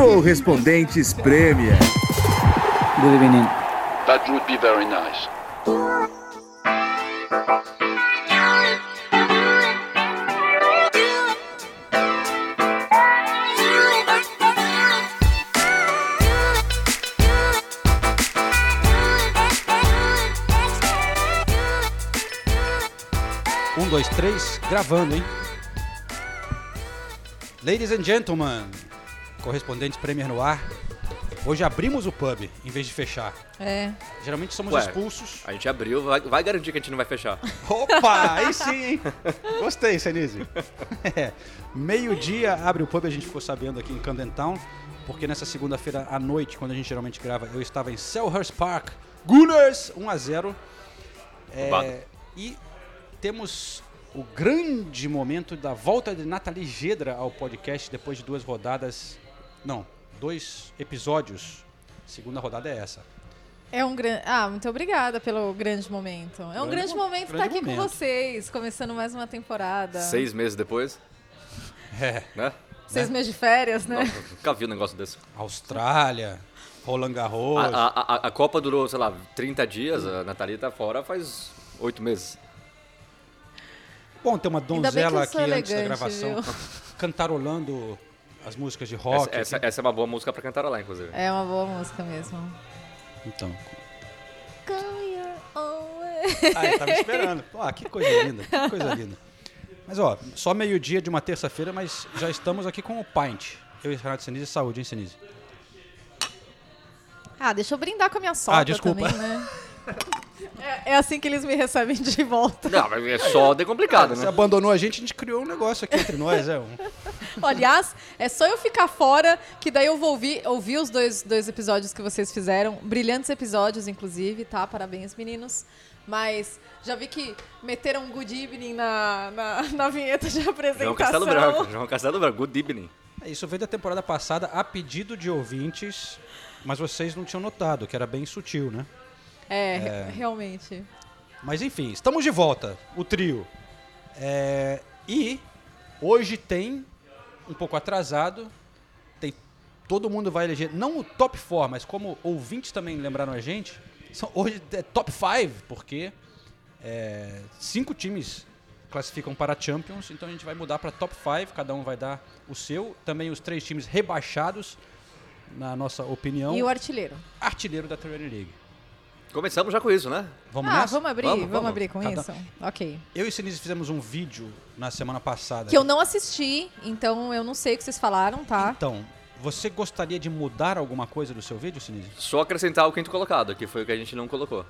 Correspondentes Premier. Good evening. That would be very nice. Um, dois, três, gravando, hein? Ladies and gentlemen, correspondentes Premier no ar. Hoje abrimos o pub em vez de fechar. É. Geralmente somos Ué. expulsos. A gente abriu, vai, vai garantir que a gente não vai fechar. Opa, aí sim, hein? Gostei, Senise. É. Meio-dia abre o pub, a gente ficou sabendo aqui em Camden Town, porque nessa segunda-feira à noite, quando a gente geralmente grava, eu estava em Selhurst Park, Gunners 1 a 0 Roubado. É, e temos o grande momento da volta de Nathalie Gedra ao podcast depois de duas rodadas. Não, dois episódios. Segunda rodada é essa. É um grande. Ah, muito obrigada pelo grande momento. É um Grande grande mo- momento estar grande aqui com momento. vocês, começando mais uma temporada. Seis meses depois, É. né? Seis meses de férias, né? Não, nunca vi um negócio desse. Austrália, Roland Garros. A, a, a, a Copa durou, sei lá, 30 dias, a Nathalie tá fora faz oito meses. Bom, tem uma donzela aqui antes da elegante, gravação viu? cantarolando as músicas de Essa, rock. essa, assim. essa é uma boa música pra cantar lá, inclusive. É uma boa música mesmo. Então. Go your own way. Ah, eu tava esperando. Ah, que coisa linda, que coisa linda. Mas ó, só meio-dia de uma terça-feira, mas já estamos aqui com o Pint. Eu e Renato Senise, saúde, hein, Senise? Ah, deixa eu brindar com a minha sogra Ah, desculpa. também, né? É, é assim que eles me recebem de volta. Não, mas é só de complicado, Você né? abandonou a gente, a gente criou um negócio aqui entre nós, é um. Aliás, é só eu ficar fora, que daí eu vou ouvir, ouvir os dois, dois episódios que vocês fizeram. Brilhantes episódios, inclusive, tá? Parabéns, meninos. Mas já vi que meteram um good evening na, na, na vinheta de apresentação. João Castelo Branco, João Castelo Branco, good evening. É, Isso veio da temporada passada a pedido de ouvintes, mas vocês não tinham notado, que era bem sutil, né? É, re- realmente. Mas enfim, estamos de volta, o trio. É, e hoje tem, um pouco atrasado, tem todo mundo vai eleger, não o top 4, mas como ouvintes também lembraram a gente, são, hoje é top 5, porque é, cinco times classificam para Champions, então a gente vai mudar para top 5, cada um vai dar o seu, também os três times rebaixados, na nossa opinião, E o artilheiro. artilheiro da Premier League. Começamos já com isso, né? Vamos ah, nessa? vamos abrir? Vamos, Vamos, vamos. abrir com Cada- isso? Ok. Eu e o Sinise fizemos um vídeo na semana passada. Que eu não assisti, então eu não sei o que vocês falaram, tá? Então, você gostaria de mudar alguma coisa do seu vídeo, Sinise? Só acrescentar o quinto colocado, que foi o que a gente não colocou.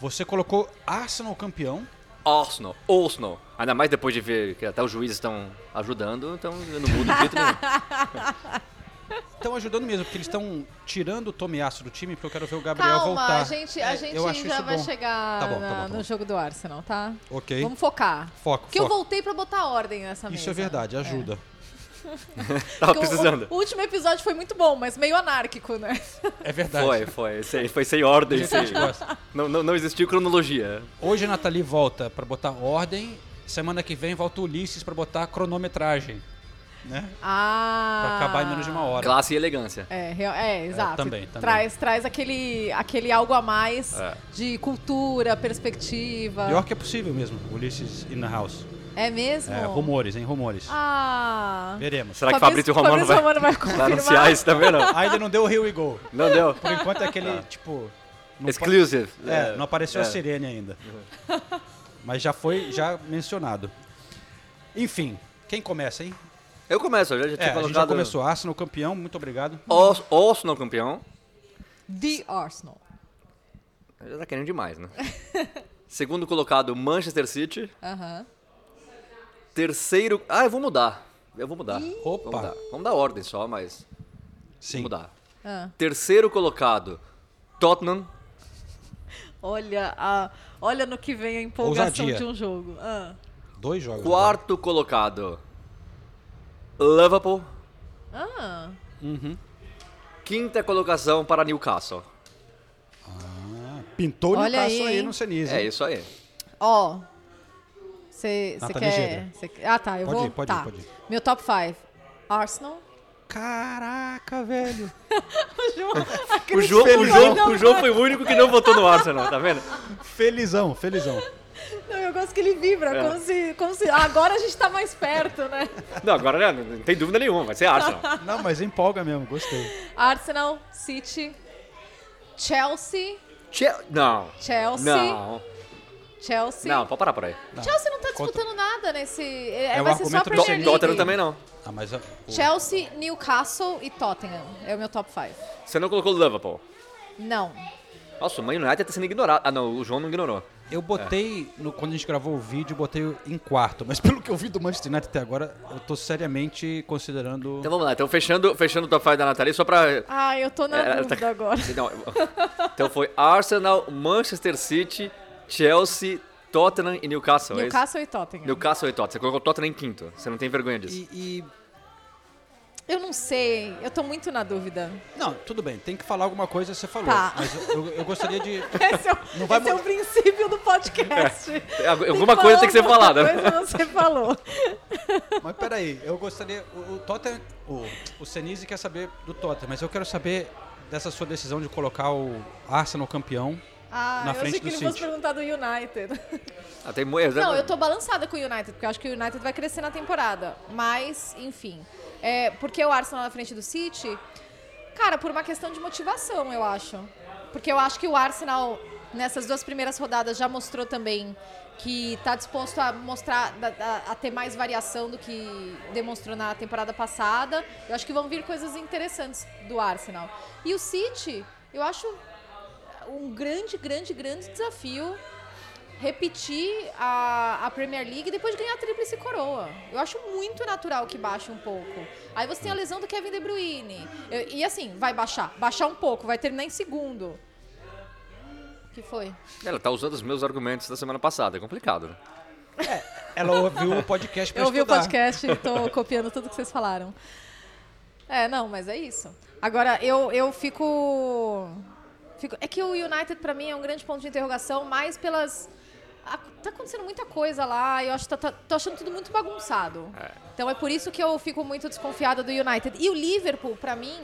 Você colocou Arsenal campeão. Arsenal, Arsenal. Ainda mais depois de ver que até os juízes estão ajudando, então eu não mudo de jeito nenhum. Estão ajudando mesmo, porque eles estão tirando o Tomiasso do time, porque eu quero ver o Gabriel Calma, voltar. a gente, a É, gente eu acho já isso vai bom. chegar Tá bom, tá na- bom, tá no bom. jogo do Arsenal, tá? Ok. Vamos focar. Foco, Porque eu voltei pra botar ordem nessa mesa. Isso é verdade, ajuda. Tava Porque o- precisando. O, último episódio foi muito bom, mas meio anárquico, né? É verdade. Foi, foi. Sem, foi sem ordem. Que Sem, não, não, não existiu cronologia. Hoje a Nathalie volta pra botar ordem. Semana que vem volta o Ulisses pra botar cronometragem. Né? Ah. Pra acabar em menos de uma hora. Classe e elegância. É, real- é, exato. também, também. Traz, traz aquele, aquele algo a mais É. de cultura, perspectiva. Pior que é possível mesmo, Ulisses in the house. É mesmo? É, rumores, hein? Rumores. Ah. Veremos. Será que Fabrício Romano Fabrício vai, Romano vai vai confirmar? anunciar isso também, não? Ainda não deu o Here We Go. Não deu? Por enquanto é aquele, tipo... não Exclusive. pa- É, não apareceu a é. sirene ainda. Mas já foi já mencionado. Enfim, quem começa, hein? Eu começo, eu já, já É, tinha a gente já colocado... começou. Arsenal campeão, muito obrigado. Os, Arsenal campeão. The Arsenal. Já tá querendo demais, né? Segundo colocado, Manchester City. Aham. Terceiro... Ah, eu vou mudar. Eu vou mudar. Opa. Vamos dar. Vamos dar ordem só, mas... Sim. Vamos mudar. Ah. Terceiro colocado, Tottenham. Olha, a, olha no que vem a empolgação Ousadia. de um jogo. Ah. Dois jogos. Quarto colocado, Liverpool. Ah. Uhum. Quinta colocação para Newcastle. Ah, pintou o Olha Newcastle aí, aí, no Senise. É isso aí. Ó. Você você quer, quer- Ah, tá, eu Pode vou. ir, pode tá. ir, pode ir. Meu top 5. Arsenal. Caraca, velho. O João, o. João, o João foi o único que não votou no Arsenal, tá vendo? Felizão, felizão. Não, eu gosto que ele vibra, É. como, se, como se. Agora a gente tá mais perto, né? Não, agora né, não tem dúvida nenhuma, vai ser Arsenal. Não, mas empolga mesmo, gostei. Arsenal, City, Chelsea. Che- Não, Chelsea. não, Chelsea. não, pode parar por aí. Chelsea não tá Conta- disputando nada nesse. É, É um vai ser só a Premier League. Tottenham também não. Ah, mas o- Chelsea, Newcastle e Tottenham. É o meu top 5. Você não colocou o Liverpool. Não. Nossa, o Man United tá sendo ignorado. Ah, não, o João não ignorou. Eu botei, no- quando a gente gravou o vídeo, botei em quarto. Mas pelo que eu vi do Manchester United até agora, eu tô seriamente considerando... Então vamos lá, então fechando, fechando o top 5 da Nathalie, só pra... Ah, eu tô na É, dúvida tá- agora. Não, então foi Arsenal, Manchester City, Chelsea, Tottenham e Newcastle. é isso? Newcastle e Tottenham. Newcastle e Tottenham. Você colocou Tottenham em quinto. Você não tem vergonha disso. E, e- Eu não sei. Eu tô muito na dúvida. Não, tudo bem, tem que falar alguma coisa, você falou. Tá. Mas eu, eu gostaria de... Esse é o, Não vai esse é o princípio do podcast. É, Alguma coisa tem que ser falada. alguma coisa você falou. Mas peraí, eu gostaria... O, o Tottenham... O, o Senise quer saber do Tottenham, mas eu quero saber dessa sua decisão de colocar o Arsenal campeão. Ah, Na eu frente achei que do ele fosse City. perguntar do United. Ah, tem mu- Não, eu tô balançada com o United, porque eu acho que o United vai crescer na temporada. Mas, enfim. É, porque o Arsenal na frente do City? Cara, por uma questão de motivação, eu acho. Porque eu acho que o Arsenal, nessas duas primeiras rodadas, já mostrou também que tá disposto a mostrar, a, a ter mais variação do que demonstrou na temporada passada. Eu acho que vão vir coisas interessantes do Arsenal. E o City, eu acho um grande, grande, grande desafio repetir a, a Premier League e depois ganhar a tríplice coroa. Eu acho muito natural que baixe um pouco. Aí você tem a lesão do Kevin De Bruyne. Eu- e assim, vai baixar. Baixar um pouco, vai terminar em segundo. O que foi? Ela tá usando os meus argumentos da semana passada. É complicado, né? Ela ouviu o podcast pra Eu ouvi o estudar. podcast e tô copiando tudo que vocês falaram. É, não, mas é isso. Agora, eu, eu fico, fico... É que o United, pra mim, é um grande ponto de interrogação, mais pelas... a- Tá acontecendo muita coisa lá e eu acho, tá, tá- tô achando tudo muito bagunçado. Então é por isso que eu fico muito desconfiada do United. E o Liverpool, pra mim,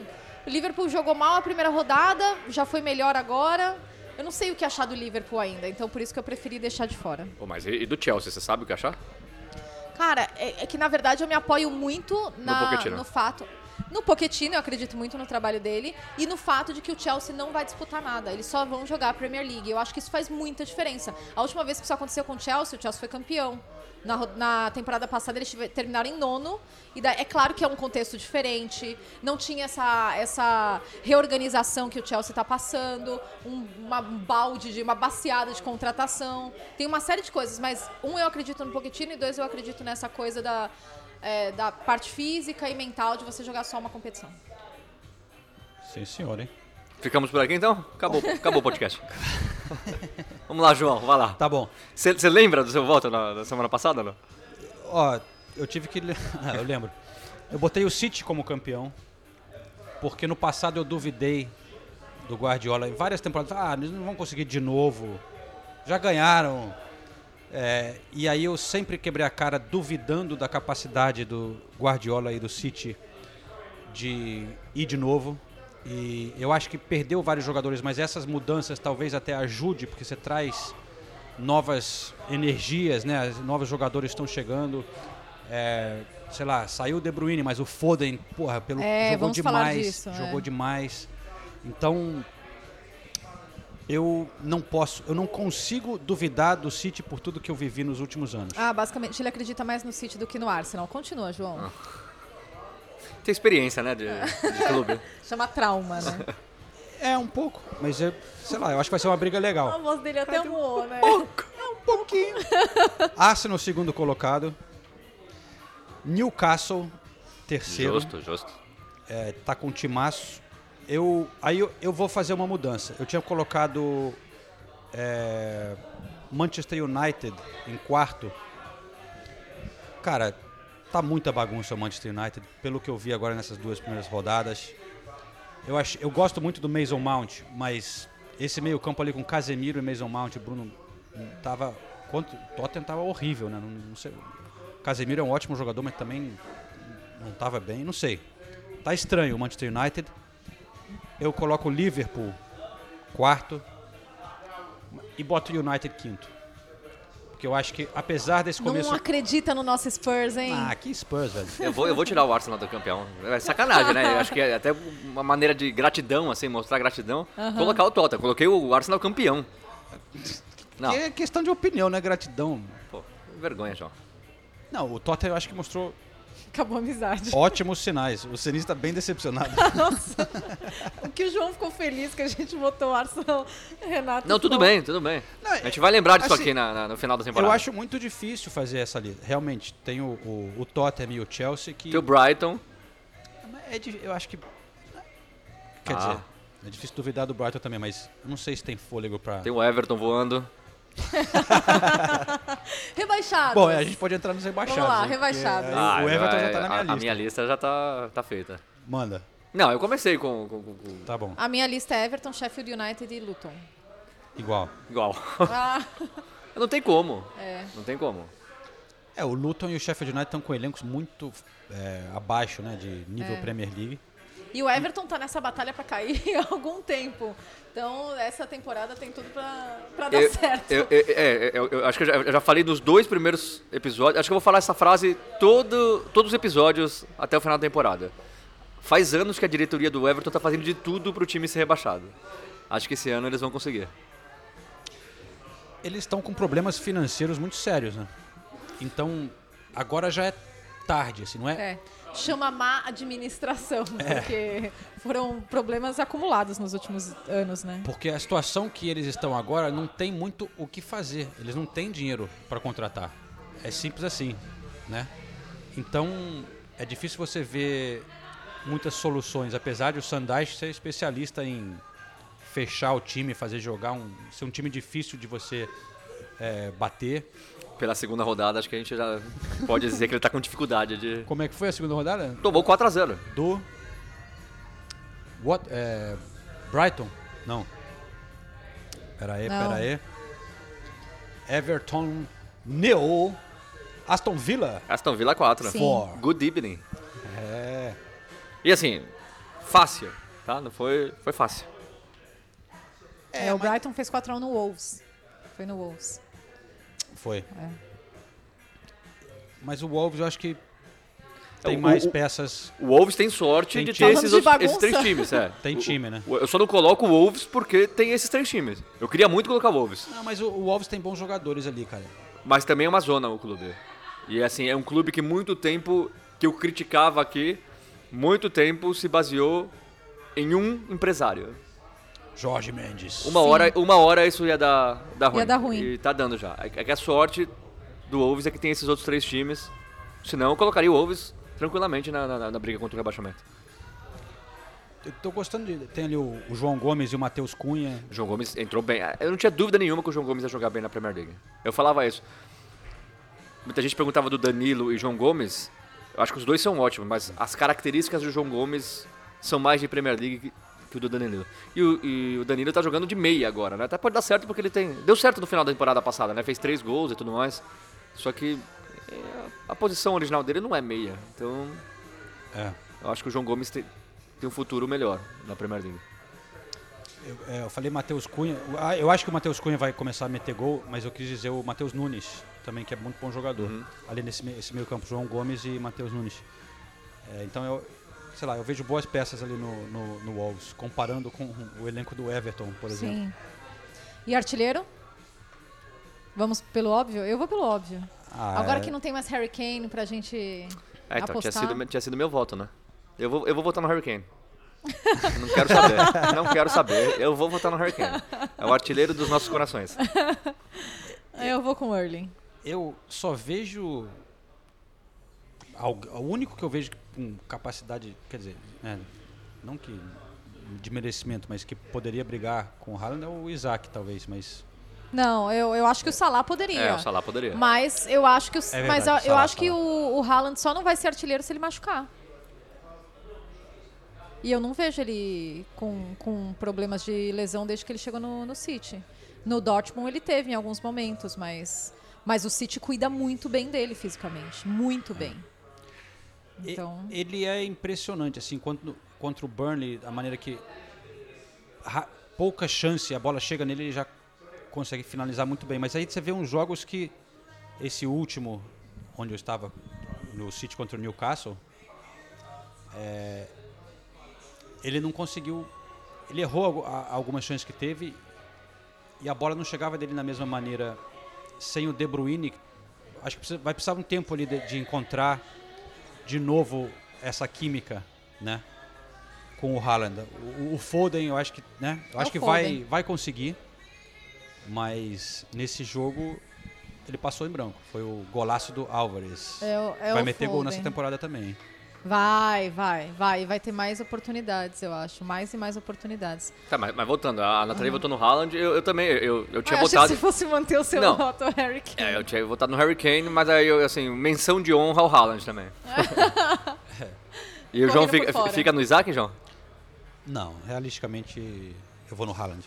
o Liverpool jogou mal a primeira rodada, já foi melhor agora. Eu não sei o que achar do Liverpool ainda, então por isso que eu preferi deixar de fora. Pô, mas e, e do Chelsea, você sabe o que achar? Cara, é, é que na verdade eu me apoio muito na- Pochettino. no fato. No Pochettino, eu acredito muito no trabalho dele. E no fato de que o Chelsea não vai disputar nada. Eles só vão jogar a Premier League. Eu acho que isso faz muita diferença. A última vez que isso aconteceu com o Chelsea, o Chelsea foi campeão. Na, na temporada passada eles terminaram em nono. E da- é claro que é um contexto diferente. Não tinha essa, essa reorganização que o Chelsea está passando. Um, uma um balde de uma baciada de contratação. Tem uma série de coisas, mas um eu acredito no Pochettino e dois eu acredito nessa coisa da, é, da parte física e mental de você jogar só uma competição. Sim, senhor, hein? Ficamos por aqui então? Acabou, acabou o podcast. Vamos lá, João, vai lá. Tá bom. Você lembra do seu voto na, da semana passada, não? Ó, eu tive que. Ah, eu lembro. Eu botei o City como campeão. Porque no passado eu duvidei do Guardiola em várias temporadas. Ah, eles não vão conseguir de novo. Já ganharam. É, e aí eu sempre quebrei a cara duvidando da capacidade do Guardiola e do City de ir de novo. E eu acho que perdeu vários jogadores, mas essas mudanças talvez até ajude, porque você traz novas energias, né? Os Novos jogadores estão chegando. É, sei lá, saiu o De Bruyne, mas o Foden, porra, pelo, É, jogou demais, disso, jogou é. demais. Então, eu não posso, eu não consigo duvidar do City por tudo que eu vivi nos últimos anos. Ah, basicamente ele acredita mais no City do que no Arsenal. Continua, João. Tem experiência, né, de, de clube. Chama trauma, né? É um pouco, mas é, sei lá, eu acho que vai ser uma briga A legal. voz dele até moou, né? É um pouquinho. Arsenal segundo colocado. Newcastle terceiro. Justo, justo. é, tá com um timaço. Eu, aí eu, eu vou fazer uma mudança. Eu tinha colocado é, Manchester United em quarto. Cara, tá muita bagunça o Manchester United, pelo que eu vi agora nessas duas primeiras rodadas. Eu, acho, eu gosto muito do Mason Mount, mas esse meio campo ali com Casemiro e Mason Mount, Bruno, tava enquanto o Tottenham tava horrível, né? Não, não sei. Casemiro é um ótimo jogador, mas também não tava bem, não sei. Tá estranho o Manchester United. Eu coloco o Liverpool quarto e boto o United quinto. Porque eu acho que apesar desse começo Não acredita no nosso Spurs, hein? Ah, que Spurs, velho. Eu vou, eu vou tirar o Arsenal do campeão. É sacanagem, né? Eu acho que é até uma maneira de gratidão, assim, mostrar gratidão. Colocar o Tottenham. Coloquei o Arsenal campeão. Não, Que é questão de opinião, né? Gratidão. pô, vergonha, João. Não, o Tottenham eu acho que mostrou Acabou a amizade. ótimos sinais. O Senise tá bem decepcionado. O que o João ficou feliz que a gente botou o Arsenal Renato. Não, tudo bem, tudo bem. Não, A gente vai lembrar disso assim, aqui na- na- no final da temporada. Eu acho muito difícil fazer essa lista. Realmente, tem o, o, o Tottenham e o Chelsea que. Tem o Brighton. É eu acho que. Quer Ah. dizer, é difícil duvidar do Brighton também, mas não sei se tem fôlego pra. Tem o Everton voando. Rebaixado. Bom, é, a gente pode entrar nos rebaixados. Vamos lá, né? Rebaixados. aí Ah, o Everton já é, tá na minha a, lista. A minha lista já tá, tá feita. Manda. Não, eu comecei com, com- com- com- Tá bom. A minha lista é Everton, Sheffield United e Luton. Igual. igual. Ah, Não tem como. é. Não tem como. É, o Luton e o Sheffield United estão com elencos muito é, abaixo, né? De nível É. Premier League. E o Everton tá nessa batalha pra cair há algum tempo. Então, essa temporada tem tudo pra, pra dar Eu, certo. eu- eu- é, eu- eu acho que eu já, eu já falei nos dois primeiros episódios. Acho que eu vou falar essa frase todo, todos os episódios até o final da temporada. Faz anos que a diretoria do Everton tá fazendo de tudo pro time ser rebaixado. Acho que esse ano eles vão conseguir. Eles estão com problemas financeiros muito sérios, né? Então, agora já é tarde, assim, não é? É. Chama má administração, porque foram problemas acumulados nos últimos anos, né? Porque a situação que eles estão agora não tem muito o que fazer. Eles não têm dinheiro para contratar. É simples assim, né? Então é difícil você ver muitas soluções, apesar de o Sandais ser especialista em fechar o time, fazer jogar um, ser um time difícil de você é, bater. Pela segunda rodada, acho que a gente já pode dizer que ele tá com dificuldade de. Como é que foi a segunda rodada? Tomou 4x0. Do What? É, Brighton? Não. Pera aí, Não. pera aí. Everton nil. Aston Villa. Aston Villa 4. Sim. Four. Good evening. É. E assim, fácil, tá? Não foi, foi fácil. É, o Brighton fez 4x1 no Wolves. Foi no Wolves. Foi. É. Mas o Wolves eu acho que tem O- mais o- peças. O Wolves tem sorte Tem de time. ter esses, de outros- esses três times, é. Tem time, né? Eu só não coloco o Wolves porque tem esses três times. Eu queria muito colocar o Wolves, Não, mas o, o Wolves tem bons jogadores ali, cara. mas também é uma zona o clube. E assim, é um clube que muito tempo que eu criticava aqui, muito tempo se baseou em um empresário. Jorge Mendes. Uma Sim. hora, uma hora isso ia dar, dar ruim. dar ruim. E tá dando já. É que a sorte do Wolves é que tem esses outros três times. Senão eu colocaria o Wolves tranquilamente na, na- na briga contra o rebaixamento. Eu tô gostando de. Tem ali o, o João Gomes e o Matheus Cunha. O João Gomes entrou bem. Eu não tinha dúvida nenhuma que o João Gomes ia jogar bem na Premier League. Eu falava isso. Muita gente perguntava do Danilo e João Gomes. Eu acho que os dois são ótimos, mas as características do João Gomes são mais de Premier League que, o do Danilo. E o, e o Danilo tá jogando de meia agora, né? Até pode dar certo porque ele tem. Deu certo no final da temporada passada, né? Fez três gols e tudo mais. Só que é, a posição original dele não é meia. Então É. eu acho que o João Gomes tem, tem um futuro melhor na Premier League. Eu, é, eu falei Matheus Cunha. Ah, eu acho que o Matheus Cunha vai começar a meter gol, mas eu quis dizer o Matheus Nunes também, que é muito bom jogador. Uhum. Ali nesse me- esse meio campo, João Gomes e Matheus Nunes. É, então eu, sei lá, eu vejo boas peças ali no, no, no Wolves, comparando com o elenco do Everton, por exemplo. Sim. E artilheiro? Vamos pelo óbvio? Eu vou pelo óbvio. Ah, Agora é. que não tem mais Harry Kane pra gente É, então, tinha apostar. sido, tinha sido meu voto, né? Eu vou, eu vou votar no Hurricane. Não quero saber. Não quero saber. Eu vou votar no Hurricane. É o artilheiro dos nossos corações. Eu vou com o Erling. Eu só vejo. O único que eu vejo com capacidade, quer dizer, né, não que de merecimento, mas que poderia brigar com o Haaland é o Isaac, talvez, mas Não, eu, eu acho que o Salah poderia. É, o Salah poderia. Mas eu acho que o, É mas verdade, eu, eu Salah, acho que Salah. o, o Haaland só não vai ser artilheiro se ele machucar. E eu não vejo ele com, com problemas de lesão desde que ele chegou no, no City. No Dortmund ele teve em alguns momentos, mas, mas o City cuida muito bem dele fisicamente. Muito bem. Então, Ele é impressionante, assim, contra, contra o Burnley, a maneira que pouca chance, a bola chega nele, ele já consegue finalizar muito bem. Mas aí você vê uns jogos que, esse último, onde eu estava, no City contra o Newcastle, é, ele não conseguiu, ele errou algumas chances que teve e a bola não chegava dele da mesma maneira sem o De Bruyne. Acho que vai precisar um tempo ali de, de encontrar de novo essa química, né? Com o Haaland. O, o Foden, eu acho que, né? Eu É acho que vai, Foden. vai conseguir, mas nesse jogo ele passou em branco. Foi o golaço do Álvares. é, é vai meter gol nessa Foden. temporada também. Vai, vai, vai. E vai ter mais oportunidades, eu acho. Mais e mais oportunidades. Tá, mas, mas voltando, a Nathalie votou no Haaland, eu, eu também, eu, eu tinha Ah, achei votado... que se fosse manter o seu Não. voto, Harry Kane. É, eu tinha votado no Harry Kane, mas aí eu, assim, menção de honra ao Haaland também. e o João fica, fica no Isaac, João? Não, realisticamente eu vou no Haaland.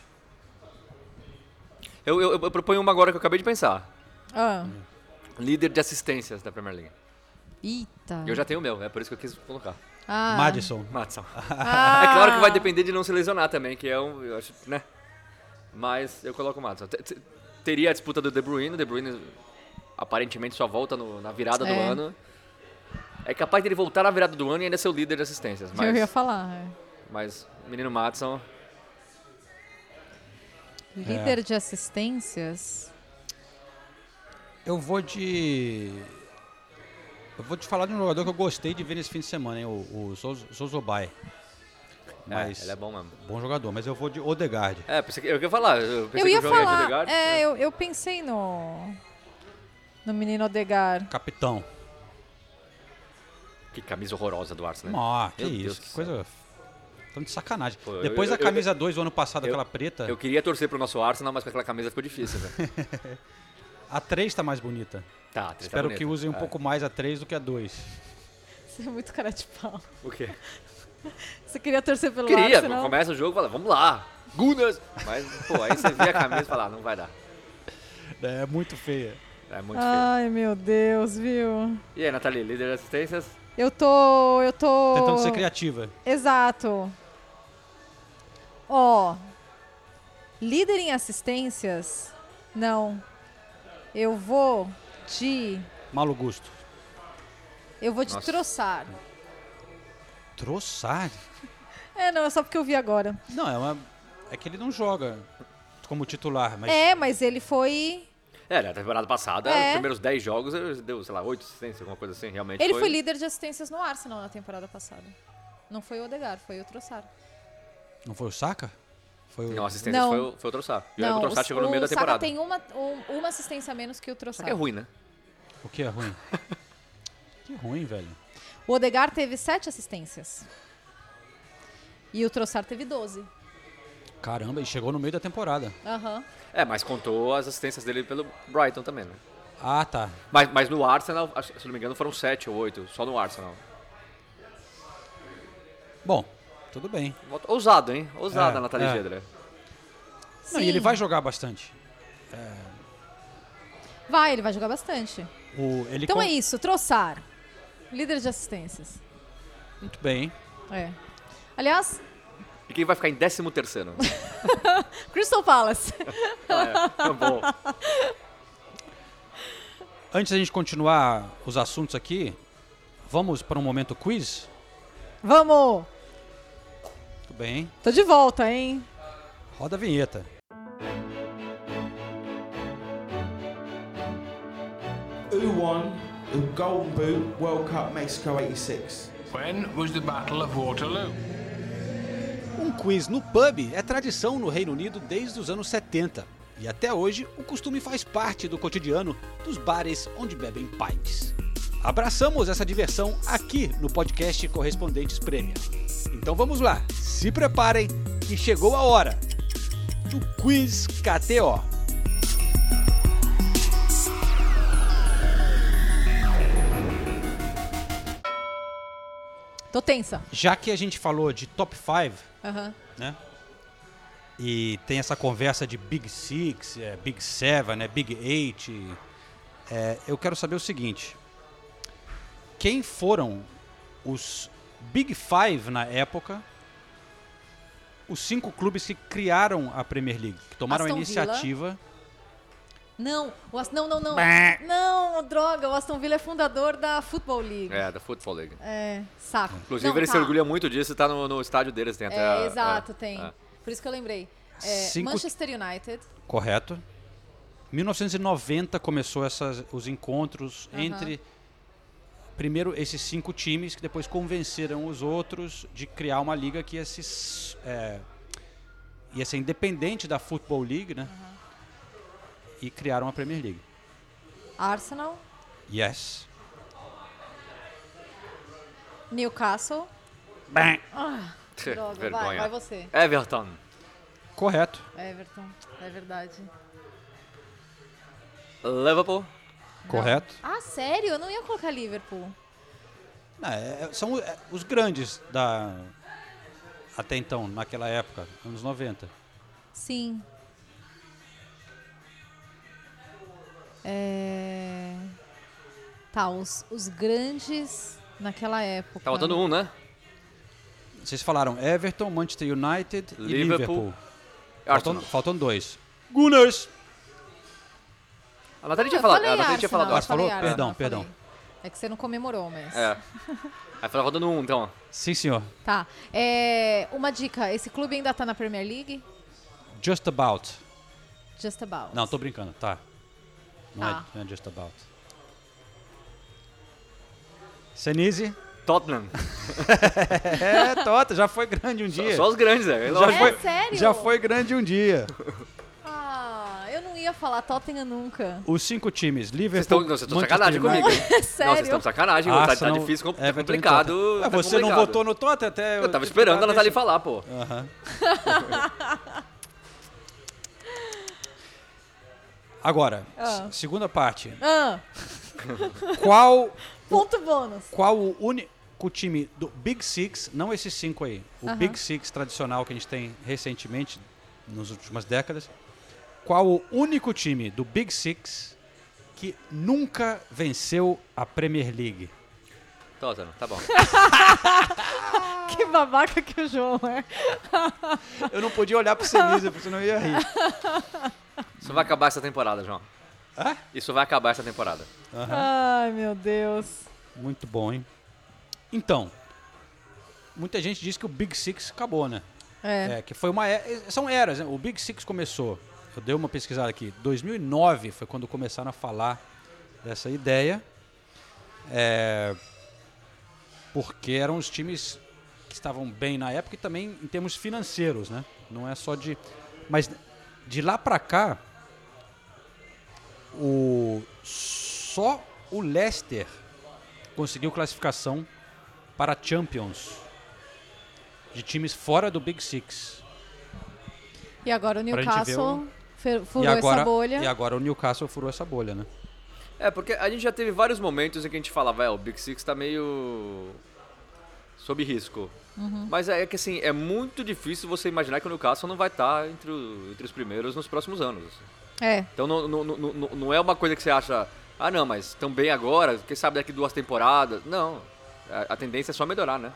Eu, eu, eu proponho uma agora que eu acabei de pensar. Ah. Líder de assistências da Premier League. Eita. Eu já tenho o meu, é por isso que eu quis colocar. Ah. Madison. Matson. Ah. É claro que vai depender de não se lesionar também, que é um, eu acho, né? Mas eu coloco o Matson. Te- te- Teria a disputa do De Bruyne, o De Bruyne aparentemente só volta no- na virada do É. ano. É capaz dele voltar na virada do ano e ainda ser o líder de assistências. Mas, Eu ia falar. é. mas o menino Matson, Líder de assistências. Eu vou de. Eu vou te falar de um jogador que eu gostei de ver nesse fim de semana, hein? O, o Zozobai. Mas. é, ele é bom mesmo. Bom jogador, mas eu vou de Odegaard. É, pensei eu ia falar. Eu, pensei Eu ia falar. Odegaard. É, eu, eu pensei no. No menino Odegar. Capitão. Que camisa horrorosa do Arsenal. né? Ah, que Meu Deus isso, do que coisa. Tão de sacanagem. Pô, Depois eu- da camisa 2 do ano passado, eu- aquela preta, Eu queria torcer pro nosso Arsenal, mas com aquela camisa ficou difícil, velho. a 3 tá mais bonita. Tá, três tá Espero bonito. que usem um É. pouco mais a 3 do que a 2. Você é muito cara de pau. O quê? Você queria torcer pelo Queria, Arsenal? começa o jogo e fala, vamos lá, Gunas! Mas, pô, aí você vê a camisa e fala, ah, não vai dar. É muito feia. É muito feio. Ai, meu Deus, viu? E aí, Nathalie, líder de assistências? Eu tô. Eu tô. Tentando ser criativa. Exato. Ó. líder em assistências? Não. Eu vou de. Malo gosto. Eu vou de Nossa. Troçar. Troçar? É, não, é só porque eu vi agora. Não, é uma. É que ele não joga como titular, mas. É, mas ele foi. É, na temporada passada, É. os primeiros 10 jogos, ele deu, sei lá, 8 assistências, alguma coisa assim, realmente Ele foi líder de assistências no Arsenal na temporada passada. Não foi o Odegaard, foi o Troçar. Não foi o Saka? Foi o. Não, assistência Não. foi, o- foi o Trossard. E Não, o Trossard o- chegou no meio o da temporada. Saka tem uma, um- uma assistência a menos que o Só Troçar. que é ruim, né? O que é ruim? que ruim, velho. O Odegaard teve sete assistências. E o Troçar teve 12. Caramba, e chegou no meio da temporada. Aham. É, mas contou as assistências dele pelo Brighton também, né? Ah, tá. Mas, mas no Arsenal, se não me engano, foram 7 ou 8, só no Arsenal. Bom, tudo bem. Ousado, hein? Ousada É, a Nathalie é. Gedra. Não, e Sim. ele vai jogar bastante. Vai, ele vai jogar bastante. O, ele Então com- é isso, Troçar. Líder de assistências. Muito bem. É. Aliás, E quem vai ficar em 13 terceiro? Crystal Palace. ah, é. Bom. Antes da gente continuar os assuntos aqui, vamos para um momento quiz? Vamos! Tudo bem. Tô de volta, hein? Roda a vinheta. Who won the Golden Boot World Cup Mexico 86? When was the Battle of Waterloo? Um quiz no pub é tradição no Reino Unido desde os anos 70. E até hoje, o costume faz parte do cotidiano dos bares onde bebem pints. Abraçamos essa diversão aqui no podcast Correspondentes Prêmio. Então vamos lá, se preparem que chegou a hora do Quiz KTO. Tô tensa. Já que a gente falou de top 5, Aham. né? E tem essa conversa de Big Six, é, Big Seven, né, Big Eight. É, eu quero saber o seguinte: quem foram os Big Five na época? Os cinco clubes que criaram a Premier League, que tomaram Aston a Villa. Não, o Aston, não, não, não. Bah. Não, droga, o Aston Villa é fundador da Football League. É, da Football League. É, saco. Inclusive, Não, ele se tá. orgulha muito disso, tá no, no estádio deles, tem até É, a- exato, é, tem. é. Por isso que eu lembrei. É, Cinco- Manchester United. Correto. 1990 começou essas, os encontros Aham. entre primeiro esses cinco times que depois convenceram os outros de criar uma liga que ia, se, é, ia ser independente da Football League, né? E criaram a Premier League. Arsenal. Yes. Newcastle. Bem, Droga, vai, Vergonha. vai você. Everton. Correto. Everton, é verdade. Liverpool. Correto. Ah, sério? Eu não ia colocar Liverpool. Não, é- é- são é, os grandes da até então, naquela época, anos 90. Sim. É... Tá, os, os grandes naquela época. Tá faltando um, né? Vocês falaram Everton, Manchester United e Liverpool. Liverpool. Arsenal. Faltam, faltam dois. Gunners. A Natália Eu tinha falado. falei A Natália tinha falado. Ah, falou? falei Perdão, Arsenal, perdão. falei. É que você não comemorou, mas... É. Aí falou faltando um, então. Sim, senhor. Tá. É, uma dica, esse clube ainda tá na Premier League? Just about. Just about. Não, tô brincando, tá. Não, Tá. É, não é just about. Senise. Tottenham. É, Tota, já foi grande um dia. Só os grandes, é. já É foi, sério? Já foi grande um dia. Ah, eu não ia falar Tottenham nunca. Os cinco times, Liverpool, vocês estão sacanagem comigo. É Não, sério? vocês estão de sacanagem. tá, tá difícil, tá Everton e complicado. Tottenham. É, tá você não complicado. votou no Tota até... Eu tava esperando a Natália falar, pô. Aham. Agora, Ah. segunda parte. Ah, Qual, ponto bônus. qual o único time do Big Six, não esses cinco aí, o Aham. Big Six tradicional que a gente tem recentemente, nas últimas décadas, qual o único time do Big Six que nunca venceu a Premier League? Tottenham, tá bom. Que babaca que o João é. Eu não podia olhar pro Senise, porque senão eu ia rir. Isso vai acabar essa temporada, João. Hã? Isso vai acabar essa temporada. Ai, meu Deus. Muito bom, hein? Então, muita gente diz que o Big Six acabou, né? É. É, que foi uma. é- São eras, né? O Big Six começou. Eu dei uma pesquisada aqui. 2009 foi quando começaram a falar dessa ideia. É, porque eram os times que estavam bem na época e também em termos financeiros, né? Não é só de. Mas de lá pra cá, o só o Leicester conseguiu classificação para Champions de times fora do Big Six. E agora o Newcastle fe- furou e agora, essa bolha. E agora o Newcastle furou essa bolha, né? É, porque a gente já teve vários momentos em que a gente falava, é, o Big Six tá meio sob risco. Uhum. Mas é que assim, é muito difícil você imaginar que o Newcastle não vai estar entre, o- entre os primeiros nos próximos anos. É. Então não, não, não, não, é uma coisa que você acha, ah não, mas estão bem agora, quem sabe daqui duas temporadas. Não, a, a tendência é só melhorar, né?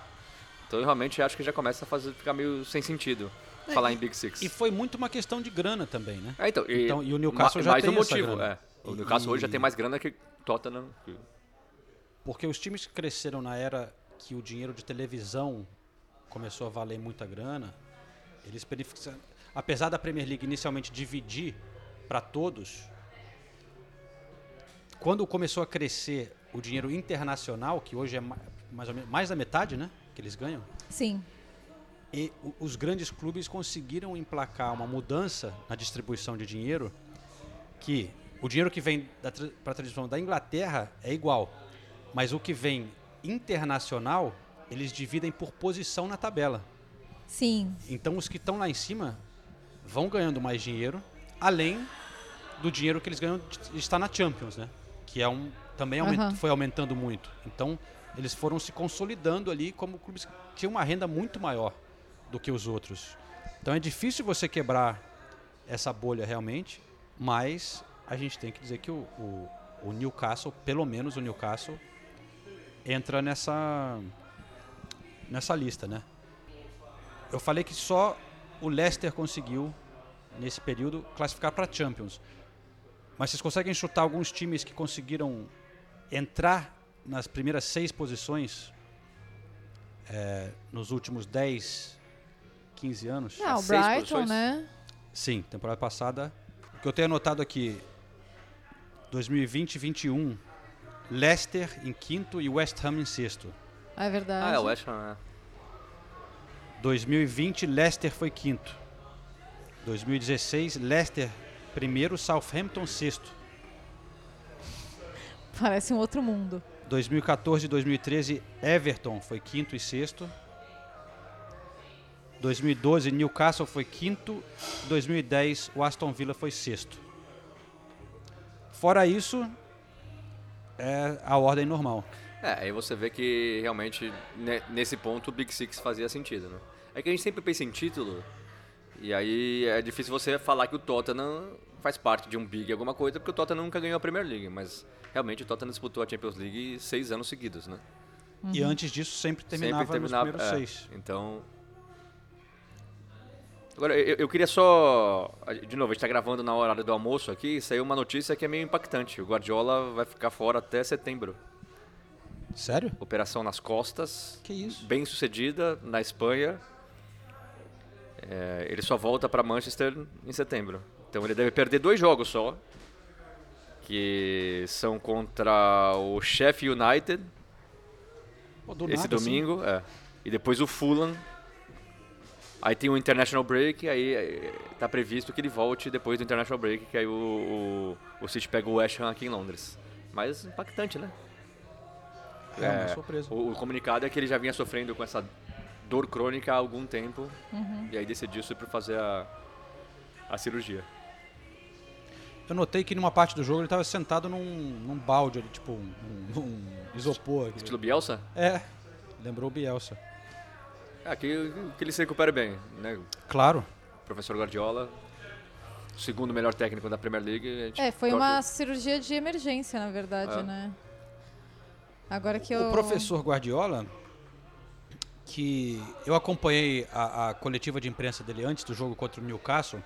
Então eu realmente acho que já começa a fazer, ficar meio sem sentido falar em Big Six. E foi muito uma questão de grana também, né? É, então, e, Então, e o Newcastle ma- já mais tem um essa motivo, grana. é. O Newcastle hoje já E- tem mais grana que Tottenham. que- Porque os times que cresceram na era que o dinheiro de televisão começou a valer muita grana, eles. Apesar da Premier League inicialmente dividir para todos, quando começou a crescer o dinheiro internacional, que hoje é ma- mais, ou menos, mais da metade, né? Que eles ganham, Sim. e os grandes clubes conseguiram emplacar uma mudança na distribuição de dinheiro que o dinheiro que vem para a tradição da Inglaterra é igual, mas o que vem internacional eles dividem por posição na tabela. Sim. Então os que estão lá em cima vão ganhando mais dinheiro, além do dinheiro que eles ganham de estar na Champions, né? Que é um também Aham. foi aumentando muito. Então eles foram se consolidando ali como clubes que tinham uma renda muito maior do que os outros. Então é difícil você quebrar essa bolha realmente, mas a gente tem que dizer que o, o, o Newcastle, pelo menos o Newcastle, entra nessa nessa lista, né? Eu falei que só o Leicester conseguiu nesse período classificar para Champions. Mas vocês conseguem chutar alguns times que conseguiram entrar nas primeiras seis posições é, nos últimos 10, 15 anos? Ah, o seis Brighton, posições? né? Sim, temporada passada. O que eu tenho anotado aqui, 2020 e 21, Leicester em quinto e West Ham em sexto. Ah, é verdade. Ah, é o West Ham, né? 2020, Leicester foi quinto. 2016, Leicester primeiro, Southampton sexto. Parece um outro mundo. 2014 e 2013, Everton foi quinto e sexto. 2012, Newcastle foi quinto. 2010, o Aston Villa foi sexto. Fora isso, é a ordem normal. É, aí você vê que realmente ne- nesse ponto o Big Six fazia sentido, né? É que a gente sempre pensa em título, e aí é difícil você falar que o Tottenham faz parte de um Big alguma coisa, porque o Tottenham nunca ganhou a Premier League, mas realmente o Tottenham disputou a Champions League seis anos seguidos, né? E antes disso, sempre terminava, sempre terminava nos primeiros é, seis. Então. Agora, eu, eu queria só. De novo, a gente tá gravando na hora do almoço aqui, saiu uma notícia que é meio impactante. O Guardiola vai ficar fora até setembro. Sério? Operação nas costas. Que isso? Bem sucedida na Espanha. É, ele só volta para Manchester em setembro. Então ele deve perder dois jogos só. Que são contra o Sheffield United Pô, do esse nada, assim. domingo, é. E depois o Fulham. Aí tem o International Break, aí eh, tá previsto que ele volte depois do International Break, que aí o, o, o City pega o West Ham aqui em Londres. Mas impactante, né? É, uma surpresa. O, o comunicado é que ele já vinha sofrendo com essa dor crônica há algum tempo, Uhum. e aí decidiu-se por fazer a, a cirurgia. Eu notei que numa parte do jogo ele estava sentado num, num balde ali, tipo um, um- um isopor. aqui. Estilo Bielsa? É, lembrou o Bielsa. É, que, que ele se recupere bem, né? Claro. Professor Guardiola, segundo melhor técnico da Premier League. a gente É, foi uma cirurgia de emergência, na verdade, É. né? Agora que eu... O professor Guardiola, que eu acompanhei a, a coletiva de imprensa dele antes do jogo contra o Newcastle,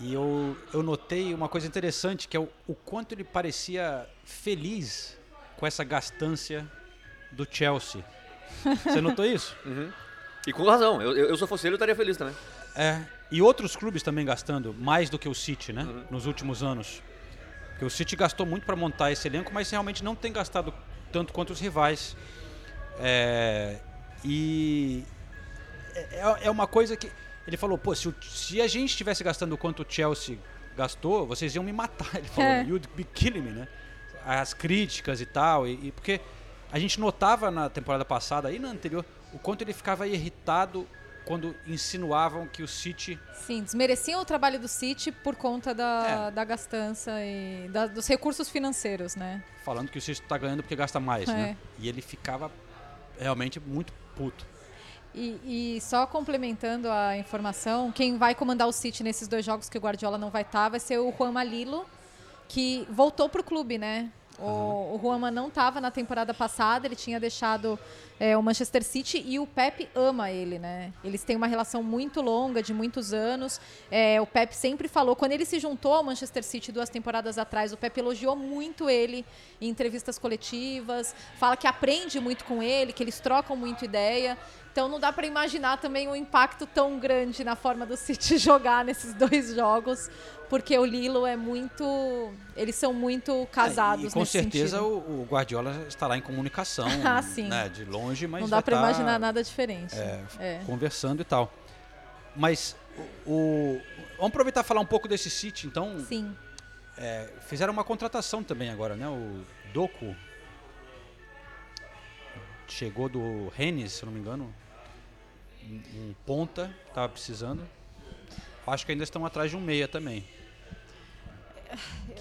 e eu, eu notei uma coisa interessante, que é o, o quanto ele parecia feliz com essa gastância do Chelsea. Você notou isso? E com razão, eu, eu, eu se eu fosse ele eu estaria feliz também. É. E outros clubes também gastando, mais do que o City, né? Nos últimos anos. Porque o City gastou muito para montar esse elenco, mas realmente não tem gastado tanto quanto os rivais. É, e é, é uma coisa que ele falou, pô, se, o- se a gente estivesse gastando quanto o Chelsea gastou, vocês iam me matar. Ele falou, É. you'd be killing me, né? As críticas e tal, e, e porque a gente notava na temporada passada e na anterior o quanto ele ficava irritado quando insinuavam que o City Sim, desmereciam o trabalho do City por conta da, É. da gastança e da- dos recursos financeiros, né? falando que o City está ganhando porque gasta mais, É. né? E ele ficava realmente muito puto. E, e só complementando a informação, quem vai comandar o City nesses dois jogos que o Guardiola não vai estar vai ser o Juan Malilo, que voltou pro clube, né? O, o Juanma não estava na temporada passada, ele tinha deixado é, o Manchester City e o Pep ama ele, né? Eles têm uma relação muito longa, de muitos anos. É, o Pep sempre falou, quando ele se juntou ao Manchester City duas temporadas atrás, o Pep elogiou muito ele em entrevistas coletivas, fala que aprende muito com ele, que eles trocam muito ideia. Então não dá para imaginar também um impacto tão grande na forma do City jogar nesses dois jogos, porque o Lilo é muito, eles são muito casados É, e com certeza o, o Guardiola estará em comunicação, Ah, sim. né, de longe, mas Não dá para tá, imaginar nada diferente. é, É. conversando e tal. Mas o, o- vamos aproveitar e falar um pouco desse City, então. Sim. É, fizeram uma contratação também agora, né? O Doku chegou do Rennes, se não me engano, um, um ponta que tava precisando. Acho que ainda estão atrás de um meia também,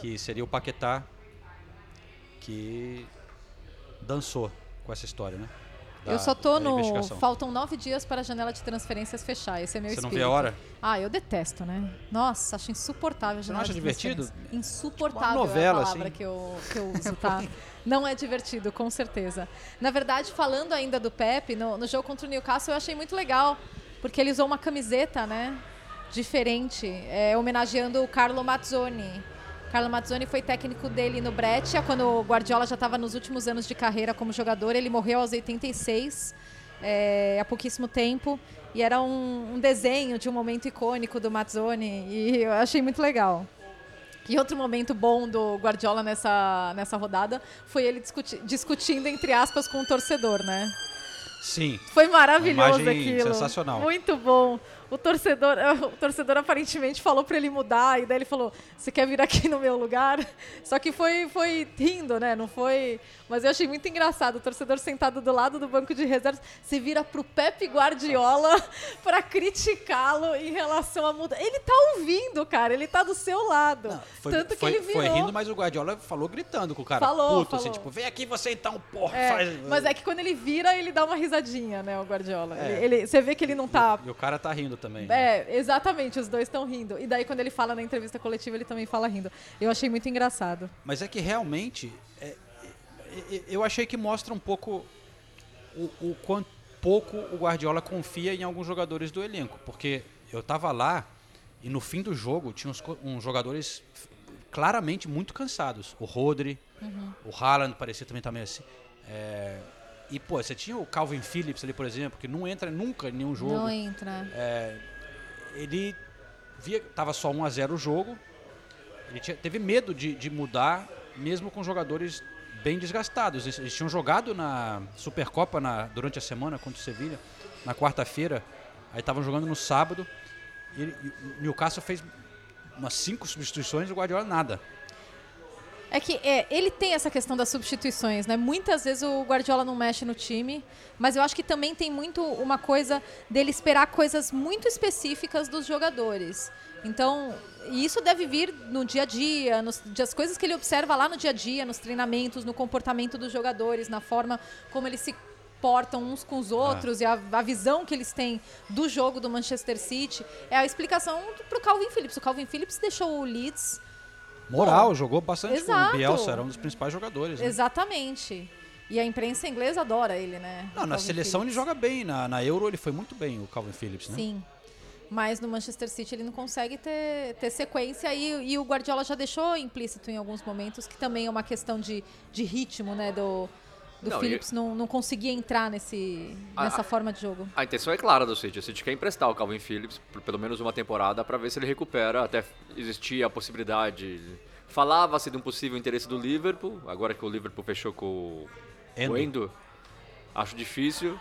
que seria o Paquetá, que dançou com essa história, né? Da eu só tô no. Faltam nove dias para a janela de transferências fechar. Esse é meu Você não espírito. vê a hora? Ah, eu detesto, né? Nossa, acho insuportável a Você não janela acha divertido? transferências. Insuportável Uma novela, é a palavra assim. que, eu, que eu uso, tá? Não é divertido, com certeza. Na verdade, falando ainda do Pepe, no, no jogo contra o Newcastle eu achei muito legal, porque ele usou uma camiseta, né? Diferente, é, homenageando o Carlo Mazzoni. Carlo Mazzoni foi técnico dele no Breccia, quando o Guardiola já estava nos últimos anos de carreira como jogador. Ele morreu aos 86, é, há pouquíssimo tempo. E era um, um desenho de um momento icônico do Mazzoni. E eu achei muito legal. E outro momento bom do Guardiola nessa, nessa rodada foi ele discuti- discutindo, entre aspas, com o torcedor, né? Sim. Foi maravilhoso aquilo. sensacional. Muito bom. O torcedor, o torcedor aparentemente falou pra ele mudar e daí ele falou: "Você quer vir aqui no meu lugar?" Só que foi foi rindo, né? Não foi, mas eu achei muito engraçado. O torcedor sentado do lado do banco de reservas se vira pro Pepe Guardiola pra criticá-lo em relação à mudança. Ele tá ouvindo, cara. Ele tá do seu lado. Foi, Tanto que foi, ele virou. foi rindo, mas o Guardiola falou gritando com o cara. Falou, puto, assim, falou. tipo, vem aqui você então, porra. É, faz... mas é que quando ele vira, ele dá uma risadinha, né, o Guardiola. É. Ele, ele- você vê que ele não tá E o cara tá rindo também. né? É, exatamente, os dois estão rindo. E daí, quando ele fala na entrevista coletiva, ele também fala rindo. Eu achei muito engraçado. Mas é que realmente, é, é, é, eu achei que mostra um pouco o, o quanto pouco o Guardiola confia em alguns jogadores do elenco. Porque eu tava lá e no fim do jogo tinha uns, uns jogadores claramente muito cansados. O Rodri, o Haaland parecia também também assim. É, e, pô, você tinha o Calvin Phillips ali, por exemplo, que não entra nunca em nenhum jogo. Não entra. ele via tava só 1 a 0 o jogo. Ele tinha- teve medo de, de mudar, mesmo com jogadores bem desgastados. Eles, eles tinham jogado na Supercopa na, durante a semana contra o Sevilha, na quarta-feira. Aí estavam jogando no sábado. E, e o Newcastle fez umas cinco substituições e o Guardiola nada. É que é, ele tem essa questão das substituições, né? Muitas vezes o Guardiola não mexe no time, mas eu acho que também tem muito uma coisa dele esperar coisas muito específicas dos jogadores. Então, isso deve vir no dia a dia, nos, das coisas que ele observa lá no dia a dia, nos treinamentos, no comportamento dos jogadores, na forma como eles se portam uns com os outros e a, a visão que eles têm do jogo do Manchester City é a explicação para o Calvin Phillips. O Calvin Phillips deixou o Leeds Moral, jogou bastante Exato. com o Bielsa, era um dos principais jogadores. né? Exatamente. E a imprensa inglesa adora ele, né? Não, na Calvin seleção ele Phillips. joga bem, na, na Euro ele foi muito bem, o Calvin Phillips, né? Sim. Mas no Manchester City ele não consegue ter, ter sequência e, e o Guardiola já deixou implícito em alguns momentos que também é uma questão de, de ritmo, né? Do, do Não, e- Phillips não, não conseguir entrar nesse, A- nessa a- forma de jogo. A intenção é clara do City. O City quer emprestar o Calvin Phillips por pelo menos uma temporada para ver se ele recupera. Até existia a possibilidade. Falava-se de um possível interesse do Liverpool. Agora que o Liverpool fechou com o Endo. o Endo, acho difícil.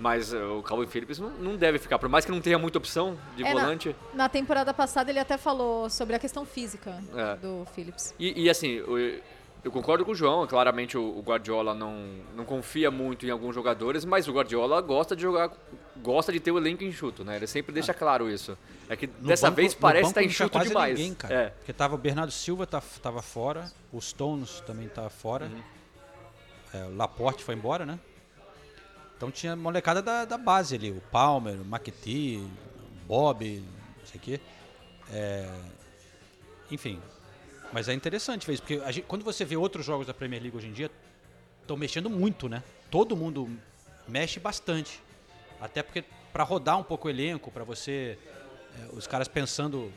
Mas eh, o Calvin Phillips não, não deve ficar. Por mais que não tenha muita opção de É, na- volante. Na temporada passada ele até falou sobre a questão física É. do Phillips. E, e, assim, o- eu concordo com o João, claramente o, Guardiola não, não confia muito em alguns jogadores, mas o Guardiola gosta de jogar, gosta de ter o elenco enxuto, né? Ele sempre deixa claro isso. É que No dessa banco- vez parece estar tinha enxuto quase demais. Ninguém, cara. É. Porque tava o Bernardo Silva tá, tava fora, o Stones também tava fora. Uhum. É, o Laporte foi embora, né? Então tinha molecada da, da base ali, o Palmer, o McTee, Bob, não sei o quê. É, enfim. Mas é interessante ver isso, porque gente- quando você vê outros jogos da Premier League hoje em dia, estão mexendo muito, né? Todo mundo mexe bastante. Até porque para rodar um pouco o elenco, para você é, os caras pensando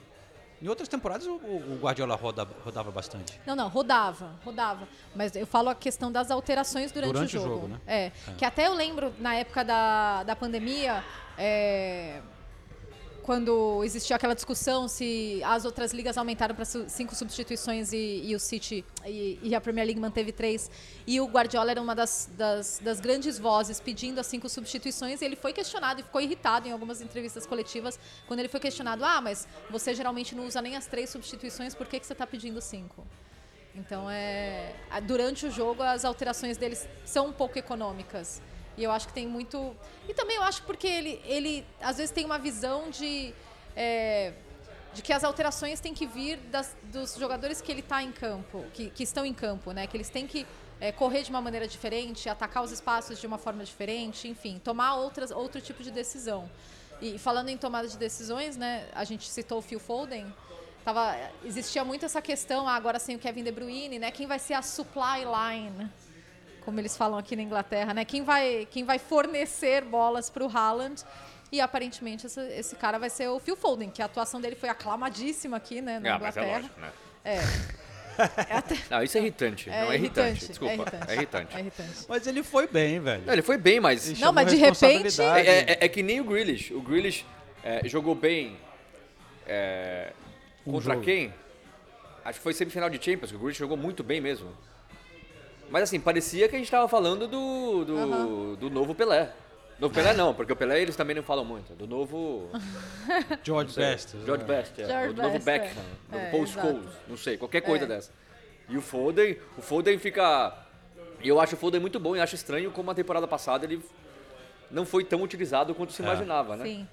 em outras temporadas o, o Guardiola roda, rodava bastante. Não, não, rodava, rodava. Mas eu falo a questão das alterações durante, Durante o o jogo. jogo, né? É, que até eu lembro na época da, da pandemia, é, quando existia aquela discussão se as outras ligas aumentaram para cinco substituições e, e o City e, e a Premier League manteve três. E o Guardiola era uma das, das, das grandes vozes pedindo as cinco substituições. E ele foi questionado e ficou irritado em algumas entrevistas coletivas quando ele foi questionado: ah, mas você geralmente não usa nem as três substituições, por que, que você está pedindo cinco? Então, é, durante o jogo, as alterações deles são um pouco econômicas. E eu acho que tem muito. E também eu acho porque ele, ele às vezes, tem uma visão de. é, de que as alterações têm que vir das- dos jogadores que ele está em campo, que, que estão em campo, né? Que eles têm que é, correr de uma maneira diferente, atacar os espaços de uma forma diferente, enfim, tomar outras, outro tipo de decisão. E falando em tomada de decisões, né, a gente citou o Phil Foden, tava, existia muito essa questão, ah, agora sem o Kevin De Bruyne, né, quem vai ser a supply line, como eles falam aqui na Inglaterra, né, quem vai, quem vai fornecer bolas para o Haaland, e aparentemente esse, esse cara vai ser o Phil Foden, que a atuação dele foi aclamadíssima aqui, né, na Ah, mas é Inglaterra. lógico, né? É. É até- Não, isso é irritante. é não é irritante. irritante, Desculpa. É irritante. É irritante. É irritante. Mas ele foi bem, velho. Não, ele foi bem, mas. Ele Não, mas de repente-. É, é- é que nem o Grealish. O Grealish é, jogou bem é, Um contra jogo. quem? Acho que foi semifinal de Champions, que o Grealish jogou muito bem mesmo. Mas assim, parecia que a gente tava falando do, do, Aham. do novo Pelé. Novo Pelé não, porque o Pelé eles também não falam muito. Do novo. George sei, Best. George Best, é. George o novo Best, Beckham, é. novo É, Paul. Scholes, não sei, qualquer coisa É. dessa. E o Foden, o Foden fica. E eu acho o Foden muito bom e acho estranho como a temporada passada ele não foi tão utilizado quanto se É. imaginava, né? Sim.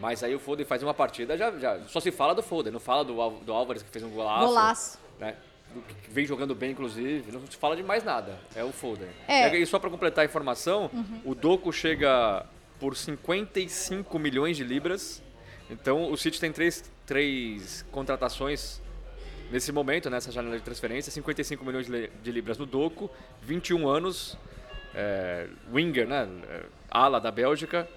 Mas aí o Foden faz uma partida, já, já só se fala do Foden, não fala do, do Álvares que fez um golaço. Golaço. Né? Do que vem jogando bem, inclusive. Não se fala de mais nada. É o Foden. É. Uhum. E só pra completar a informação, o Doku chega por 55 milhões de libras. Então o City tem três, três contratações nesse momento, nessa janela de transferência. 55 milhões de libras no Doku, 21 anos, é, winger, né? é, ala da Bélgica.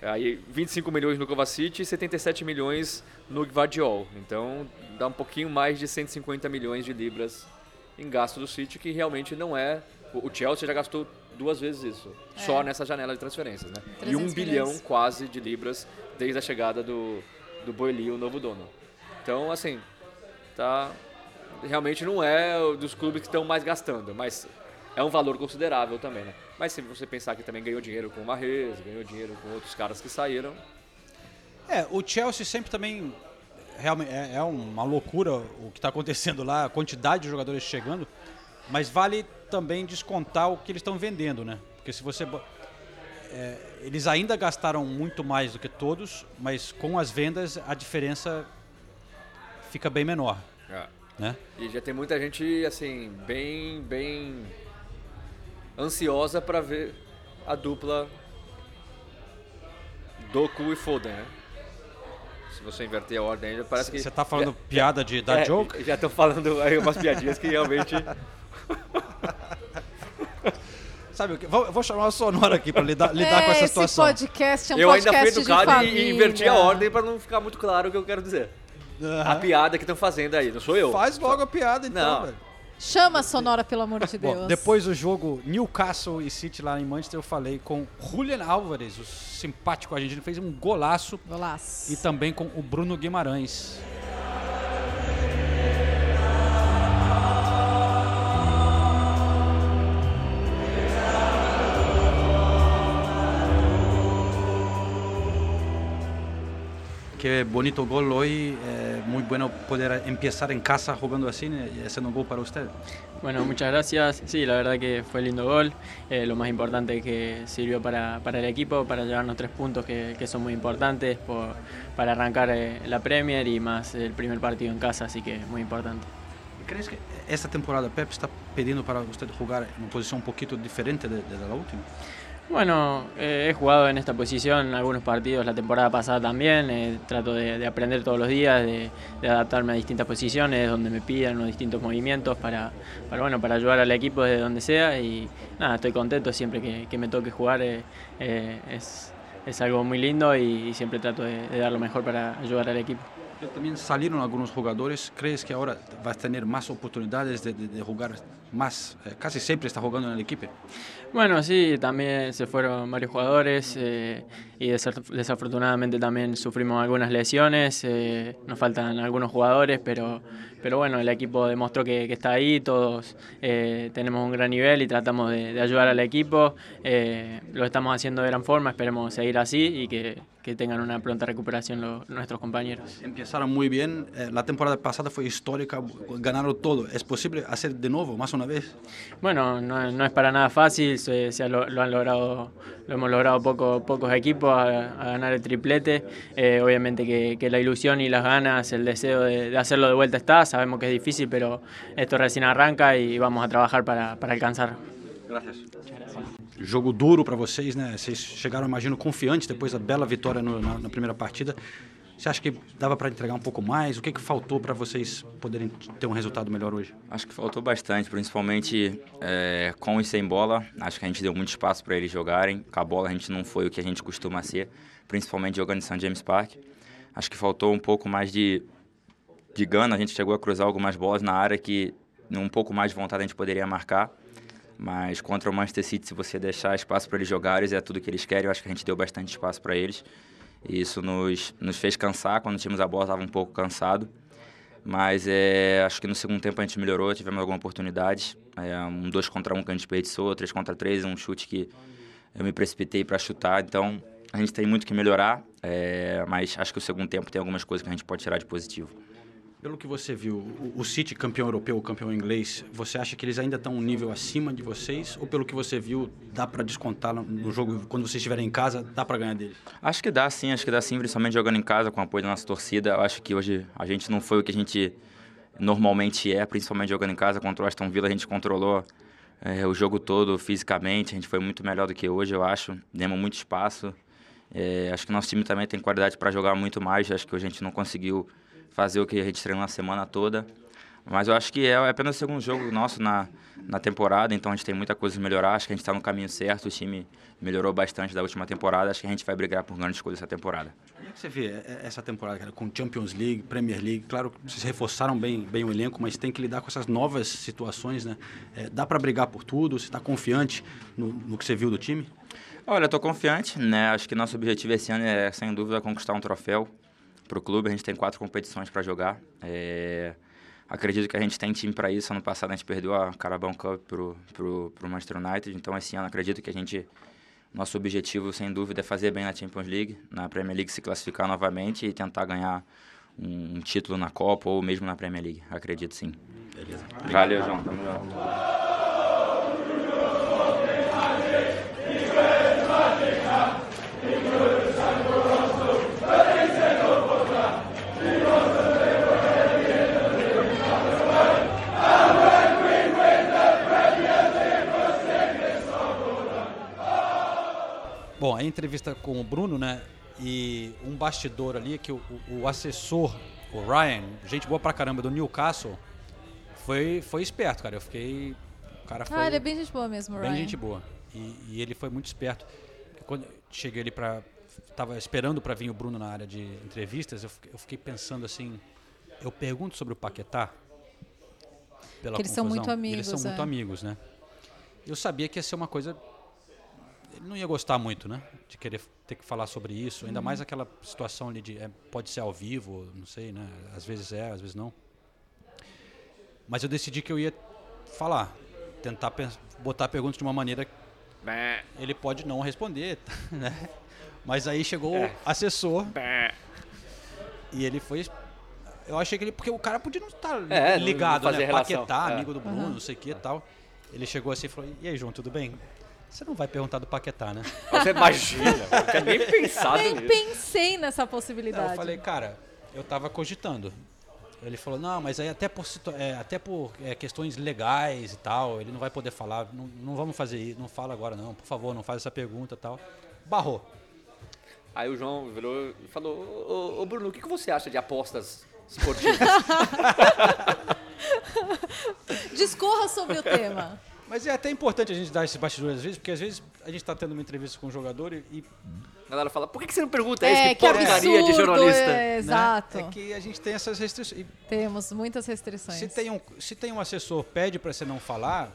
Aí 25 milhões no Kovacic e 77 milhões no Gvardiol. Então dá um pouquinho mais de 150 milhões de libras em gasto do City, que realmente não é. O Chelsea já gastou duas vezes isso, só nessa janela de transferências, né? E um 300 bilhão quase de libras desde a chegada do, do Boeli, o novo dono. Então, assim, tá. Realmente não é dos clubes que estão mais gastando, mas é um valor considerável também, né? Mas se você pensar que também ganhou dinheiro com o Mahrez, ganhou dinheiro com outros caras que saíram, É, o Chelsea sempre também realmente é, é uma loucura o que está acontecendo lá, a quantidade de jogadores chegando, mas vale também descontar o que eles estão vendendo, né? Porque se você é, eles ainda gastaram muito mais do que todos, mas com as vendas a diferença fica bem menor, né? E já tem muita gente, assim, bem, bem ansiosa para ver a dupla Doku e Foden, né? Se você inverter a ordem, parece que... Você tá falando já- piada de da é, joke? Já estão falando aí umas piadinhas que realmente... Sabe o que? Vou, vou chamar o Sonora aqui para lidar, lidar é, com essa esse situação. podcast é um eu ainda fui podcast de educado e- e inverti a ordem para não ficar muito claro o que eu quero dizer. A piada que estão fazendo aí, não sou eu. Faz logo a piada então, Não. velho. Chama a Sonora, pelo amor de Deus. Bom, depois do jogo Newcastle e City lá em Manchester, eu falei com Julian Álvares, o simpático argentino, fez um golaço, Golaço. e também com o Bruno Guimarães. Qué bonito gol hoy, muy bueno poder empezar en casa jugando así y haciendo un gol para usted. Bueno, muchas gracias. Sí, la verdad que fue lindo gol. Eh, lo más importante que sirvió para, para el equipo, para llevarnos tres puntos que, que son muy importantes por- para arrancar eh, la Premier y más el primer partido en casa, así que muy importante. ¿Crees que esta temporada Pep está pidiendo para usted jugar en una posición un poquito diferente de, de la última? Bueno, eh, he jugado en esta posición algunos partidos la temporada pasada también. eh, trato de, de aprender todos los días, de, adaptarme a distintas posiciones donde me pidan los distintos movimientos para, bueno, para ayudar al equipo desde donde sea. Y nada, estoy contento siempre que, me toque jugar. eh, eh, es, es algo muy lindo y, siempre trato de, de dar lo mejor para ayudar al equipo. También salieron algunos jugadores. ¿Crees que ahora vas a tener más oportunidades de, de- de jugar más? Eh, casi siempre está jugando en el equipo. Bueno, sí, también se fueron varios jugadores eh, y desaf- desafortunadamente también sufrimos algunas lesiones, eh, nos faltan algunos jugadores, pero, pero bueno, el equipo demostró que, que está ahí, todos eh, tenemos un gran nivel y tratamos de, de ayudar al equipo, lo estamos haciendo de gran forma, esperemos seguir así y que, que tengan una pronta recuperación lo- nuestros compañeros. Empezaron muy bien. la temporada pasada fue histórica. Ganaron todo. ¿Es posible hacer de nuevo, más una vez? Bueno, no, no es para nada fácil, se, lo, lo han logrado, lo hemos logrado poco, pocos equipos a, a ganar el triplete. Eh, obviamente que, que la ilusión y las ganas, el deseo de, de hacerlo de vuelta está, sabemos que es difícil, pero esto recién arranca y vamos a trabajar para, para alcanzar. Jogo duro para vocês, né? Vocês chegaram, imagino, confiantes depois da bela vitória no- na, na primeira partida. Você acha que dava para entregar um pouco mais? O que, que faltou para vocês poderem ter um resultado melhor hoje? Acho que faltou bastante, principalmente é, com e sem bola. Acho que a gente deu muito espaço para eles jogarem. Com a bola a gente não foi o que a gente costuma ser, principalmente jogando em St. James Park. Acho que faltou um pouco mais de, de gana. A gente chegou a cruzar algumas bolas na área que, um pouco mais de vontade, a gente poderia marcar. Mas contra o Manchester City, se você deixar espaço para eles jogarem, é tudo que eles querem. Eu acho que a gente deu bastante espaço para eles. Isso nos, nos fez cansar. Quando tínhamos a bola, estava um pouco cansado. Mas é, acho que no segundo tempo a gente melhorou, tivemos alguma oportunidade. É, um dois contra um que a gente desperdiçou, três contra três, um chute que eu me precipitei para chutar. Então a gente tem muito que melhorar, é, mas acho que o segundo tempo tem algumas coisas que a gente pode tirar de positivo. Pelo que você viu, o, City campeão europeu, campeão inglês, você acha que eles ainda estão um nível acima de vocês? Ou pelo que você viu, dá para descontar no, no jogo, quando vocês estiverem em casa, dá para ganhar deles? Acho que dá sim, acho que dá sim, principalmente jogando em casa com o apoio da nossa torcida. Eu acho que hoje a gente não foi o que a gente normalmente é, principalmente jogando em casa contra o Aston Villa, a gente controlou é, o jogo todo fisicamente, a gente foi muito melhor do que hoje, eu acho. Demos muito espaço. É, acho que nosso time também tem qualidade para jogar muito mais, acho que hoje a gente não conseguiu fazer o que a gente treinou a semana toda. Mas eu acho que é apenas o segundo jogo nosso na, na temporada, então a gente tem muita coisa a melhorar. Acho que a gente está no caminho certo, o time melhorou bastante da última temporada. Acho que a gente vai brigar por grandes coisas essa temporada. Como é que você vê é, essa temporada, cara, com Champions League, Premier League? Claro vocês reforçaram bem, bem o elenco, mas tem que lidar com essas novas situações, né? É, dá para brigar por tudo? Você está confiante no, no que você viu do time? Olha, estou confiante, né? Acho que nosso objetivo esse ano é, sem dúvida, conquistar um troféu para o clube. A gente tem quatro competições para jogar. É... Acredito que a gente tem time para isso. Ano passado a gente perdeu a Carabao Cup pro, pro, pro Manchester United, então esse ano acredito que a gente nosso objetivo, sem dúvida, é fazer bem na Champions League, na Premier League se classificar novamente e tentar ganhar um, um título na Copa ou mesmo na Premier League. Acredito sim. Beleza. Valeu, João. Tamo junto. A entrevista com o Bruno, né? E um bastidor ali que o, o, o assessor, o Ryan, gente boa pra caramba do Newcastle, foi, foi esperto, cara. Eu fiquei. O cara foi. Ah, ele é bem gente boa mesmo, bem Ryan. gente boa. E, e ele foi muito esperto. Quando eu cheguei ali pra. Tava esperando pra vir o Bruno na área de entrevistas, eu fiquei, eu fiquei pensando assim. Eu pergunto sobre o Paquetá. Pela Que eles são confusão. muito Eles são amigos, muito é. amigos, né? Eu sabia que ia ser uma coisa. Ele não ia gostar muito, né? De querer ter que falar sobre isso. Ainda Uhum. mais aquela situação ali de. é, pode ser ao vivo, não sei, né? Às vezes é, às vezes não. Mas eu decidi que eu ia falar. Tentar botar perguntas de uma maneira que Bé, ele pode não responder, né? Mas aí chegou É. o assessor bé. e ele foi. Eu achei que ele. Porque o cara podia não estar É, ligado, não fazer né? relação. Paquetá, É. amigo do Bruno, não sei o que e tal. Ele chegou assim e falou: E aí, João, tudo bem? Você não vai perguntar do Paquetá, né? Você imagina, eu não tinha nem pensado Nem nisso. pensei nessa Não, possibilidade. eu falei, cara, eu tava cogitando. Ele falou, não, mas aí até por, é, até por é, questões legais e tal, ele não vai poder falar, não, não vamos fazer isso, não fala agora não, por favor, não faz essa pergunta e tal. Barrou. Aí o João virou e falou: Ô, ô, ô, Bruno, o que, que você acha de apostas esportivas? Discorra sobre o tema. Mas é até importante a gente dar esse bastidor às vezes, porque às vezes a gente tá tendo uma entrevista com um jogador e, e, A galera fala: por que, você não pergunta isso? É, Que que porcaria absurdo, de jornalista. é, né, exato. é que a gente tem essas restrições. Temos muitas restrições. se tem um, se tem um assessor pede para você não falar,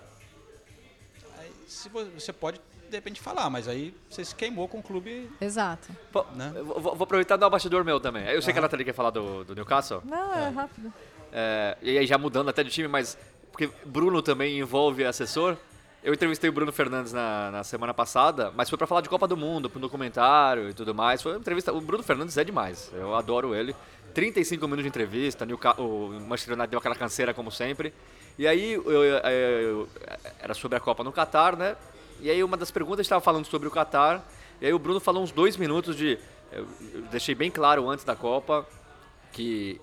aí se vo- você pode de repente falar, mas aí você se queimou com o clube, Exato. Pô, né? vou, vou aproveitar e dar um bastidor meu também. Eu sei que a Nathalie quer falar do, do Newcastle. Não, é, rápido. É, e aí já mudando até de time, mas porque Bruno também envolve assessor. Eu entrevistei o Bruno Fernandes na, na semana passada, mas foi pra falar de Copa do Mundo, pro documentário e tudo mais. Foi uma entrevista. O Bruno Fernandes é demais. Eu adoro ele. 35 minutos de entrevista, o Manchester United deu aquela canseira como sempre. E aí eu- eu- eu- era sobre a Copa no Catar, né? E aí uma das perguntas estava falando sobre o Catar. E aí o Bruno falou uns dois minutos de. Eu deixei bem claro antes da Copa que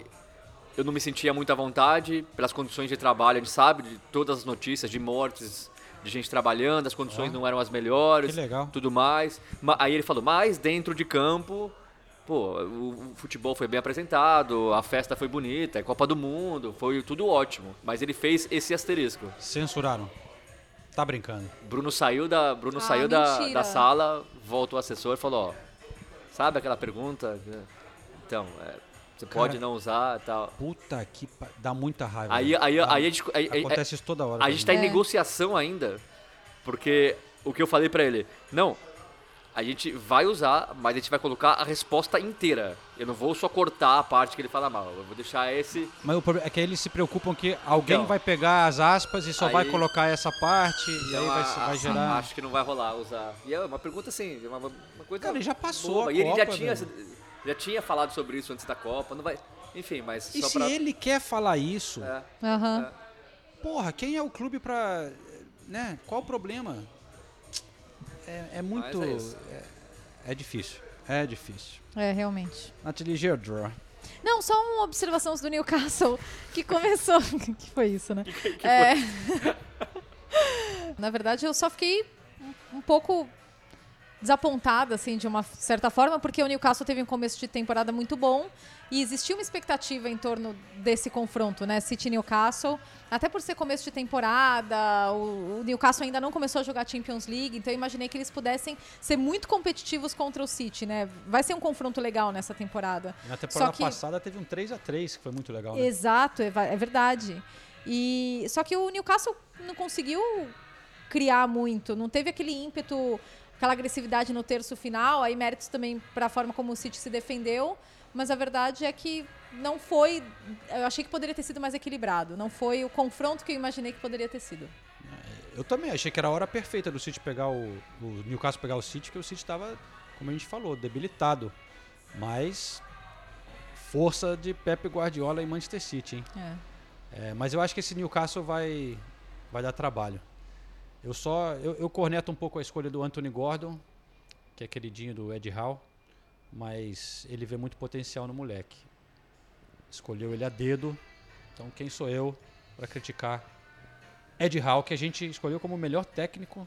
eu não me sentia muito à vontade pelas condições de trabalho. A gente sabe de todas as notícias de mortes, de gente trabalhando, as condições não eram as melhores. Que legal. Tudo mais. Ma- Aí ele falou, mas dentro de campo, pô, o futebol foi bem apresentado, a festa foi bonita, é Copa do Mundo, foi tudo ótimo. Mas ele fez esse asterisco. Censuraram. Tá brincando. Bruno saiu da, Bruno Ah, saiu da, da sala, volta o assessor e falou, ó, sabe aquela pergunta? Então, é, você Cara, pode não usar e tal. Puta que pa... dá muita raiva. Aí, aí, Dá- aí, a gente- aí- aí- Acontece isso toda hora. a gente está em É. negociação ainda, porque o que eu falei pra ele, não, a gente vai usar, mas a gente vai colocar a resposta inteira. Eu não vou só cortar a parte que ele fala mal, eu vou deixar esse... Mas o problema é que eles se preocupam que alguém Então. vai pegar as aspas e só vai Aí- colocar essa parte e aí Então, vai, a- vai a- gerar. Acho que não vai rolar usar. E é uma pergunta assim, uma, uma coisa. Cara, ele já passou boba. a E ele já Copa, tinha, velho. Já tinha falado sobre isso antes da Copa. Não vai. Enfim, mas E se pra. ele quer falar isso, É. Aham. porra, quem é o clube pra. Né? Qual o problema? É, é muito. É. É, é difícil. É difícil. É, realmente. Nathalie Geodra. Não, só uma observação do Newcastle que começou. que foi isso, né? É. Na verdade, eu só fiquei um pouco desapontada, assim, de uma certa forma, porque o Newcastle teve um começo de temporada muito bom e existia uma expectativa em torno desse confronto, né? City e Newcastle, até por ser começo de temporada, o, o Newcastle ainda não começou a jogar Champions League, então eu imaginei que eles pudessem ser muito competitivos contra o City, né? Vai ser um confronto legal nessa temporada. Na temporada que- passada teve um 3x3, que foi muito legal. Né? Exato, é, é verdade. E só que o Newcastle não conseguiu criar muito, não teve aquele ímpeto, aquela agressividade no terço final, aí méritos também para a forma como o City se defendeu, mas a verdade é que não foi, eu achei que poderia ter sido mais equilibrado, não foi o confronto que eu imaginei que poderia ter sido. Eu também achei que era a hora perfeita do City pegar o, o Newcastle pegar o City, que o City estava, como a gente falou, debilitado. Mas força de Pepe Guardiola e Manchester City, hein? É. É, mas eu acho que esse Newcastle vai, vai dar trabalho. Eu só eu, eu corneto um pouco a escolha do Anthony Gordon, que é queridinho do Ed Hall, mas ele vê muito potencial no moleque. Escolheu ele a dedo, então quem sou eu para criticar Ed Hall, que a gente escolheu como o melhor técnico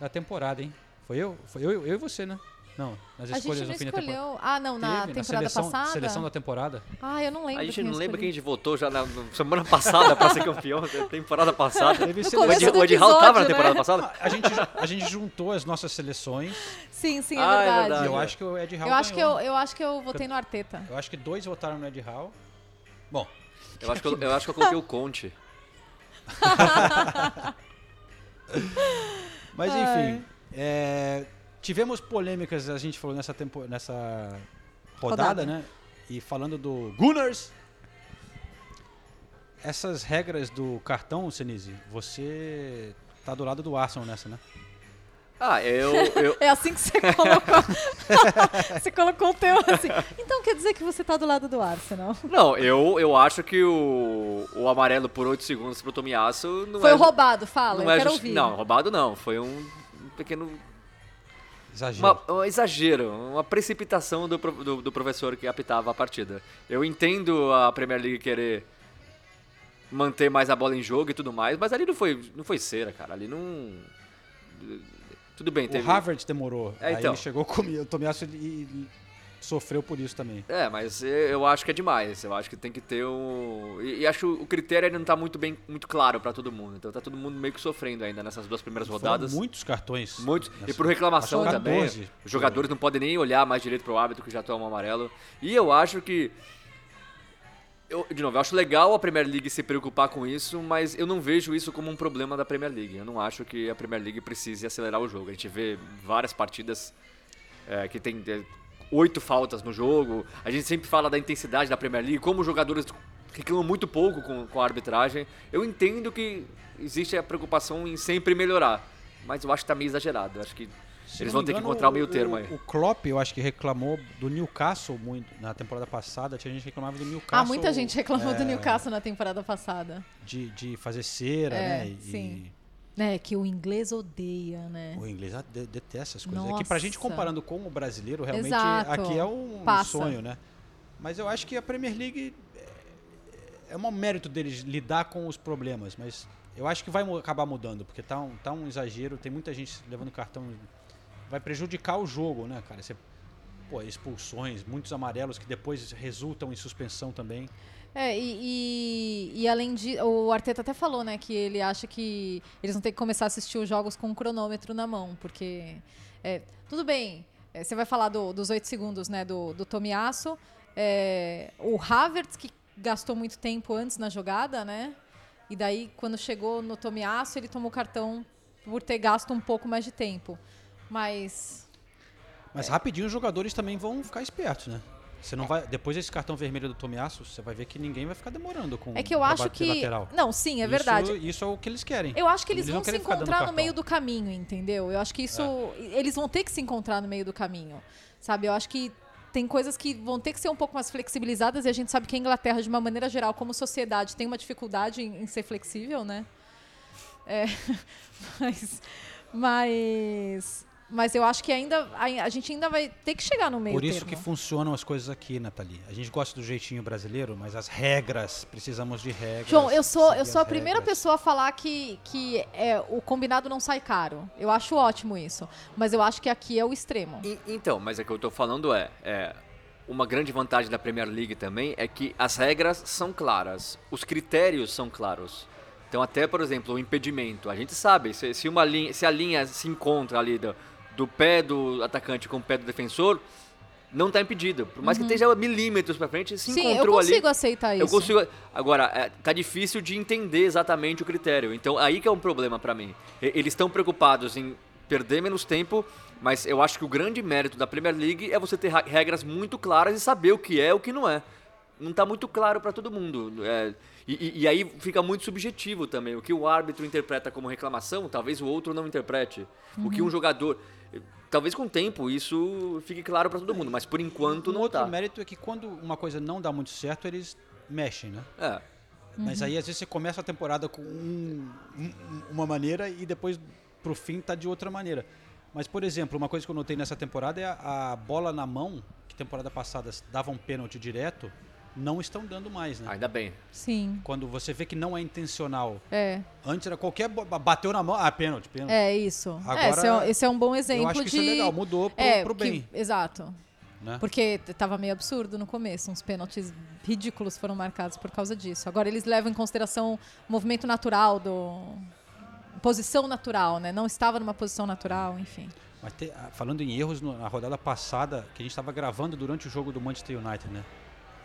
da temporada, hein? Foi eu? Foi eu, eu e você, né? Não, nas A escolhas gente não no fim da temporada. escolheu. Ah, não, na Teve, temporada seleção, passada. Seleção da temporada. Ah, eu não lembro. A gente não lembra quem a gente votou já na, na semana passada pra ser campeão, da temporada passada. No seleção- O Ed, o Ed Hall tava na episódio, temporada né? passada? A gente, a gente juntou as nossas seleções Sim, sim, é Ah, é verdade. e verdade. eu acho que o Ed Hall Eu acho, que eu, eu acho que eu votei no Arteta. Eu acho que dois votaram no Ed Hall. Bom, Eu acho que eu, eu acho que eu coloquei o Conte. mas enfim. é, tivemos polêmicas, a gente falou nessa, tempo, nessa rodada, Rodada. né? E falando do Gunners. Essas regras do cartão, Senise, você tá do lado do Arsenal nessa, né? Ah, eu, eu, É assim que você colocou. você colocou o teu assim. Então quer dizer que você tá do lado do Arsenal. Não, eu, eu acho que o, o amarelo por 8 segundos pro Tomiasso não Foi é. roubado, fala, não eu é quero justi- ouvir. Não, roubado não. Foi um pequeno. Exagero. Uma, um exagero, uma precipitação do, do, do professor que apitava a partida. Eu entendo a Premier League querer manter mais a bola em jogo e tudo mais, mas ali não foi, não foi cera, cara. Ali não. Tudo bem, teve. O Harvard demorou. É, Aí então. ele chegou comigo. O Tomiasso e, e sofreu por isso também. É, mas eu- acho que é demais. Eu acho que tem que ter um. E, e acho que o critério ainda não tá muito bem, muito claro pra todo mundo. Então tá todo mundo meio que sofrendo ainda nessas duas primeiras rodadas. Foram muitos cartões. Muitos. E nessa- por reclamação acho também. 14. Os jogadores não podem nem olhar mais direito pro árbitro que já toma amarelo. E eu acho que. Eu, de novo, eu acho legal a Premier League se preocupar com isso, mas eu não vejo isso como um problema da Premier League. Eu não acho que a Premier League precise acelerar o jogo. A gente vê várias partidas é, que tem é, oito faltas no jogo. A gente sempre fala da intensidade da Premier League, como os jogadores reclamam muito pouco com, com a arbitragem. Eu entendo que existe a preocupação em sempre melhorar, mas eu acho que tá meio exagerado. Eu acho que Se eles vão me ter que engano, encontrar o meio termo aí. O Klopp, eu acho que reclamou do Newcastle muito na temporada passada. Tinha gente que reclamava do Newcastle. Ah, muita gente reclamou do é, Newcastle na temporada passada. De, de fazer cera, É, né? E, sim. É, que o inglês odeia, né? O inglês de- detesta essas coisas. É que pra gente Nossa. comparando com o brasileiro, realmente Exato. aqui é um Passa. sonho, né? Mas eu acho que a Premier League. é, é um mérito deles lidar com os problemas, mas eu acho que vai acabar mudando, porque tá um, tá um exagero, tem muita gente levando cartão. Vai prejudicar o jogo, né, cara? Você, pô, expulsões, muitos amarelos que depois resultam em suspensão também. É, e, e, e além de. O Arteta até falou, né, que ele acha que eles vão ter que começar a assistir os jogos com um cronômetro na mão, porque. é, tudo bem, é, você vai falar do- dos oito segundos, né, do, do Tomiasso. É, o Havertz, que gastou muito tempo antes na jogada, né? E daí, quando chegou no Tomiasso, ele tomou cartão por ter gasto um pouco mais de tempo. Mas. Mas rapidinho os jogadores também vão ficar espertos, né? Você não vai. Depois desse cartão vermelho do Tomiasso, você vai ver que ninguém vai ficar demorando com É que eu pra acho que. lateral. Não, sim, é Isso- verdade. Isso, é o que eles querem. Eu acho que eles, não vão se encontrar no meio do caminho, entendeu? Eu acho que isso. Eles vão ter que se encontrar no meio do caminho. Sabe? Eu acho que tem coisas que vão ter que ser um pouco mais flexibilizadas e a gente sabe que a Inglaterra, de uma maneira geral, como sociedade, tem uma dificuldade em, em ser flexível, né? É, mas. Mas. Mas eu acho que ainda. A, a gente ainda vai ter que chegar no meio Por isso termo. que funcionam as coisas aqui, Nathalie. A gente gosta do jeitinho brasileiro, mas as regras, precisamos de regras. João, eu sou, eu sou a primeira regras. pessoa a falar que, que é, o combinado não sai caro. Eu acho ótimo isso. Mas eu acho que aqui é o extremo. E- então, mas o que eu tô falando é, é, uma grande vantagem da Premier League também é que as regras são claras, os critérios são claros. Então até, por exemplo, o impedimento, a gente sabe, se, se uma linha, se a linha se encontra ali do, do pé do atacante com o pé do defensor, não está impedido. Por mais que esteja milímetros para frente, se Uhum. Sim, eu encontrou ali. consigo aceitar Eu isso. consigo. Agora, é, tá difícil de entender exatamente o critério. Então, aí que é um problema pra mim. Eles estão preocupados em perder menos tempo, mas eu acho que o grande mérito da Premier League é você ter ra- regras muito claras e saber o que é e o que não é. Não tá muito claro pra todo mundo. É, e, e- aí fica muito subjetivo também. O que o árbitro interpreta como reclamação, talvez o outro não interprete. O que um jogador. Talvez com o tempo isso fique claro pra todo mundo, mas por enquanto Um não outro tá. mérito é que quando uma coisa não dá muito certo, eles mexem, né? É. Mas aí às vezes você começa a temporada com um- um- uma maneira e depois pro fim tá de outra maneira. Mas, por exemplo, uma coisa que eu notei nessa temporada é a, a bola na mão, que temporada passada dava um pênalti direto, não estão dando mais, né? Ainda bem. Sim. Quando você vê que não é intencional. É, Antes era qualquer. Bateu na mão, ah, pênalti, pênalti. é isso. Agora, é, esse, é, um- esse é um bom exemplo eu acho que de. isso é legal, mudou pro, é, pro que- bem. exato. Né? Porque t- tava meio absurdo no começo, uns pênaltis ridículos foram marcados por causa disso. Agora eles levam em consideração o movimento natural do posição natural, né? Não estava numa posição natural, enfim. Mas te- ah, falando em erros, no- na rodada passada, que a gente estava gravando durante o jogo do Manchester United, né?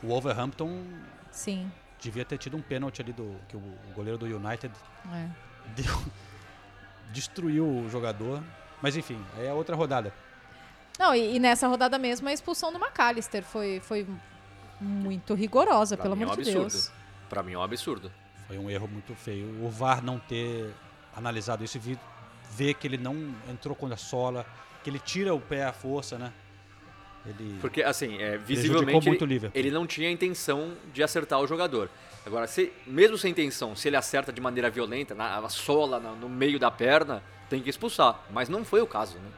O Wolverhampton Sim. devia ter tido um pênalti ali do que o, o goleiro do United É. deu, destruiu o jogador. Mas enfim, aí é outra rodada. Não, e, e nessa rodada mesmo a expulsão do McAllister foi, foi muito rigorosa, Pra pelo é um amor de absurdo. Deus. Pra mim é um absurdo. Foi um erro muito feio. O VAR não ter analisado isso e ver que ele não entrou com a sola, que ele tira o pé à força, né? Ele Porque, assim, é, visivelmente ele, ele não tinha a intenção de acertar o jogador. Agora, se, mesmo sem intenção, se ele acerta de maneira violenta, na, na sola, na- no meio da perna, tem que expulsar. Mas não foi o caso, né?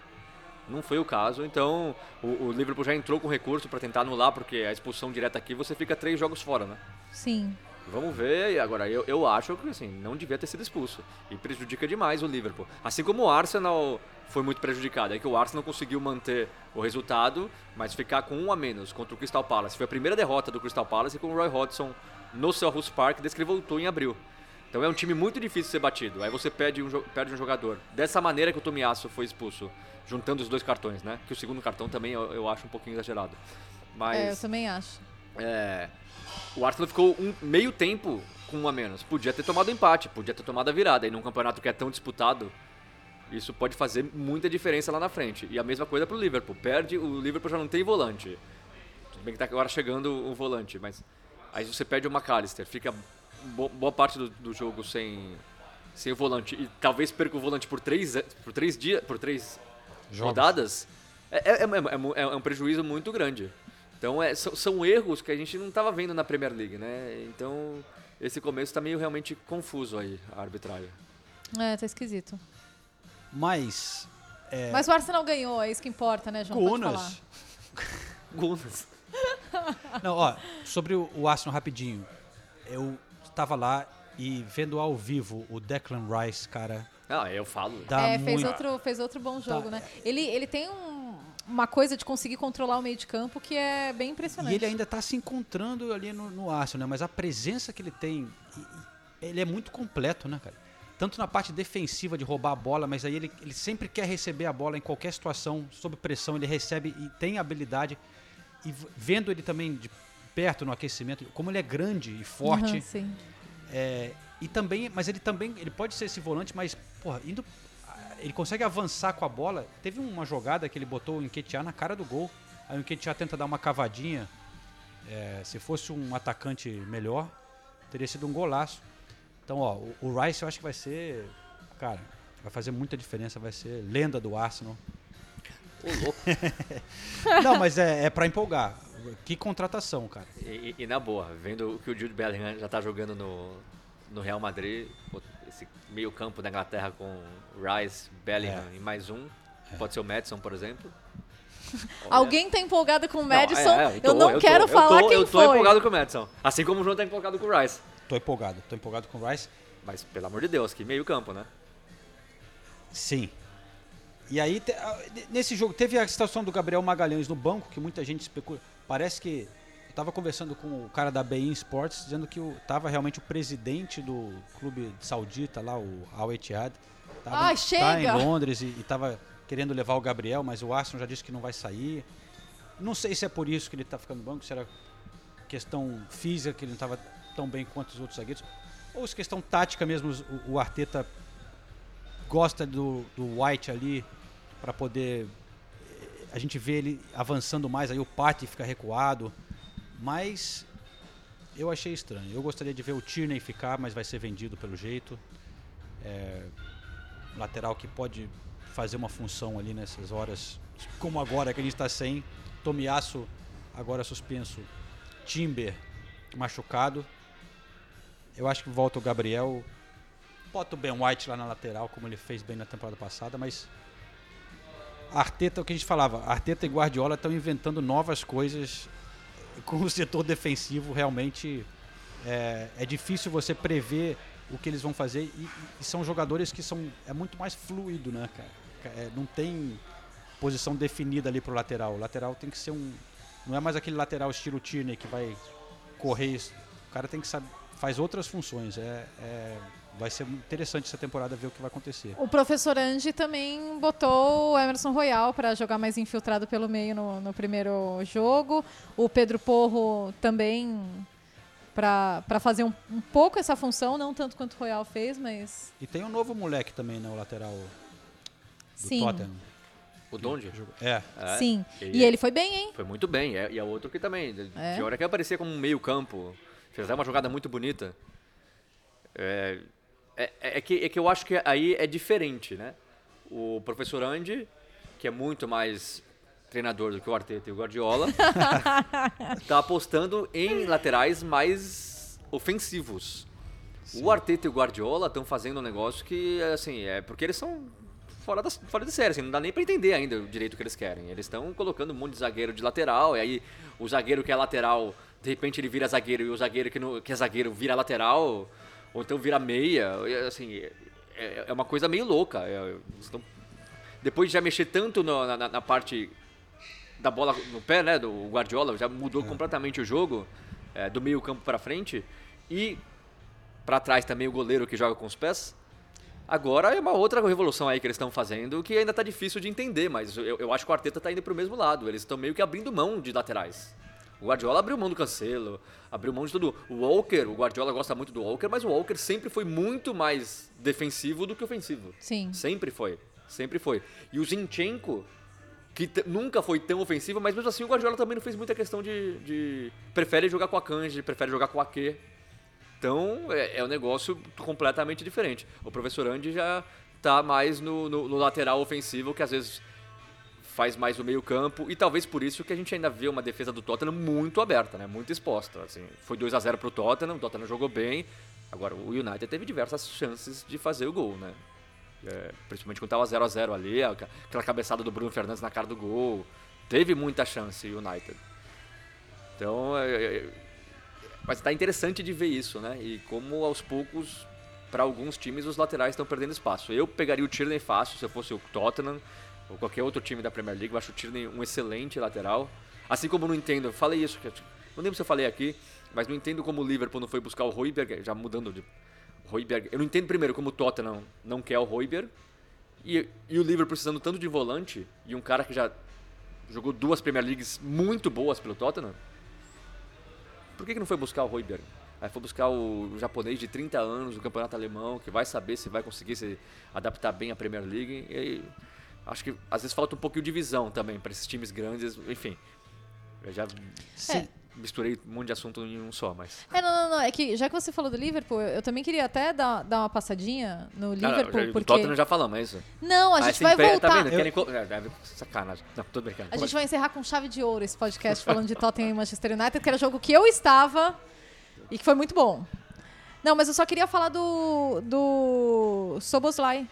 Não foi o caso, então o, o Liverpool já entrou com recurso para tentar anular, porque a expulsão direta aqui você fica três jogos fora, né? Sim. Vamos ver, e agora eu, eu acho que assim, não devia ter sido expulso. E prejudica demais o Liverpool. Assim como o Arsenal foi muito prejudicado. É que o Arsenal conseguiu manter o resultado, mas ficar com um a menos contra o Crystal Palace. Foi a primeira derrota do Crystal Palace com o Roy Hodgson no Selhurst Park, desde que ele voltou em abril. Então é um time muito difícil de ser batido. Aí você perde um, perde um jogador. Dessa maneira que o Tomiasso foi expulso, juntando os dois cartões, né? Que o segundo cartão também eu, eu acho um pouquinho exagerado. Mas É, eu também acho. é, o Arsenal ficou um meio tempo com um a menos. Podia ter tomado empate, podia ter tomado a virada. E num campeonato que é tão disputado, isso pode fazer muita diferença lá na frente. E a mesma coisa pro Liverpool. Perde, o Liverpool já não tem volante. Tudo bem que tá agora chegando o volante, mas aí você perde o McAllister. Fica bo- boa parte do, do jogo sem, sem o volante. E talvez perca o volante por três, por três dias, por três Jogos. rodadas. É, é- é- é é um prejuízo muito grande. Então é, são, são erros que a gente não estava vendo na Premier League, né? Então esse começo está meio realmente confuso aí, a arbitragem. É, tá esquisito. Mas é, Mas o Arsenal ganhou, é isso que importa, né, João? Gunas. Gunas. Não, ó, sobre o, o Arsenal rapidinho. eu estava lá e vendo ao vivo o Declan Rice, cara, Não, eu falo. dá é, fez muito... outro, fez outro bom jogo, Tá. né? Ele, ele tem um- uma coisa de conseguir controlar o meio de campo que é bem impressionante. E ele ainda está se encontrando ali no, no Arsenal, né? Mas a presença que ele tem, ele é muito completo, né, cara? Tanto na parte defensiva de roubar a bola, mas aí ele, ele sempre quer receber a bola em qualquer situação, sob pressão, ele recebe e tem habilidade. E vendo ele também de perto no aquecimento, como ele é grande e forte, Aham, sim. é, e também, mas ele também, ele pode ser esse volante, mas porra, indo, ele consegue avançar com a bola. Teve uma jogada que ele botou o Enquetear na cara do gol. Aí o Enquetear tenta dar uma cavadinha. É, se fosse um atacante melhor, teria sido um golaço. Então, ó, o, o Rice eu acho que vai ser, cara, vai fazer muita diferença, vai ser lenda do Arsenal. Ô, louco. Não, mas é, é para empolgar. Que contratação, cara. E, e- e na boa, vendo o que o Jude Bellingham já tá jogando no, no Real Madrid, esse meio campo da Inglaterra com Rice, Bellingham É. e mais um, pode ser o Madison, por exemplo. Olha. Alguém tá empolgado com o Não, Madison? é, é, eu tô, não tô, quero eu falar tô, quem Eu tô foi. empolgado com o Madison, assim como o João tá empolgado com o Rice. Tô empolgado, tô empolgado com o Rice. Mas, pelo amor de Deus, que meio campo, né? Sim. E aí, te- nesse jogo, teve a situação do Gabriel Magalhães no banco, que muita gente especula. Parece que. Eu tava conversando com o cara da BI Sports, dizendo que o, tava realmente o presidente do clube saudita lá, o Al Ittihad. Tava, Ai, Tá em Londres e, e tava querendo levar o Gabriel, mas o Arsenal já disse que não vai sair. Não sei se é por isso que ele tá ficando no banco, se era questão física, que ele não tava tão bem quanto os outros zagueiros. Ou se questão tática mesmo, o, o Arteta gosta do, do White ali para poder eh, a gente vê ele avançando mais aí o Patti fica recuado mas eu achei estranho. Eu gostaria de ver o Tierney ficar mas vai ser vendido pelo jeito. É, lateral que pode fazer uma função ali nessas horas como agora que a gente está sem. Tomiasso agora suspenso. Timber machucado. Eu acho que volta o Gabriel. Bota o Ben White lá na lateral, como ele fez bem na temporada passada, mas. Arteta, o que a gente falava, Arteta e Guardiola estão inventando novas coisas com o setor defensivo. Realmente é, é difícil você prever o que eles vão fazer e, e são jogadores que são. É muito mais fluido, né, cara? É, não tem posição definida ali pro lateral. O lateral tem que ser um. Não é mais aquele lateral estilo Tierney que vai correr. O cara tem que saber. Faz outras funções. É, é, vai ser interessante essa temporada ver o que vai acontecer. O professor Ange também botou o Emerson Royal para jogar mais infiltrado pelo meio no, no primeiro jogo. O Pedro Porro também para fazer um, um pouco essa função, não tanto quanto o Royal fez, mas E tem um novo moleque também, né? O lateral do sim. Tottenham. O Donde? É. É, Sim. ele E ele foi bem, hein? Foi muito bem. é- E é outro que também. de- É. De hora que aparecia como um meio campo. Fez até uma jogada muito bonita. É, é, é que, é que eu acho que aí é diferente, né? O professor Andy, que é muito mais treinador do que o Arteta e o Guardiola, tá apostando em laterais mais ofensivos. O Arteta e o Guardiola estão fazendo um negócio que, assim, é porque eles são fora, das, fora de série, assim, não dá nem pra entender ainda o direito que eles querem. Eles estão colocando um monte de zagueiro de lateral, e aí o zagueiro que é lateral, de repente ele vira zagueiro, e o zagueiro que, não, que é zagueiro vira lateral, ou então vira meia, assim, é, é uma coisa meio louca. É, depois de já mexer tanto no- na, na- parte da bola no pé, né, do Guardiola, já mudou completamente o jogo, é, do meio campo para frente, e para trás também o goleiro que joga com os pés. Agora é uma outra revolução aí que eles estão fazendo que ainda tá difícil de entender, mas eu, eu acho que o Arteta tá indo pro mesmo lado. Eles estão meio que abrindo mão de laterais. O Guardiola abriu mão do Cancelo, abriu mão de tudo. O Walker, o Guardiola gosta muito do Walker, mas o Walker sempre foi muito mais defensivo do que ofensivo. Sim. Sempre foi, sempre foi. E o Zinchenko, que nunca foi tão ofensivo, mas mesmo assim o Guardiola também não fez muita questão de... de- prefere jogar com a Kanji, prefere jogar com o Ake. Então é, é um negócio completamente diferente. O professor Andy já tá mais no, no- no lateral ofensivo, que às vezes faz mais o meio campo, e talvez por isso que a gente ainda vê uma defesa do Tottenham muito aberta, né? muito exposta. Assim. Foi 2 a 0 pro Tottenham, o Tottenham jogou bem, agora o United teve diversas chances de fazer o gol, né? É, principalmente quando tava 0 a 0 ali, aquela cabeçada do Bruno Fernandes na cara do gol. Teve muita chance o United. Então, é, é, Mas tá interessante de ver isso, né? E como aos poucos, para alguns times, os laterais estão perdendo espaço. Eu pegaria o Tierney fácil se eu fosse o Tottenham ou qualquer outro time da Premier League. Eu acho o Tierney um excelente lateral. Assim como não entendo, eu falei isso, não lembro se eu falei aqui, mas não entendo como o Liverpool não foi buscar o Royberg, já mudando de Royberg. Eu não entendo primeiro como o Tottenham não quer o Royberg e, e o Liverpool precisando tanto de volante e um cara que já jogou duas Premier Leagues muito boas pelo Tottenham. Por que, que não foi buscar o Royberg? Aí foi buscar o japonês de 30 anos do campeonato alemão, que vai saber se vai conseguir se adaptar bem à Premier League. E aí, acho que às vezes falta um pouquinho de visão também para esses times grandes. Enfim, eu já É. misturei um monte de assunto em um só, mas. É, não, não, não. É que já que você falou do Liverpool, eu, também queria até dar, dar uma passadinha no Não, Liverpool, não, já- porque... Tottenham já falamos, é isso? Não, a Ah, gente esse vai voltar. Tá vendo? Eu- Querem é, sacanagem. Não, tô brincando. A gente vai encerrar com chave de ouro esse podcast falando de Tottenham e Manchester United, que era o jogo que eu estava e que foi muito bom. Não, mas eu só queria falar do, do Soboslai.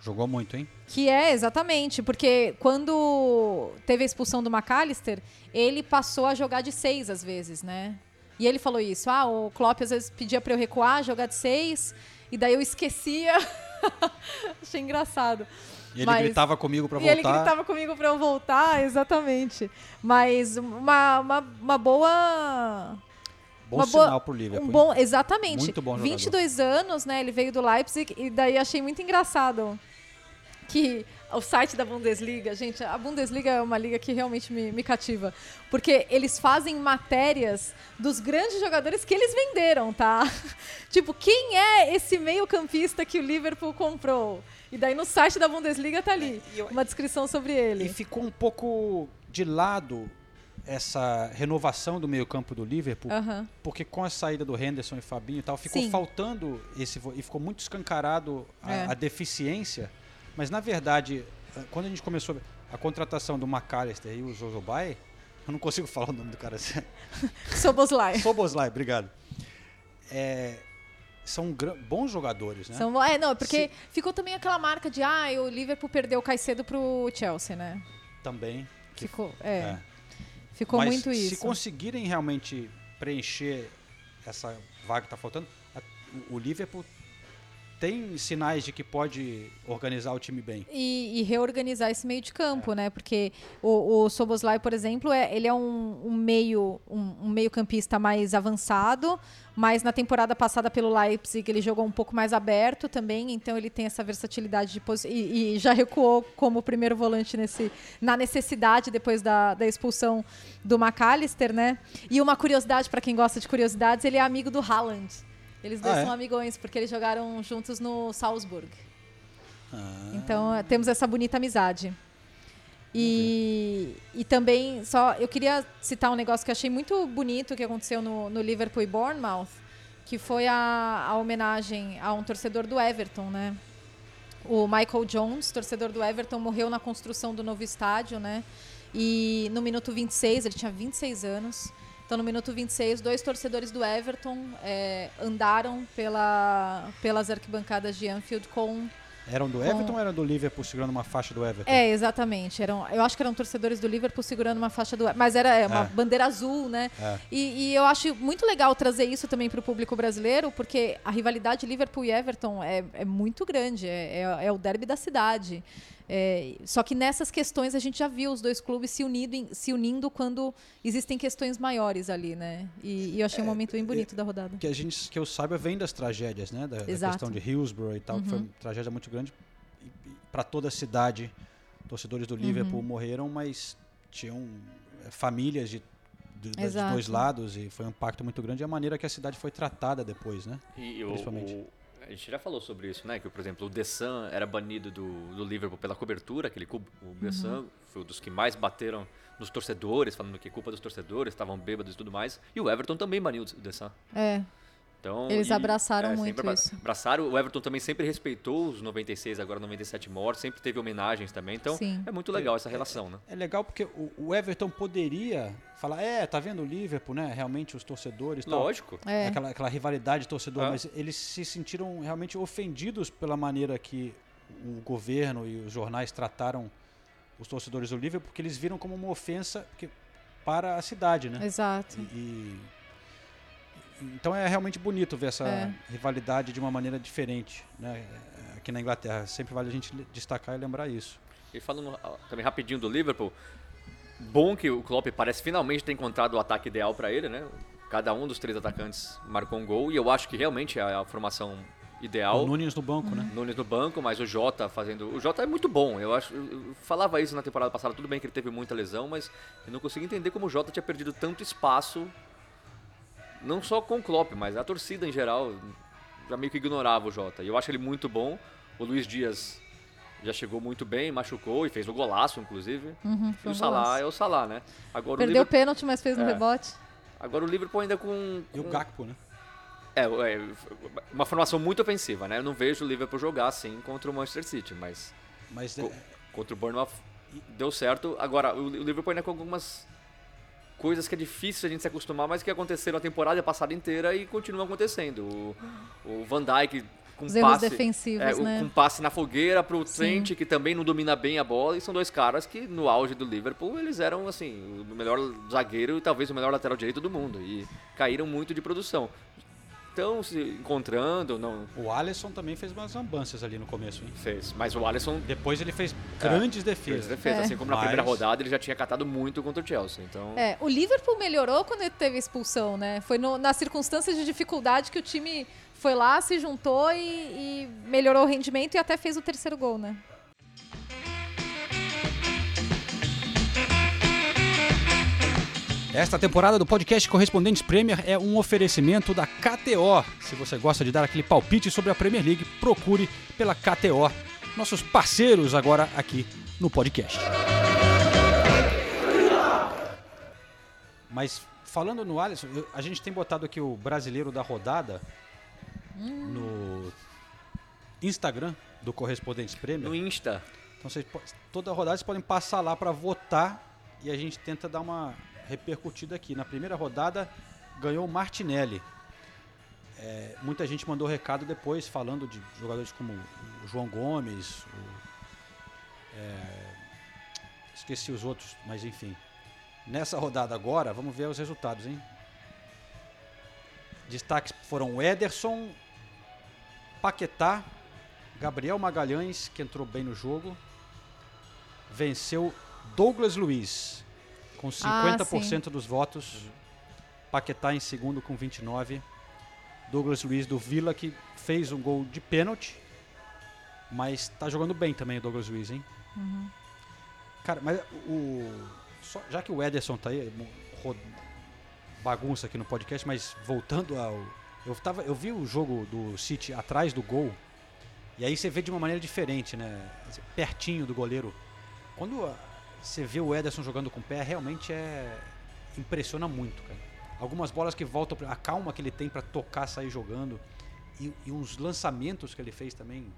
Jogou muito, hein? Que é, exatamente, porque quando teve a expulsão do McAllister, ele passou a jogar de seis às vezes, né? E ele falou isso, ah, o Klopp às vezes pedia pra eu recuar, jogar de seis, e daí eu esquecia. Achei engraçado. E ele Mas- gritava comigo pra e ele voltar. gritava comigo pra eu voltar, exatamente. Mas uma, uma, uma boa... Bom uma boa- sinal pro Liverpool. Um bom, exatamente. Muito bom jogador. 22 anos, né? Ele veio do Leipzig e daí achei muito engraçado que o site da Bundesliga, gente, a Bundesliga é uma liga que realmente me, me cativa, porque eles fazem matérias dos grandes jogadores que eles venderam, tá? tipo, quem é esse meio-campista que o Liverpool comprou? E daí no site da Bundesliga tá ali uma descrição sobre ele. E ficou um pouco de lado essa renovação do meio-campo do Liverpool, Aham. porque com a saída do Henderson e Fabinho e tal, ficou Sim. faltando esse e ficou muito escancarado a, É. a deficiência. Mas na verdade, eh, quando a gente começou a contratação do McAllister e o Zozobai, eu não consigo falar o nome do cara. Soboslai. Soboslai, obrigado. É, são bons jogadores, né? São, é, não, porque ficou também aquela marca de, ah, o Liverpool perdeu o Caicedo pro Chelsea, né? Também. Ficou, é. é. Ficou Mas muito se isso. conseguirem realmente preencher essa vaga que está faltando, a- o Liverpool tem sinais de que pode organizar o time bem. E, e reorganizar esse meio de campo, né? Porque o, o Soboslai, por exemplo, é, ele é um, um meio um, um meio campista mais avançado, mas na temporada passada pelo Leipzig ele jogou um pouco mais aberto também, então ele tem essa versatilidade de posi- e, e já recuou como primeiro volante nesse na necessidade depois da, da expulsão do McAllister, né? E uma curiosidade para quem gosta de curiosidades, ele é amigo do Haaland. Eles dois Ah, é? são amigões porque eles jogaram juntos no Salzburg. Ah, Então eh, temos essa bonita amizade. E, e também, só eu queria citar um negócio que achei muito bonito que aconteceu no, no Liverpool e Bournemouth, que foi a, a homenagem a um torcedor do Everton, né? O Michael Jones, torcedor do Everton, morreu na construção do novo estádio, né? E no minuto 26, ele tinha 26 anos. Então, no minuto 26, dois torcedores do Everton eh, andaram pela, pelas arquibancadas de Anfield com Eram do Everton ou eram do Liverpool segurando uma faixa do Everton? é, exatamente. Eram, eu acho que eram torcedores do Liverpool segurando uma faixa do. Mas era é, uma É. bandeira azul, né? É. E, e eu acho muito legal trazer isso também para o público brasileiro, porque a rivalidade Liverpool e Everton é, é muito grande. É, é- é o derby da cidade. É, só que nessas questões a gente já viu os dois clubes se, unido em- se unindo quando existem questões maiores ali, né? E, e eu achei um momento bem bonito da rodada. Que a gente, que eu saiba, vem das tragédias, né? Da, da questão de Hillsborough e tal, que foi Uhum. uma tragédia muito grande para toda a cidade. Torcedores do Liverpool Uhum. morreram, mas tinham eh, famílias de, de- dos dois lados e foi um impacto muito grande. E a maneira que a cidade foi tratada depois, né? E o, Principalmente. o- a gente já falou sobre isso, né? Que, por exemplo, o Dessan era banido do, do Liverpool pela cobertura, aquele cu- o Dessan foi um dos que mais bateram nos torcedores, falando que é culpa dos torcedores, estavam bêbados e tudo mais. E o Everton também baniu o Dessan. É. Então, Eles e- abraçaram sempre muito isso. Abraçaram. O Everton também sempre respeitou os 96, agora 97 mortos, sempre teve homenagens também. Então, Sim. é muito legal essa relação, né? É legal porque o, o Everton poderia falar, é, tá vendo o Liverpool, né? Realmente os torcedores. tal. Lógico. É. Aquela, aquela rivalidade torcedor, Ah. mas eles se sentiram realmente ofendidos pela maneira que o governo e os jornais trataram os torcedores do Liverpool, porque eles viram como uma ofensa que- para a cidade, né? Exato. E, Então é realmente bonito ver essa É. rivalidade de uma maneira diferente, né? Aqui na Inglaterra. Sempre vale a gente destacar e lembrar isso. E falando ah, também rapidinho do Liverpool, bom que o Klopp parece finalmente ter encontrado o ataque ideal para ele, né? Cada um dos três atacantes marcou um gol e eu acho que realmente é a formação ideal. O Nunes no banco, né? Nunes no banco, mas o Jota fazendo. O Jota é muito bom. Eu acho. Eu falava isso na temporada passada, tudo bem que ele teve muita lesão, mas eu não consigo entender como o Jota tinha perdido tanto espaço. Não só com o Klopp, mas a torcida em geral já meio que ignorava o Jota. E eu acho ele muito bom. O Luiz Dias já chegou muito bem, machucou e fez o golaço, inclusive. Uhum, e foi o Salah golaço. é o Salah, né? Agora Perdeu o Liverpool, pênalti, mas fez no É. rebote. agora o Liverpool ainda com, E o Gakpo, né? é, é, uma formação muito ofensiva, né? Eu não vejo o Liverpool jogar assim contra o Manchester City, mas Mas Co- é, contra o Bournemouth deu certo. Agora, o o Liverpool ainda com algumas coisas que é difícil a gente se acostumar, mas que aconteceram a temporada passada inteira e continuam acontecendo. O, o Van Dijk com Os passe, defensivos, é, o- né? com passe na fogueira pro Sim. Trent, que também não domina bem a bola, e são dois caras que no auge do Liverpool eles eram assim, o melhor zagueiro e talvez o melhor lateral direito do mundo e caíram muito de produção. Estão se encontrando, não o Alisson também fez umas lambanças ali no começo, hein? fez, mas o Alisson Depois ele fez grandes fez defesas. defesa, É. assim como na Mas- primeira rodada ele já tinha catado muito contra o Chelsea, então É, o Liverpool melhorou quando ele teve a expulsão, né? Foi no- nas circunstâncias de dificuldade que o time foi lá, se juntou e, e melhorou o rendimento e até fez o terceiro gol, né? Esta temporada do podcast Correspondentes Premier é um oferecimento da KTO. Se você gosta de dar aquele palpite sobre a Premier League, procure pela KTO, nossos parceiros agora aqui no podcast. Mas falando no Alisson, a gente tem botado aqui o brasileiro da rodada no Instagram do Correspondentes Premier. no Insta Então vocês, toda rodada vocês podem passar lá para votar e a gente tenta dar uma repercutida aqui. Na primeira rodada ganhou Martinelli. É, muita gente mandou recado depois falando de jogadores como o João Gomes, o- é, esqueci os outros, mas enfim. Nessa rodada agora, vamos ver os resultados, hein? Destaques foram Ederson, Paquetá, Gabriel Magalhães, que entrou bem no jogo, venceu Douglas Luiz com 50% dos votos. Paquetá em segundo com 29. Douglas Luiz do Vila que fez um gol de pênalti, mas tá jogando bem também o Douglas Luiz, hein? Cara, mas o só- já que o Ederson tá aí, mo- ro- bagunça aqui no podcast, mas voltando ao eu tava eu vi o jogo do City atrás do gol e aí você vê de uma maneira diferente, né? Pertinho do goleiro. Quando ah, você vê o Ederson jogando com o pé, realmente é impressiona muito, cara. Algumas bolas que voltam, a calma que ele tem pra tocar, sair jogando e, e uns lançamentos que ele fez também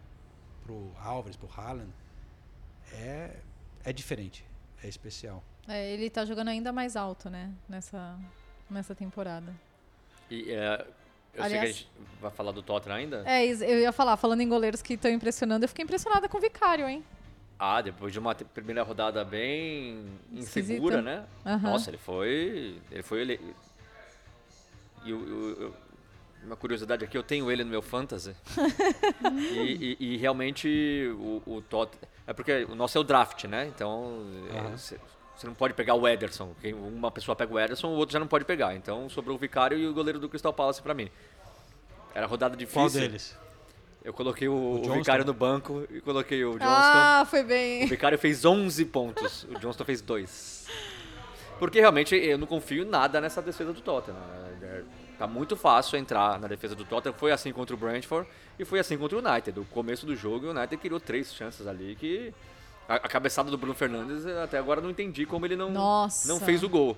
pro Alves, pro Haaland é é diferente, é especial. É, ele tá jogando ainda mais alto, né? Nessa, nessa temporada. e é, eu sei que a Aliás- gente vai falar do Tottenham ainda. É, eu ia falar, falando em goleiros que estão impressionando, eu fiquei impressionada com o Vicário, hein? Ah, depois de uma primeira rodada bem Esquisita. insegura, né? Aham. Nossa, ele foi. Ele foi ele. E uma curiosidade aqui, eu tenho ele no meu fantasy. e, e- e realmente o, o Tottenham. É porque o nosso é o draft, né? Então. Você não pode pegar o Ederson. Quem- Uma pessoa pega o Ederson, o outro já não pode pegar. Então sobrou o Vicário e o goleiro do Crystal Palace pra mim. Era rodada difícil. Qual deles? Eu coloquei o, o Johnston? Vicário no banco e coloquei o Johnston. Ah, foi O bem. Vicário fez 11 pontos, o Johnston fez 2. Porque realmente eu não confio em nada nessa defesa do Tottenham. né? É, Tá muito fácil entrar na defesa do Tottenham. Foi assim contra o Brentford e foi assim contra o United. O começo do jogo, o United criou três chances ali que. A, cabeçada do Bruno Fernandes, eu até agora não entendi como ele não, Nossa. não fez o gol.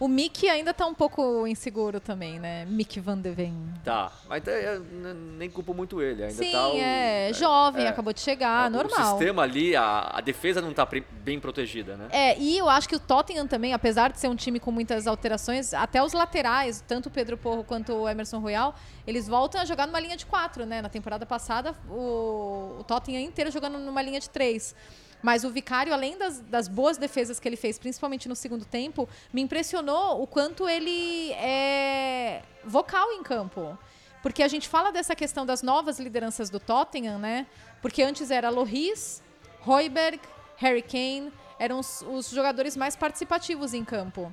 O Mick ainda tá um pouco inseguro também, né? Mick Van de Ven. Tá, mas é, n- nem culpo muito ele. Ainda Sim, tá o, é, jovem, é. acabou de chegar, o normal. sistema ali, a, a defesa não tá bem protegida, né? É, e eu acho que o Tottenham também, apesar de ser um time com muitas alterações, até os laterais, tanto o Pedro Porro quanto o Emerson Royal, eles voltam a jogar numa linha de quatro, né? Na temporada passada, o, o Tottenham inteiro jogando numa linha de três. Mas o Vicário, além das, das boas defesas que ele fez, principalmente no segundo tempo, me impressionou o quanto ele é vocal em campo. Porque a gente fala dessa questão das novas lideranças do Tottenham, né? Porque antes era Loris, Royberg, Harry Kane, eram os, os jogadores mais participativos em campo.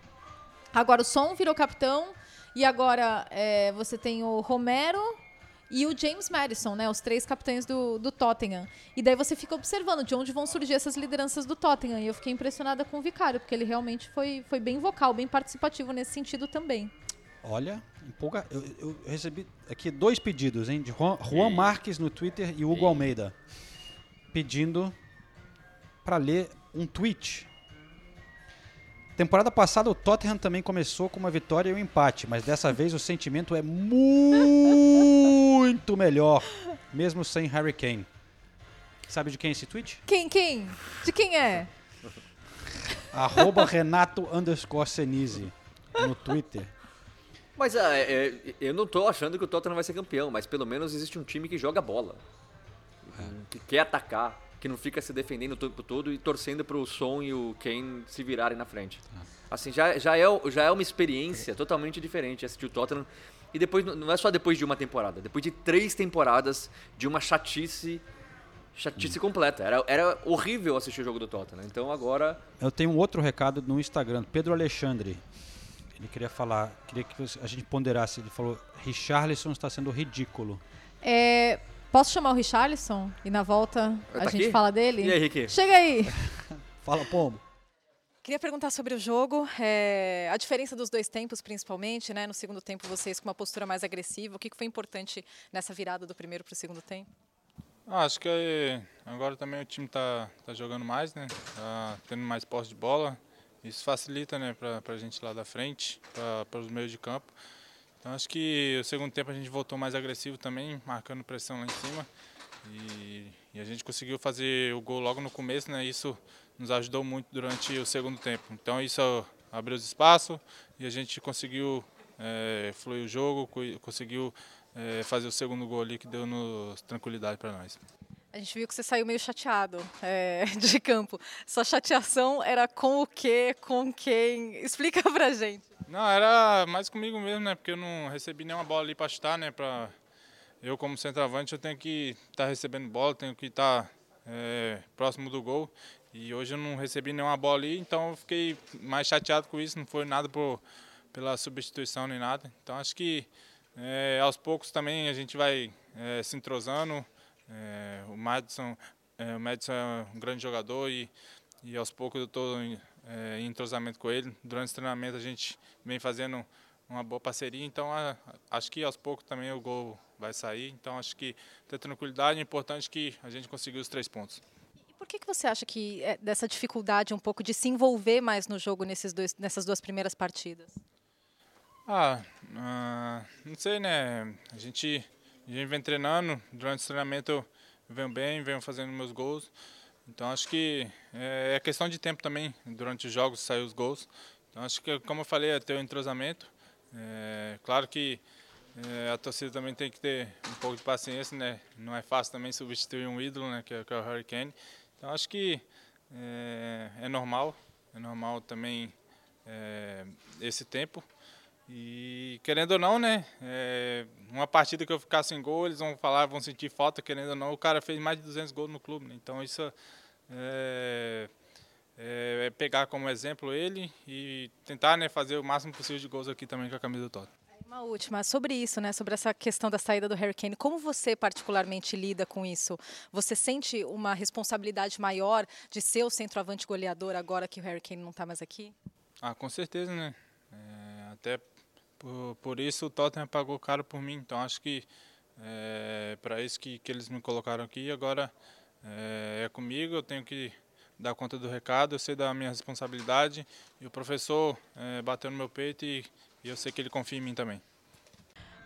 Agora o Son virou capitão e agora é, você tem o Romero e o James Madison, né? Os três capitães do, do Tottenham. E daí você fica observando de onde vão surgir essas lideranças do Tottenham. E eu fiquei impressionada com o Vicário, porque ele realmente foi, foi bem vocal, bem participativo nesse sentido também. Olha, empolga... eu, eu recebi aqui dois pedidos, hein? De Juan, Juan Marques no Twitter e Hugo Almeida. Pedindo para ler um tweet. Temporada passada o Tottenham também começou com uma vitória e um empate, mas dessa vez o sentimento é muito melhor, mesmo sem Harry Kane. Sabe de quem é esse tweet? Quem, quem? De quem é? Arroba Renato underscore Senise no Twitter. Mas é, é, eu não tô achando que o Tottenham vai ser campeão, mas pelo menos existe um time que joga bola. Que quer atacar, que não fica se defendendo o tempo todo e torcendo pro Son e o Kane se virarem na frente. Assim, já, já, é, já é uma experiência totalmente diferente assistir o Tottenham. E depois, não é só depois de uma temporada, depois de três temporadas de uma chatice chatice completa. Era, era horrível assistir o jogo do Tottenham. Então agora. Eu tenho um outro recado no Instagram, Pedro Alexandre. Ele queria falar, queria que a gente ponderasse. Ele falou: Richarlison está sendo ridículo. É, posso chamar o Richarlison? E na volta a Tá gente aqui? fala dele? E aí, Ricky? Chega aí! Fala, Pombo. Queria perguntar sobre o jogo, é, a diferença dos dois tempos, principalmente, né? No segundo tempo, vocês com uma postura mais agressiva. O que foi importante nessa virada do primeiro para o segundo tempo? Ah, acho que agora também o time tá, tá jogando mais, né? Tá tendo mais posse de bola. Isso facilita, né, pra, pra gente lá da frente, para os meios de campo. Então acho que o segundo tempo a gente voltou mais agressivo também, marcando pressão lá em cima. E, e a gente conseguiu fazer o gol logo no começo, né? Isso nos ajudou muito durante o segundo tempo. Então isso abriu os espaços e a gente conseguiu eh, fluir o jogo, co- conseguiu eh, fazer o segundo gol ali que deu nos tranquilidade para nós. A gente viu que você saiu meio chateado é, de campo. Sua chateação era com o quê? Com quem? Explica pra gente. Não, era mais comigo mesmo, né? Porque eu não recebi nenhuma bola ali para chutar, né? Pra... Eu, como centroavante, eu tenho que estar recebendo bola, tenho que estar é, próximo do gol. E hoje eu não recebi nenhuma bola ali, então eu fiquei mais chateado com isso. Não foi nada por, pela substituição nem nada. Então acho que é, aos poucos também a gente vai é, se entrosando. É, o Madison, é, o Madison é um grande jogador e, e aos poucos eu estou é, em entrosamento com ele. Durante o treinamento a gente vem fazendo uma boa parceria, então a, acho que aos poucos também o gol vai sair. Então acho que ter tranquilidade é importante que a gente conseguiu os três pontos. E por que, que você acha que é dessa dificuldade um pouco de se envolver mais no jogo nesses dois, nessas duas primeiras partidas? Ah, ah, não sei, né? A gente, a gente vem treinando, durante o treinamento eu venho bem, venho fazendo meus gols. Então acho que é, é questão de tempo também, durante os jogos sair os gols. Então acho que, como eu falei, é ter o entrosamento. É, claro que é, a torcida também tem que ter um pouco de paciência, né? Não é fácil também substituir um ídolo, né? Que é, que é o Harry Kane. Então acho que é, é normal, é normal também esse tempo. E querendo ou não, né? uma partida que eu ficar sem gol, eles vão falar, vão sentir falta, querendo ou não. O cara fez mais de 200 gols no clube, né? Então isso é, é, é pegar como exemplo ele e tentar né, fazer o máximo possível de gols aqui também com a camisa do Tottenham. Uma última, sobre isso, né? Sobre essa questão da saída do Harry Kane. Como você particularmente lida com isso? Você sente uma responsabilidade maior de ser o centroavante goleador agora que o Harry Kane não está mais aqui? Ah, com certeza, né? É, até por, por isso o Tottenham pagou caro por mim. Então acho que é para isso que, que eles me colocaram aqui. Agora é, é comigo, eu tenho que dar conta do recado, eu sei da minha responsabilidade. E o professor é, bateu no meu peito e, e eu sei que ele confia em mim também.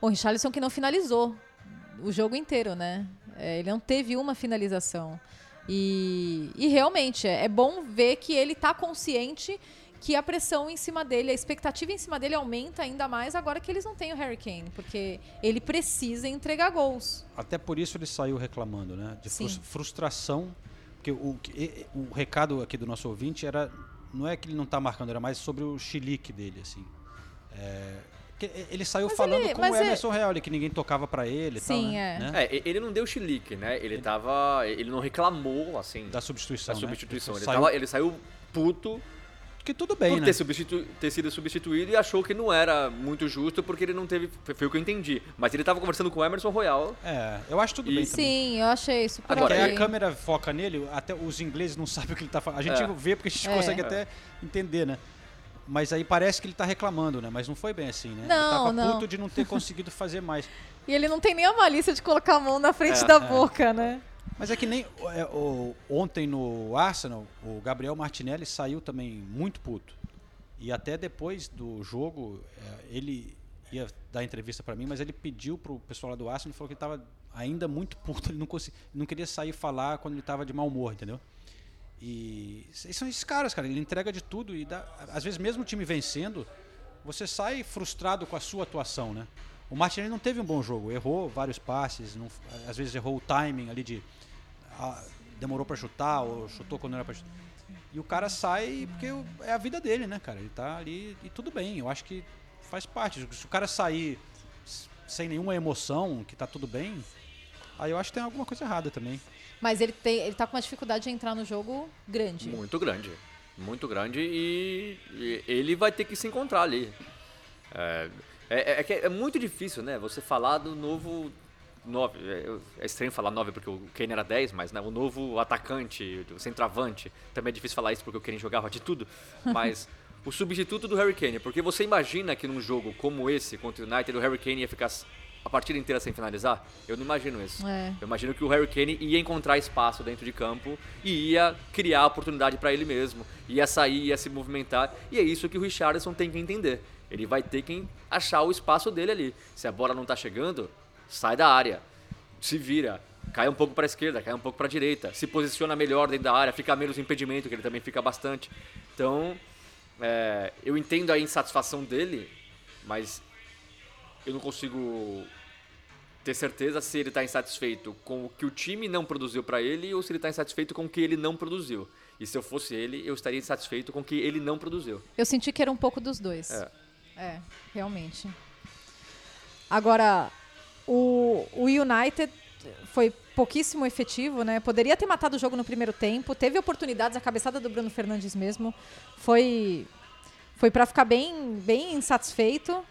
O Richarlison que não finalizou o jogo inteiro, né? É, ele não teve uma finalização. E, e realmente é, é bom ver que ele está consciente que a pressão em cima dele, a expectativa em cima dele aumenta ainda mais agora que eles não têm o Harry Kane, porque ele precisa entregar gols. Até por isso ele saiu reclamando, né? De Sim. frus- frustração, Porque o, que- o recado aqui do nosso ouvinte era. Não é que ele não tá marcando, era mais sobre o chilique dele, assim. É, ele saiu Mas falando ele- com mas o é- Emerson Real, ali, que ninguém tocava pra ele e tal, Sim, né? é. Né? É, ele não deu chilique, né? Ele tava. Ele não reclamou, assim. Da substituição. Da né? substituição. Ele, Saiu- tava- ele saiu puto Que tudo bem, por né? ter, substitu- ter sido substituído e achou que não era muito justo porque ele não teve. Foi, o que eu entendi. Mas ele tava conversando com o Emerson Royal. É, eu acho tudo E- bem também. Sim, eu achei super Agora, a câmera foca nele, até os ingleses não sabem o que ele tá falando. A gente É. vê porque a gente É. consegue até entender, né? Mas aí parece que ele tá reclamando, né? Mas não foi bem assim, né? Não, ele tava não. puto de não ter conseguido fazer mais. E ele não tem nem a malícia de colocar a mão na frente É, da é. boca, né? Mas é que nem é, o- ontem no Arsenal, o Gabriel Martinelli saiu também muito puto. E até depois do jogo, é, ele ia dar entrevista pra mim, mas ele pediu pro pessoal lá do Arsenal e falou que ele tava ainda muito puto, ele não, consegui, não queria sair e falar quando ele tava de mau humor, entendeu? E s- são esses caras, cara, ele entrega de tudo e dá, às vezes mesmo o time vencendo, você sai frustrado com a sua atuação, né? O Martinelli não teve um bom jogo, errou vários passes, não- às vezes errou o timing ali de ah, demorou pra chutar ou chutou quando não era pra chutar. E o cara sai porque é a vida dele, né, cara? Ele tá ali e tudo bem. Eu acho que faz parte. Se o cara sair sem nenhuma emoção, que tá tudo bem, aí eu acho que tem alguma coisa errada também. Mas ele, tem, ele tá com uma dificuldade de entrar no jogo grande. Muito grande. Muito grande e, e ele vai ter que se encontrar ali. É, é, é que é muito difícil, né? Você falar do novo 9. É, é estranho falar 9 porque o Kane era 10, mas né, o novo atacante, o centroavante. Também é difícil falar isso porque o Kane jogava de tudo. Mas o substituto do Harry Kane. Porque você imagina que num jogo como esse contra o United, o Harry Kane ia ficar a partida inteira sem finalizar? Eu não imagino isso. É. Eu imagino que o Harry Kane ia encontrar espaço dentro de campo e ia criar oportunidade para ele mesmo, ia sair, ia se movimentar, e é isso que o Richarlison tem que entender. Ele vai ter que achar o espaço dele ali. Se a bola não tá chegando, sai da área, se vira, cai um pouco para a esquerda, cai um pouco para a direita, se posiciona melhor dentro da área, fica menos impedimento, que ele também fica bastante. Então, é, eu entendo a insatisfação dele, mas eu não consigo ter certeza se ele está insatisfeito com o que o time não produziu para ele ou se ele está insatisfeito com o que ele não produziu. E se eu fosse ele, eu estaria insatisfeito com o que ele não produziu. Eu senti que era um pouco dos dois. É. É, realmente. Agora, o, o United foi pouquíssimo efetivo, né? Poderia ter matado o jogo no primeiro tempo, teve oportunidades, a cabeçada do Bruno Fernandes mesmo foi foi para ficar bem bem insatisfeito.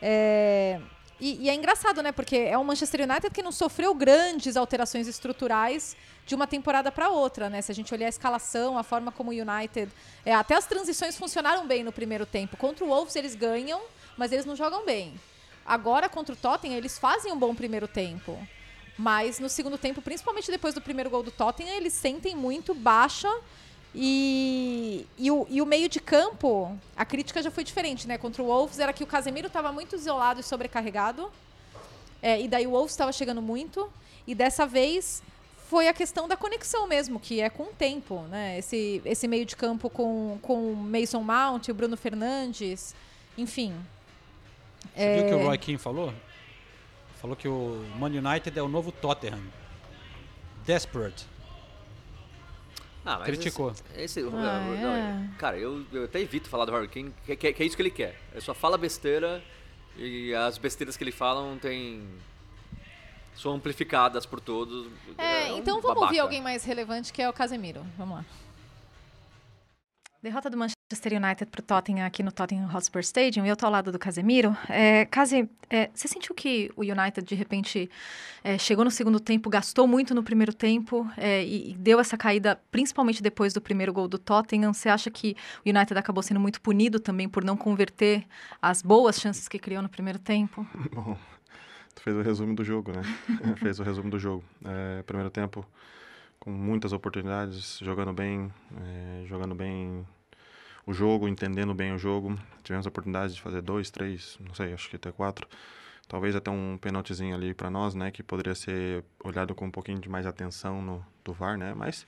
É, e, e é engraçado, né? Porque é um Manchester United que não sofreu grandes alterações estruturais de uma temporada para outra, né? Se a gente olhar a escalação, a forma como o United. É, até as transições funcionaram bem no primeiro tempo. Contra o Wolves eles ganham, mas eles não jogam bem. Agora, contra o Tottenham, eles fazem um bom primeiro tempo. Mas no segundo tempo, principalmente depois do primeiro gol do Tottenham, eles sentem muito baixa. E, e, o, e o meio de campo, a crítica já foi diferente, né? Contra o Wolves era que o Casemiro estava muito isolado e sobrecarregado. É, e daí o Wolves estava chegando muito. E dessa vez foi a questão da conexão mesmo, que é com o tempo, né? Esse, esse meio de campo com, com o Mason Mount, o Bruno Fernandes, enfim. Você viu o que o Roy Keane falou? Falou que o Man United é o novo Tottenham. Desperate. Ah, mas Criticou. Esse, esse- Ah, não, é. Cara, eu, eu até evito falar do Harry Kane, que, que- que é isso que ele quer. Ele só fala besteira e as besteiras que ele fala não tem. são amplificadas por todos. É, um então vamos babaca. ouvir alguém mais relevante, que é o Casemiro. Vamos lá. Derrota do Manchester United para o Tottenham aqui no Tottenham Hotspur Stadium e eu tô ao lado do Casemiro. É, Case, é, você sentiu que o United de repente é, chegou no segundo tempo, gastou muito no primeiro tempo é, e, e deu essa caída, principalmente depois do primeiro gol do Tottenham? Você acha que o United acabou sendo muito punido também por não converter as boas chances que criou no primeiro tempo? Bom, tu fez o resumo do jogo, né? fez o resumo do jogo. É, primeiro tempo com muitas oportunidades, jogando bem, é, jogando bem o jogo, entendendo bem o jogo. Tivemos a oportunidade de fazer dois, três, não sei, acho que até quatro. Talvez até um penaltizinho ali para nós, né? Que poderia ser olhado com um pouquinho de mais atenção no, do VAR, né? Mas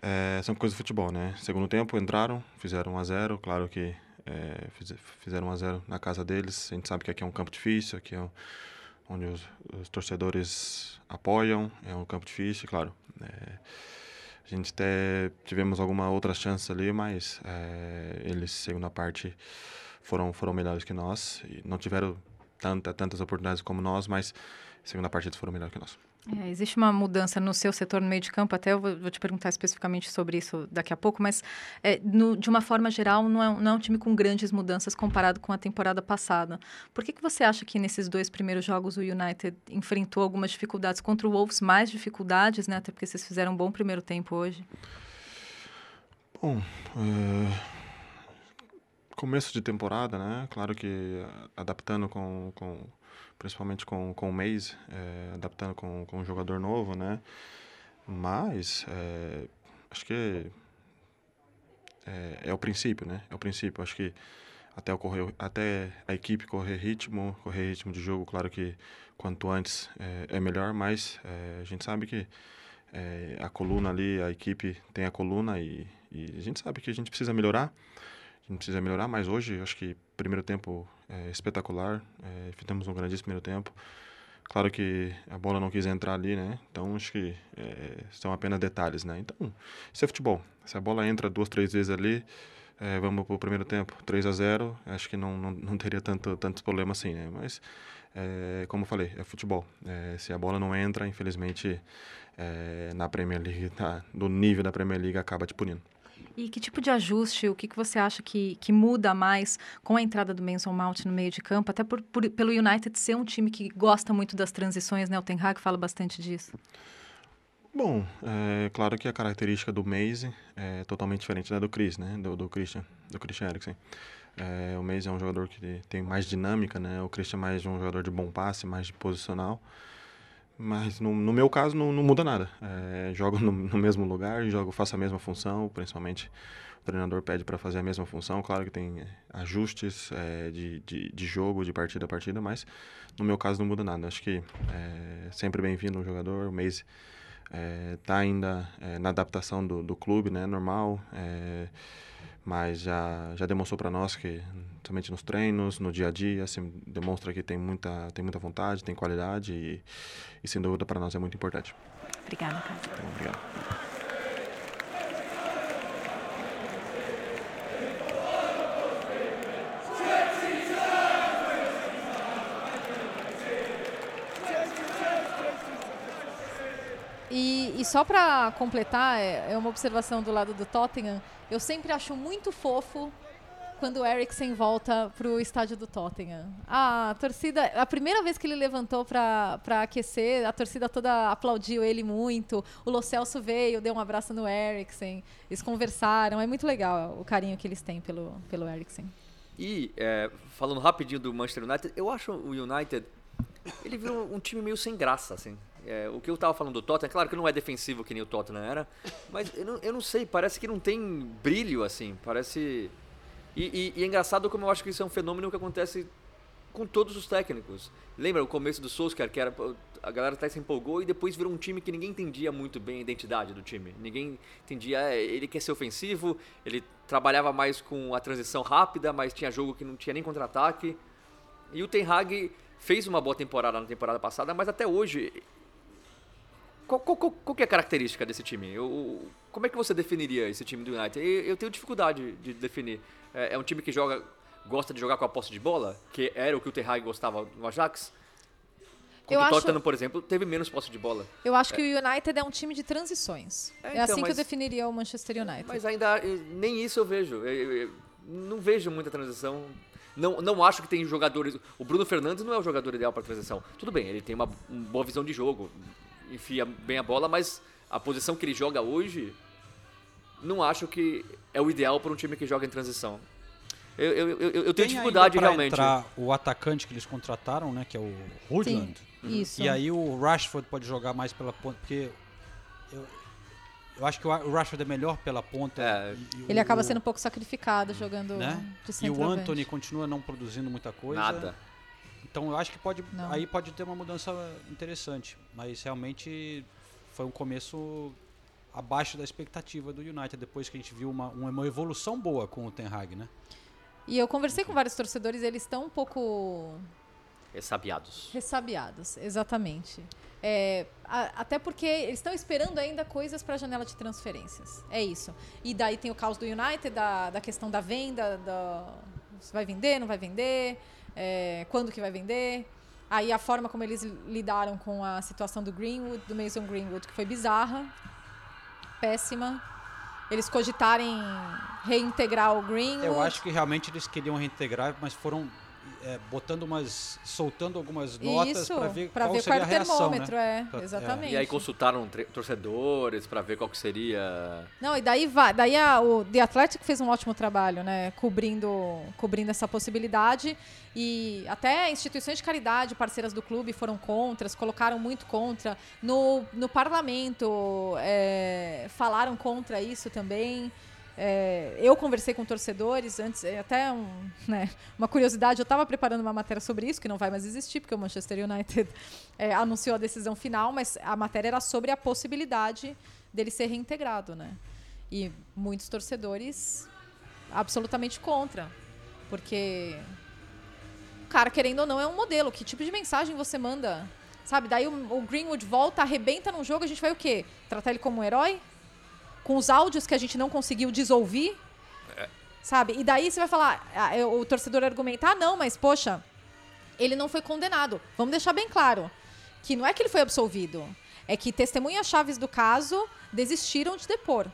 é, são coisas do futebol, né? Segundo tempo entraram, fizeram 1 a 0 Claro que é, fiz- fizeram 1 a 0 na casa deles. A gente sabe que aqui é um campo difícil, aqui é um, onde os, os torcedores apoiam. É um campo difícil, claro. É, A gente até tivemos alguma outra chance ali, mas é, eles, segunda parte, foram, foram melhores que nós. E não tiveram tanta, tantas oportunidades como nós, mas segunda parte eles foram melhores que nós. É, existe uma mudança no seu setor no meio de campo, até eu vou, vou te perguntar especificamente sobre isso daqui a pouco, mas é, no, de uma forma geral não é, não é, um time com grandes mudanças comparado com a temporada passada. Por que, que você acha que nesses dois primeiros jogos o United enfrentou algumas dificuldades contra o Wolves, mais dificuldades, né? Até porque vocês fizeram um bom primeiro tempo hoje. Bom, é, começo de temporada, né? Claro que adaptando com, com principalmente com, com o Maze, é, adaptando com, com um jogador novo, né? Mas é, acho que é, é, o princípio, né? É o princípio. Acho que até, ocorrer, até a equipe correr ritmo, correr ritmo de jogo, claro que quanto antes é, é melhor, mas é, a gente sabe que é, a coluna ali, a equipe tem a coluna e, e a gente sabe que a gente precisa melhorar a gente precisa melhorar, mas hoje acho que primeiro tempo é espetacular, é, fizemos um grandíssimo primeiro tempo. Claro que a bola não quis entrar ali, né? Então acho que é, são apenas detalhes, né? Então, isso é futebol. Se a bola entra duas, três vezes ali, é, vamos para o primeiro tempo, 3 a 0 acho que não, não, não teria tanto, tantos problemas assim, né? Mas, é, como eu falei, é futebol. É, se a bola não entra, infelizmente, é, na Premier League, tá, do nível da Premier League, acaba te punindo. E que tipo de ajuste, o que, que você acha que, que muda mais com a entrada do Mason Mount no meio de campo, até por, por, pelo United ser um time que gosta muito das transições, né? O Ten Hag fala bastante disso. Bom, é claro que a característica do Mason é totalmente diferente da do Chris, né? Do, do Christian, do Christian Eriksen. É, o Mason é um jogador que tem mais dinâmica, né? O Christian é mais um jogador de bom passe, mais de posicional. Mas no, no meu caso não, não muda nada. É, jogo no, no, mesmo lugar, jogo, faço a mesma função, principalmente o treinador pede para fazer a mesma função. Claro que tem é, ajustes é, de, de, de, jogo, de partida a partida, mas no meu caso não muda nada. Acho que é sempre bem-vindo um jogador. O Maze está é, ainda é, na adaptação do, do clube, né? Normal. É, mas já, já demonstrou para nós que, somente nos treinos, no dia a dia, assim, demonstra que tem muita, tem muita vontade, tem qualidade e, e sem dúvida para nós é muito importante. Obrigada, cara. Então, obrigado. E, e só para completar, é, é uma observação do lado do Tottenham. Eu sempre acho muito fofo quando o Eriksen volta para o estádio do Tottenham. A torcida, a primeira vez que ele levantou para aquecer, a torcida toda aplaudiu ele muito. O Lo Celso veio, deu um abraço no Eriksen, eles conversaram. É muito legal o carinho que eles têm pelo, pelo Eriksen. E, é, falando rapidinho do Manchester United, eu acho o United, ele virou um time meio sem graça, assim. É, o que eu tava falando do Tottenham, claro que não é defensivo que nem o Tottenham era, mas eu não, eu não sei, parece que não tem brilho, assim, parece... E, e, e, é engraçado como eu acho que isso é um fenômeno que acontece com todos os técnicos. Lembra o começo do Solskjaer, que era, a galera até se empolgou e depois virou um time que ninguém entendia muito bem a identidade do time. Ninguém entendia, é, ele quer ser ofensivo, ele trabalhava mais com a transição rápida, mas tinha jogo que não tinha nem contra-ataque. E o Ten Hag fez uma boa temporada na temporada passada, mas até hoje qual, qual, qual, qual é a característica desse time? Eu, como é que você definiria esse time do United? Eu, eu tenho dificuldade de definir. É, é, um time que joga, gosta de jogar com a posse de bola, que era o que o Terhag gostava no Ajax? Eu o acho... Tottenham, por exemplo, teve menos posse de bola. Eu acho é. que o United é um time de transições. É, é então, assim mas... que eu definiria o Manchester United. Mas ainda nem isso eu vejo. Eu, eu, não vejo muita transição. Não, não acho que tem jogadores. O Bruno Fernandes não é o jogador ideal para transição. Tudo bem, ele tem uma, uma boa visão de jogo, enfia bem a bola, mas a posição que ele joga hoje, não acho que é o ideal para um time que joga em transição. Eu, eu, eu, eu tenho dificuldade realmente. entrar o atacante que eles contrataram, né, que é o Woodland. Sim, isso. E aí o Rashford pode jogar mais pela ponta, porque eu, eu acho que o Rashford é melhor pela ponta. É. Ele o, acaba sendo um pouco sacrificado jogando né? de E o Anthony continua não produzindo muita coisa. Nada. Então eu acho que pode, aí pode ter uma mudança interessante, mas realmente foi um começo abaixo da expectativa do United depois que a gente viu uma, uma evolução boa com o Ten Hag, né? E eu conversei com vários torcedores, eles estão um pouco Ressabiados. Ressabiados, exatamente. É, a- até porque eles estão esperando ainda coisas para a janela de transferências. É isso. E daí tem o caos do United, da, da questão da venda, da, se vai vender, não vai vender, é, quando que vai vender. Aí a forma como eles lidaram com a situação do Greenwood, do Mason Greenwood, que foi bizarra, péssima. Eles cogitarem reintegrar o Greenwood. Eu acho que realmente eles queriam reintegrar, mas foram é, botando umas. soltando algumas notas para ver pra qual ver seria qual a era o reação. termômetro, né? é, Pra- exatamente. E aí consultaram torcedores pra ver qual que seria. Não, e daí vai, daí a, o The Athletic fez um ótimo trabalho, né, cobrindo, cobrindo essa possibilidade e até instituições de caridade, parceiras do clube, foram contra, colocaram muito contra. No, no parlamento é, falaram contra isso também. É, eu conversei com torcedores antes, é, até um, né, uma curiosidade, eu estava preparando uma matéria sobre isso, que não vai mais existir, porque o Manchester United é, anunciou a decisão final, mas a matéria era sobre a possibilidade dele ser reintegrado, né? E muitos torcedores absolutamente contra, porque o cara, querendo ou não, é um modelo. Que tipo de mensagem você manda? Sabe, daí o, o Greenwood volta, arrebenta num jogo, a gente vai o quê? Tratar ele como um herói? Com os áudios que a gente não conseguiu desouvir? Sabe? E daí você vai falar, ah, o torcedor argumentar, ah, não, mas poxa, ele não foi condenado. Vamos deixar bem claro que não é que ele foi absolvido, é que testemunhas chaves do caso desistiram de depor.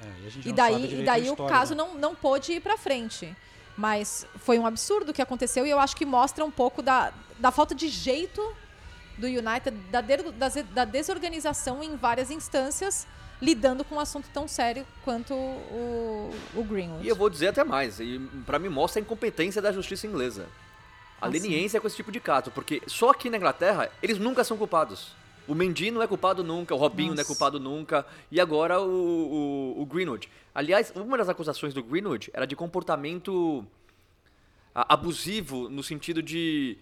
É, e E daí, e daí a o história, caso né? não, não pôde ir pra frente. Mas foi um absurdo o que aconteceu e eu acho que mostra um pouco da, da falta de jeito do United, da, de- da, da desorganização em várias instâncias, lidando com um assunto tão sério quanto o, o Greenwood. E eu vou dizer até mais, e pra mim mostra a incompetência da justiça inglesa. A Ah, sim. leniência com esse tipo de caso, porque só aqui na Inglaterra eles nunca são culpados. O Mendy não é culpado nunca, o Robinho não é Nossa. culpado nunca, e agora o, o, o Greenwood. Aliás, uma das acusações do Greenwood era de comportamento abusivo, no sentido de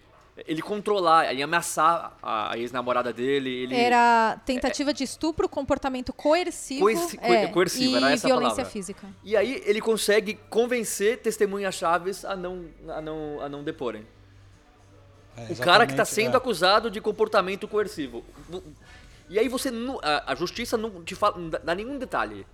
ele controlar, ele ameaçar a, ex-namorada dele. Ele... Era tentativa de estupro, comportamento coercivo, Coerci- co- é, coercivo, e era essa a violência palavra. física. E aí ele consegue convencer testemunhas chaves a não, a não, a não deporem. É, o cara que está sendo é. acusado de comportamento coercivo. E aí você a, a justiça não te fala, não dá- nenhum detalhe.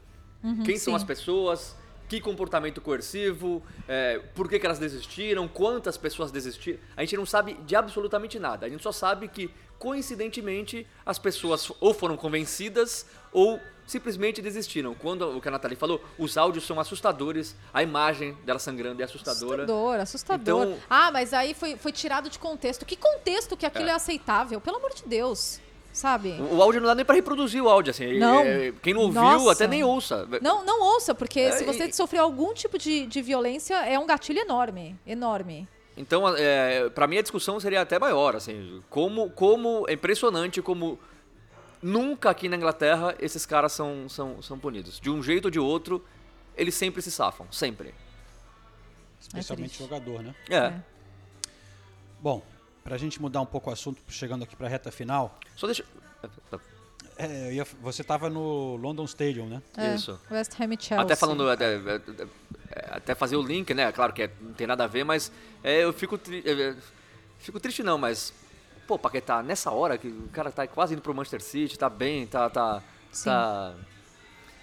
Uhum, Quem são sim. as pessoas? Que comportamento coercivo? é, por que, que elas desistiram? Quantas pessoas desistiram? A gente não sabe de absolutamente nada. A gente só sabe que, coincidentemente, as pessoas ou foram convencidas ou simplesmente desistiram. Quando o que a Nathalie falou, os áudios são assustadores, a imagem dela sangrando é assustadora. Assustador, assustador. Então- Ah, mas aí foi, foi tirado de contexto. Que contexto que aquilo é, É. aceitável? Pelo amor de Deus. Sabe? O, o áudio não dá nem pra reproduzir o áudio, assim. Não. é, quem não ouviu, Nossa. até nem ouça. Não, não ouça, porque É, se você e- sofreu algum tipo de, de violência, é um gatilho enorme. Enorme. Então, é, para mim a discussão seria até maior, assim, como, como é impressionante como nunca aqui na Inglaterra esses caras são, são, são punidos. De um jeito ou de outro, eles sempre se safam, sempre. Especialmente triste. jogador, né? É. Bom, pra gente mudar um pouco o assunto, chegando aqui pra reta final. Só deixa. É, eu ia- você tava no London Stadium, né? É, Isso. West Ham e Chelsea. Até falando, até, é, é, até fazer o link, né? Claro que é- não tem nada a ver, mas é, eu fico, tri- é, fico triste não, mas pô, Paquetá, nessa hora que o cara tá quase indo pro Manchester City, tá bem, tá, tá, Sim. tá-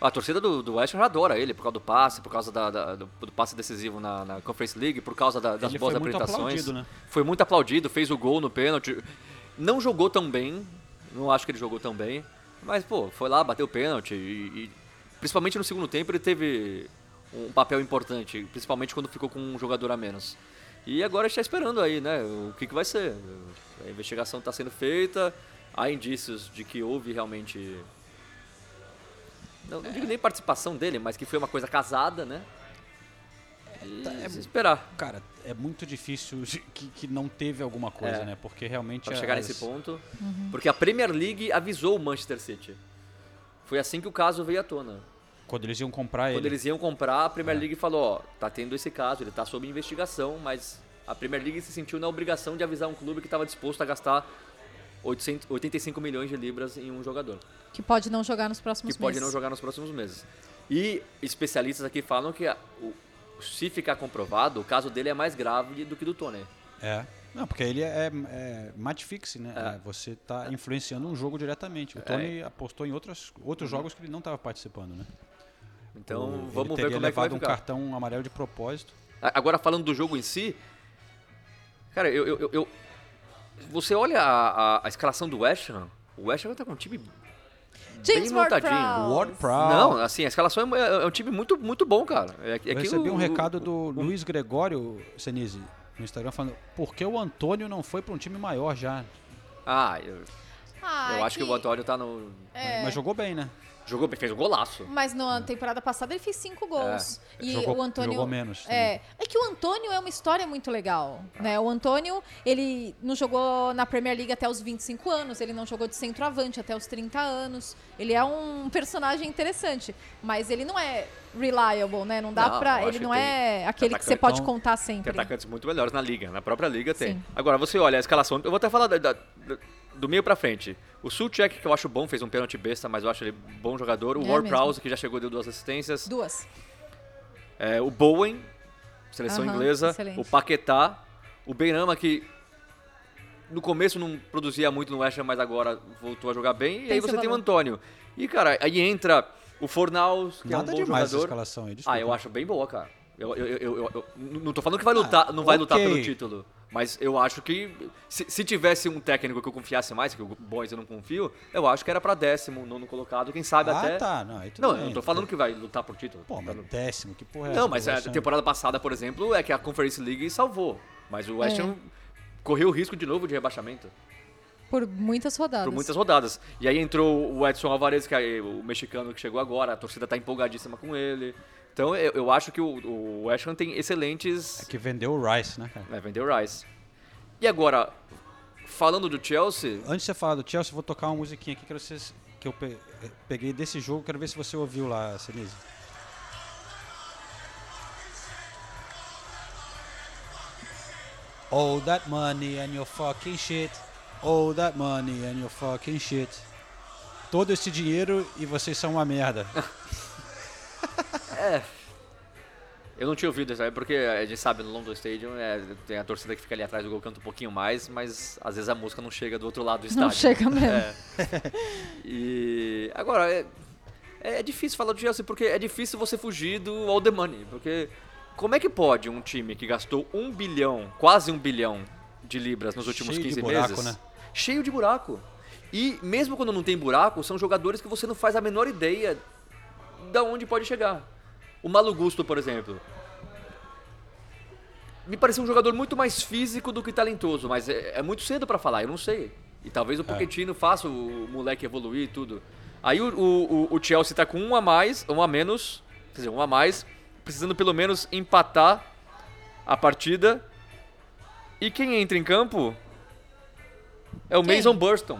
A torcida do, do West Ham adora ele por causa do passe, por causa da- da- do, do passe decisivo na, na Conference League, por causa da- das Ele boas foi muito apresentações. aplaudido, né? Foi muito aplaudido, fez o gol no pênalti. Não jogou tão bem, não acho que ele jogou tão bem, mas pô, foi lá, bateu o pênalti e, e principalmente no segundo tempo ele teve um papel importante, principalmente quando ficou com um jogador a menos. E agora a gente está esperando aí, né, o que, que vai ser. A investigação está sendo feita, há indícios de que houve realmente. Não, não digo nem participação dele, mas que foi uma coisa casada, né? E É, esperar. Cara, é muito difícil que, que não teve alguma coisa, É. né? Porque realmente. Pra chegar as- nesse ponto. Uhum. Porque a Premier League avisou o Manchester City. Foi assim que o caso veio à tona. Quando eles iam comprar Quando ele. eles iam comprar, a Premier League falou, ó, tá tendo esse caso, ele tá sob investigação, mas a Premier League se sentiu na obrigação de avisar um clube que estava disposto a gastar 800, 85 milhões de libras em um jogador. Que pode não jogar nos próximos Que pode meses. não jogar nos próximos meses. E especialistas aqui falam que a- o- se ficar comprovado, o caso dele é mais grave do que do Tony. É. Não, porque ele é, é match fixing, né? É, Você está influenciando um jogo diretamente. O Tony apostou em outras, outros jogos que ele não estava participando, né? Então, O- vamos ele ver teria como é que vai levado um cartão amarelo de propósito. Agora, falando do jogo em si, cara, eu- eu- eu- você olha a, a- a escalação do West Ham, o West Ham tá com um time James bem montadinho. Ward-Prowse. Ward-Prowse. Não, assim, a escalação é, é um time muito, muito bom, cara. É, é que Eu recebi o- um o- recado do Luiz Gregório Senise no Instagram falando por que o Antônio não foi para um time maior já? Ah, eu, Ah, eu é acho que... o Antônio tá no. É. Mas jogou bem, né? Jogou bem, fez um golaço. Mas na temporada passada ele fez cinco gols. É. E Jogou- o Antônio. jogou menos. É, é que o Antônio é uma história muito legal. Né? O Antônio, ele não jogou na Premier League até os 25 anos, ele não jogou de centroavante até os 30 anos. Ele é um personagem interessante, mas ele não é reliable, né? Não dá Não, pra. Ele não é tem aquele que você pode então, contar Tem sempre. atacantes muito melhores na liga, na própria liga tem. Sim. Agora, você olha a escalação, eu vou até falar da- da- da- do meio pra frente. O Sulchek, que eu acho bom, fez um pênalti besta, mas eu acho ele bom jogador. O É Ward-Prowse, que já chegou, deu duas assistências. Duas. É, o Bowen, seleção Aham, inglesa. excelente. O Paquetá. O Beirama, que no começo não produzia muito no West Ham, mas agora voltou a jogar bem. E Tem aí seu você tem o valor. Antônio. E, cara, aí entra o Fornaus, que Nada é um bom demais essa jogador. escalação aí, desculpa. Ah, eu acho bem boa, cara. Eu, eu, eu, eu- eu- não tô falando que vai lutar, não vai lutar ok. pelo título. Mas eu acho que se, se tivesse um técnico que eu confiasse mais, que o Boys eu não confio, eu acho que era pra décimo, nono colocado, quem sabe Ah, até. tá. Não, aí tudo não, bem. eu não tô falando que vai lutar por título. Pô, mas décimo, que porra é não, essa mas a temporada passada, por exemplo, é que a Conference League salvou. Mas o West É. Correu o risco de novo de rebaixamento Por muitas rodadas. por muitas rodadas. E aí entrou o Edson Alvarez, que é o mexicano que chegou agora, a torcida tá empolgadíssima com ele. Então eu, eu acho que o, o West Ham tem excelentes. É que vendeu o Rice, né, cara? É, vendeu o Rice. E agora, falando do Chelsea. Antes de você falar do Chelsea, eu vou tocar uma musiquinha aqui que, vocês, que eu eh, peguei desse jogo. Quero ver se você ouviu lá, Senise. All that money and your fucking shit. All that money and your fucking shit. Todo esse dinheiro e vocês são uma merda. É. Eu não tinha ouvido isso aí, porque a gente sabe no London Stadium é, tem a torcida que fica ali atrás do gol canta um pouquinho mais, mas às vezes a música não chega do outro lado do estádio. Não chega mesmo. É. E agora é, é difícil falar do Chelsea porque é difícil você fugir do all the money, porque como é que pode um time que gastou um bilhão, quase um bilhão de libras nos últimos Cheio de 15 buraco, meses, né? cheio de buraco. E mesmo quando não tem buraco, são jogadores que você não faz a menor ideia da onde pode chegar. O Malo Gusto, por exemplo. Me pareceu um jogador muito mais físico do que talentoso, mas é, é muito cedo pra falar, eu não sei. E talvez o Pochettino faça o moleque evoluir e tudo. Aí o, o, o Chelsea tá com um a mais, um a menos, quer dizer, um a mais, precisando pelo menos empatar a partida. E quem entra em campo é o Quem? Mason Burston,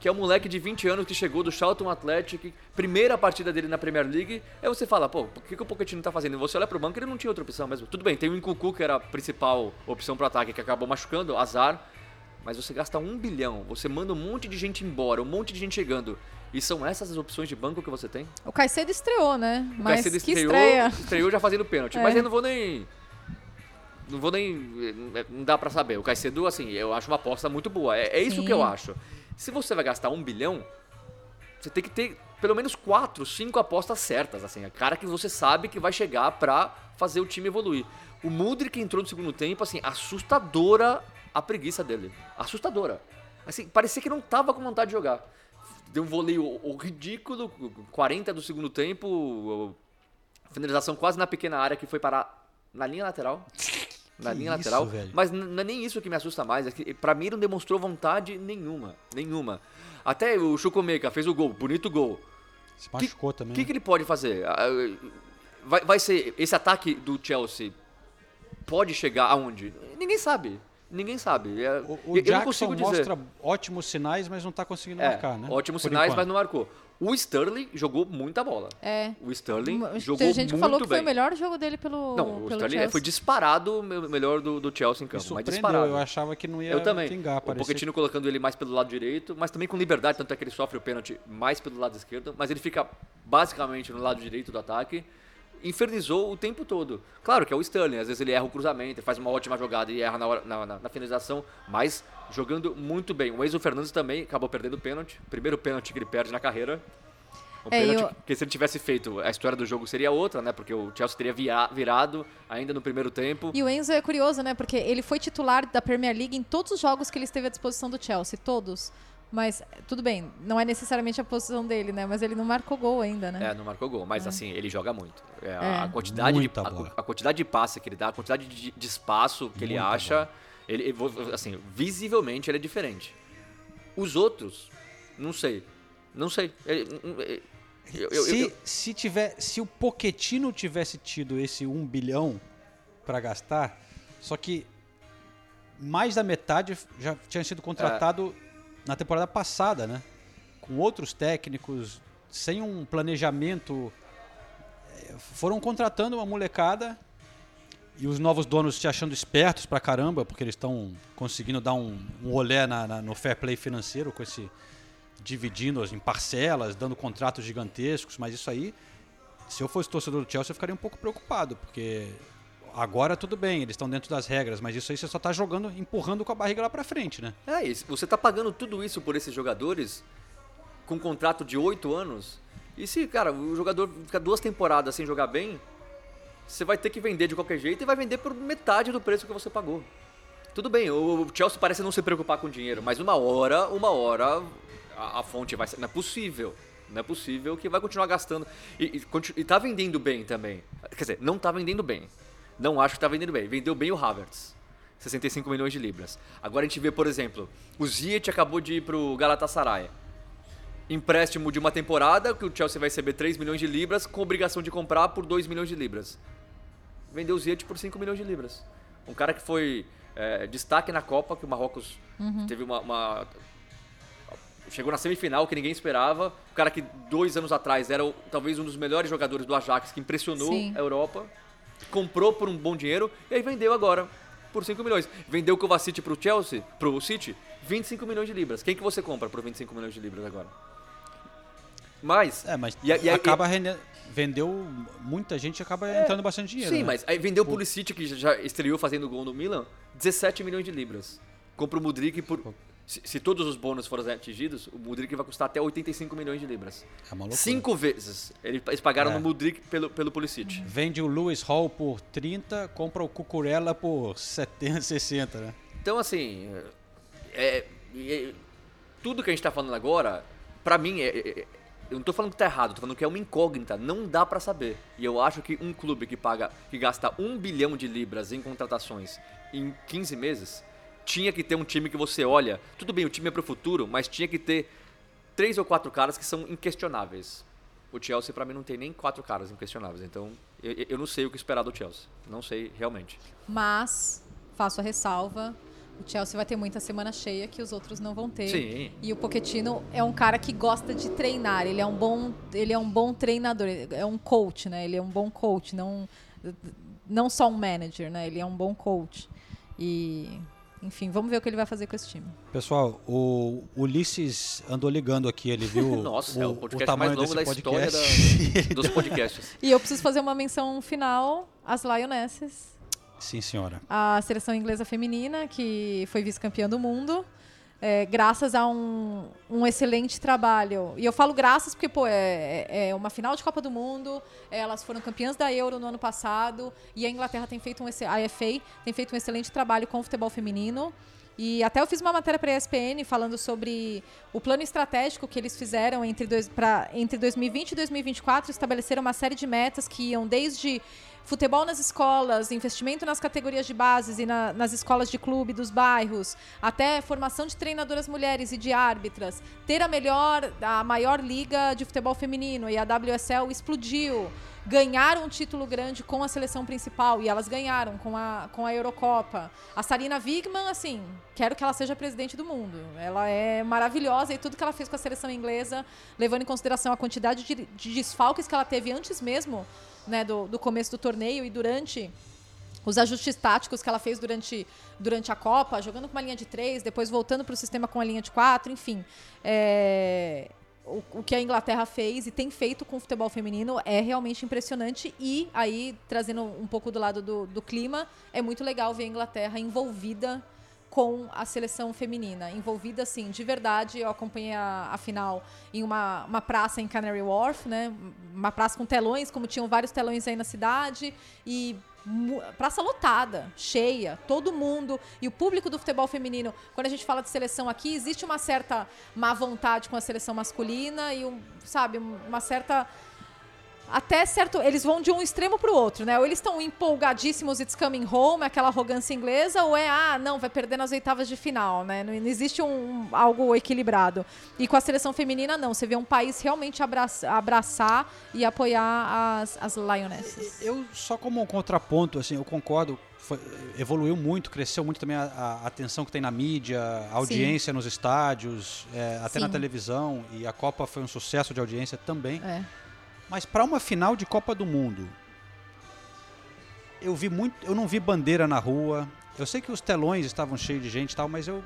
que é um moleque de 20 anos que chegou do Charlton Athletic, primeira partida dele na Premier League. Aí você fala, pô, o que, que o Pochettino tá fazendo? E você olha pro banco, ele não tinha outra opção mesmo. Tudo bem, tem o Nkunku, que era a principal opção pro ataque, que acabou machucando, azar. Mas você gasta um bilhão, você manda um monte de gente embora, um monte de gente chegando. E são essas as opções de banco que você tem? O Caicedo estreou, né? O Mas Caicedo que estreou, estreia. estreou já fazendo pênalti. É. Mas eu não vou nem. Não vou nem. Não dá pra saber. O Caicedo, assim, eu acho uma aposta muito boa. É, é isso Sim. que eu acho. Se você vai gastar um bilhão, você tem que ter pelo menos quatro, cinco apostas certas. Assim, a cara que você sabe que vai chegar pra fazer o time evoluir. O Mudrik entrou no segundo tempo, assim, assustadora a preguiça dele. Assustadora. Assim, parecia que não tava com vontade de jogar. Deu um voleio ridículo, 40 do segundo tempo, finalização quase na pequena área que foi parar na linha lateral. Na Que linha isso, lateral. velho. Mas não é nem isso que me assusta mais. É que pra mim ele não demonstrou vontade nenhuma. Nenhuma. Até o Chukwuemeka fez o gol, bonito gol. Se machucou O também. que, né? que ele pode fazer? Ah, Vai, vai ser. Esse ataque do Chelsea pode chegar aonde? Ninguém sabe. Ninguém sabe. É- O eu não Jackson consigo dizer. mostra ótimos sinais, mas não tá conseguindo É, marcar, né? ótimos Por sinais, enquanto. mas não marcou. O Sterling jogou muita bola. É. O Sterling Tem jogou gente que muito falou que bem. foi o melhor jogo dele pelo, Não, o pelo Sterling Chelsea. foi disparado o me- melhor do, do Chelsea em Me campo. Mas surpreendeu, disparado. eu achava que não ia Eu também. vingar, o parecia Pochettino colocando ele mais pelo lado direito, mas também com liberdade, tanto é que ele sofre o pênalti mais pelo lado esquerdo, mas ele fica basicamente no lado direito do ataque. Infernizou o tempo todo. Claro que é o Sterling, às vezes ele erra o cruzamento, faz uma ótima jogada e erra na, hora, na, na, na finalização, mas jogando muito bem. O Enzo Fernandes também acabou perdendo o pênalti, primeiro pênalti que ele perde na carreira. Um É, pênalti eu- que se ele tivesse feito, a história do jogo seria outra, né? Porque o Chelsea teria via- virado ainda no primeiro tempo. E o Enzo é curioso, né? Porque ele foi titular da Premier League em todos os jogos que ele esteve à disposição do Chelsea, todos. Mas tudo bem, não é necessariamente a posição dele, né? Mas ele não marcou gol ainda, né? É, não marcou gol, mas assim, ele joga muito. É, É. A, quantidade de, a, a quantidade de passe que ele dá, a quantidade de, de espaço que ele acha, ele, assim, visivelmente ele é diferente. Os outros, não sei. Não sei. Ele- ele- eu- eu- se, eu- se, tiver, se o Poquetino tivesse tido esse 1 bilhão para gastar, só que mais da metade já tinha sido contratado na temporada passada, né? Com outros técnicos, sem um planejamento. eh, Foram contratando uma molecada e os novos donos se achando espertos pra caramba, porque eles estão conseguindo dar um, um olé na- na- no fair play financeiro com esse dividindo-as em parcelas, dando contratos gigantescos, mas isso aí, se eu fosse torcedor do Chelsea, eu ficaria um pouco preocupado, porque agora tudo bem, eles estão dentro das regras, mas isso aí você só tá jogando, empurrando com a barriga lá pra frente, né? É isso. Você tá pagando tudo isso por esses jogadores com um contrato de oito anos. E se, cara, o jogador fica duas temporadas sem jogar bem, você vai ter que vender de qualquer jeito e vai vender por metade do preço que você pagou. Tudo bem, o Chelsea parece não se preocupar com dinheiro, mas uma hora, uma hora a, a fonte vai ser. Não é possível. Não é possível que vai continuar gastando. E, e, e tá vendendo bem também. Quer dizer, não tá vendendo bem. Não acho que tá vendendo bem. Vendeu bem o Havertz. 65 milhões de libras. Agora a gente vê, por exemplo, o Ziyech acabou de ir pro Galatasaray. Empréstimo de uma temporada, que o Chelsea vai receber 3 milhões de libras, com obrigação de comprar por 2 milhões de libras. Vendeu o Ziyech por 5 milhões de libras. Um cara que foi é, destaque na Copa, que o Marrocos Uhum. teve uma, uma- Chegou na semifinal, que ninguém esperava. O cara que dois anos atrás era o- talvez um dos melhores jogadores do Ajax, que impressionou Sim. a Europa. Comprou por um bom dinheiro e aí vendeu agora por 5 milhões. Vendeu o Kovacic pro Chelsea, pro City, 25 milhões de libras. Quem que você compra por 25 milhões de libras agora? Mas... É, mas e e acaba rende- vendeu muita gente acaba entrando bastante dinheiro. Sim, né? mas aí vendeu o Pulisic, que já estreou fazendo gol no Milan, 17 milhões de libras. Compra o Mudrik por... Se, se todos os bônus forem atingidos, o Mudrik vai custar até 85 milhões de libras. É uma loucura. Cinco vezes. Ele- Eles pagaram É. no Mudrik pelo, pelo Pulisic. Vende o Lewis Hall por 30, compra o Cucurella por 70, 60, né? Então, assim, é, é- tudo que a gente tá falando agora, pra mim, é- é- é- eu não tô falando que tá errado, tô falando que é uma incógnita, não dá pra saber. E eu acho que um clube que paga, que gasta um bilhão de libras em contratações em 15 meses, tinha que ter um time que você olha, tudo bem, o time é pro futuro, mas tinha que ter três ou quatro caras que são inquestionáveis. O Chelsea, pra mim, não tem nem quatro caras inquestionáveis. Então, eu, eu não sei o que esperar do Chelsea. Não sei, realmente. Mas, faço a ressalva, o Chelsea vai ter muita semana cheia que os outros não vão ter. Sim. E o Pochettino é um cara que gosta de treinar, ele é um bom, ele é um bom treinador, é um coach, né? Ele é um bom coach, não não só um manager, né? Ele é um bom coach. E enfim, vamos ver o que ele vai fazer com esse time. Pessoal, o Ulisses andou ligando aqui, ele viu Nossa, o, é o podcast tamanho mais longo da desse história podcast. da- dos podcasts. E eu preciso fazer uma menção final às Lionesses, Sim, senhora. a seleção inglesa feminina, que foi vice-campeã do mundo, é, graças a um, um excelente trabalho. E eu falo graças porque, pô, é, é uma final de Copa do Mundo, elas foram campeãs da Euro no ano passado, e a Inglaterra tem feito um, a FA tem feito um excelente trabalho com o futebol feminino. E até eu fiz uma matéria para a ESPN falando sobre o plano estratégico que eles fizeram entre, dois, pra, entre 2020 e 2024, estabeleceram uma série de metas que iam desde futebol nas escolas, investimento nas categorias de bases e na- nas escolas de clube dos bairros, até formação de treinadoras mulheres e de árbitras, ter a melhor, a maior liga de futebol feminino e a WSL explodiu. Ganharam um título grande com a seleção principal e elas ganharam com a, com a Eurocopa. A Sarina Wigman, assim, quero que ela seja presidente do mundo. Ela é maravilhosa e tudo que ela fez com a seleção inglesa, levando em consideração a quantidade de, de desfalques que ela teve antes mesmo né, do, do começo do torneio e durante os ajustes táticos que ela fez durante, durante a Copa, jogando com uma linha de três, depois voltando para o sistema com a linha de quatro, enfim. É, o, o que a Inglaterra fez e tem feito com o futebol feminino é realmente impressionante. E aí, trazendo um pouco do lado do, do clima, é muito legal ver a Inglaterra envolvida com a seleção feminina. Envolvida, assim, de verdade. Eu acompanhei a, a, final em uma, uma praça em Canary Wharf, né? Uma praça com telões, como tinham vários telões aí na cidade. E praça lotada, cheia, todo mundo. E o público do futebol feminino, quando a gente fala de seleção aqui, existe uma certa má vontade com a seleção masculina e, um, sabe, uma certa até certo. Eles vão de um extremo para o outro, né? Ou eles estão empolgadíssimos, it's coming home, aquela arrogância inglesa, ou é, ah, não, vai perder nas oitavas de final, né? Não, não existe um, algo equilibrado. E com a seleção feminina, não. Você vê um país realmente abraçar, abraçar e apoiar as, as Lionesses. Eu, só como um contraponto, assim, eu concordo. Foi, evoluiu muito, cresceu muito também a, a, atenção que tem na mídia, a audiência Sim. nos estádios, é, até Sim. na televisão. E a Copa foi um sucesso de audiência também. É. Mas para uma final de Copa do Mundo, eu vi muito, eu não vi bandeira na rua. Eu sei que os telões estavam cheios de gente e tal, mas eu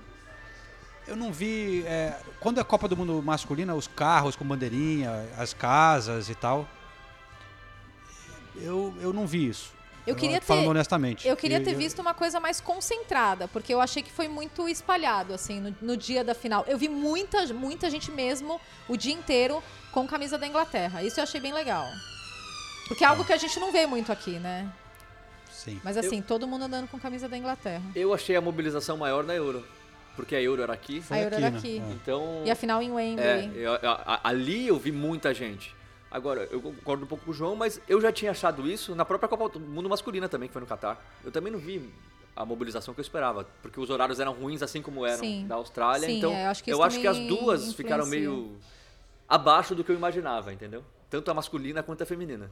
eu não vi é, quando é Copa do Mundo masculina, os carros com bandeirinha, as casas e tal. Eu, eu não vi isso. Eu queria ter, falando honestamente. Eu queria ter visto uma coisa mais concentrada, porque eu achei que foi muito espalhado, assim, no, no, dia da final. Eu vi muita, muita gente mesmo o dia inteiro com camisa da Inglaterra. Isso eu achei bem legal. Porque é algo que a gente não vê muito aqui, né? Sim. Mas assim, eu, todo mundo andando com camisa da Inglaterra. Eu achei a mobilização maior na Euro. Porque a Euro era aqui. Foi a Euro aqui, era né? aqui. Né? Então, e a final em Wembley. É, eu, ali eu vi muita gente. Agora, eu concordo um pouco com o João, mas eu já tinha achado isso na própria Copa do Mundo Masculina também, que foi no Catar. Eu também não vi a mobilização que eu esperava, porque os horários eram ruins, assim como eram Sim. da Austrália. Sim, então, é, eu acho que, eu acho que as duas influencia. ficaram meio abaixo do que eu imaginava, entendeu? Tanto a masculina quanto a feminina.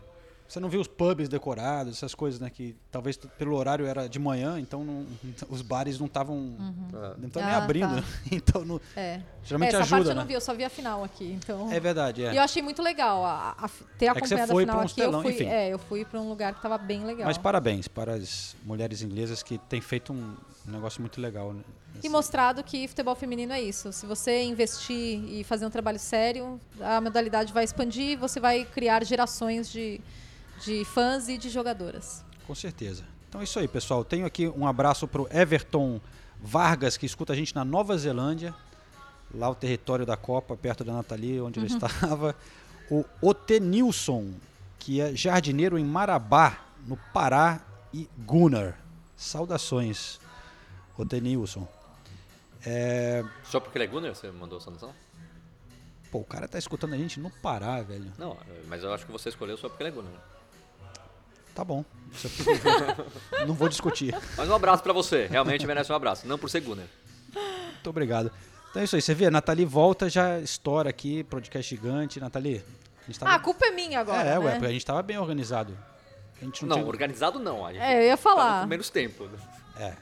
Você não viu os pubs decorados, essas coisas, né? Que talvez pelo horário era de manhã, então não, os bares não estavam uhum. ah, nem abrindo. Tá. então não, é. geralmente é, essa ajuda. parte né? eu não vi, eu só vi a final aqui. Então... É verdade, é. E eu achei muito legal a, a, ter acompanhado é a final um aqui. Telão, eu fui, enfim. é, eu fui para um lugar que estava bem legal. Mas parabéns para as mulheres inglesas que têm feito um negócio muito legal. Né? E mostrado que futebol feminino é isso. Se você investir e fazer um trabalho sério, a modalidade vai expandir, você vai criar gerações de de fãs e de jogadoras. Com certeza. Então é isso aí, pessoal. Tenho aqui um abraço para o Everton Vargas, que escuta a gente na Nova Zelândia, lá o território da Copa, perto da Nathalie, onde uhum. ele estava. O Otenilson, que é jardineiro em Marabá, no Pará, e Gunnar. Saudações, Otenilson. É... Só porque ele é Gunnar, você mandou a saudação? Pô, o cara tá escutando a gente no Pará, velho. Não, mas eu acho que você escolheu só porque ele é Gunnar. Tá bom. não vou discutir. Mas um abraço para você. Realmente merece um abraço. Não por ser Gunner. Muito obrigado. Então é isso aí. Você vê, a Nathalie volta, já estoura aqui, podcast gigante. Nathalie. A tava... Ah, a culpa é minha agora. É, né? ué, porque a gente tava bem organizado. A gente não, não tinha... organizado não. A gente é, eu ia falar. com menos tempo. É.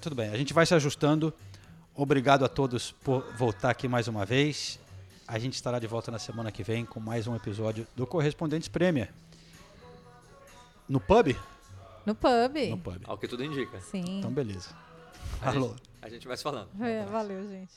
Tudo bem. A gente vai se ajustando. Obrigado a todos por voltar aqui mais uma vez. A gente estará de volta na semana que vem com mais um episódio do Correspondentes Premier. No pub? No pub. No pub. Ao que tudo indica. Sim. Então, beleza. A Alô. Gente, a gente vai se falando. É, valeu, gente.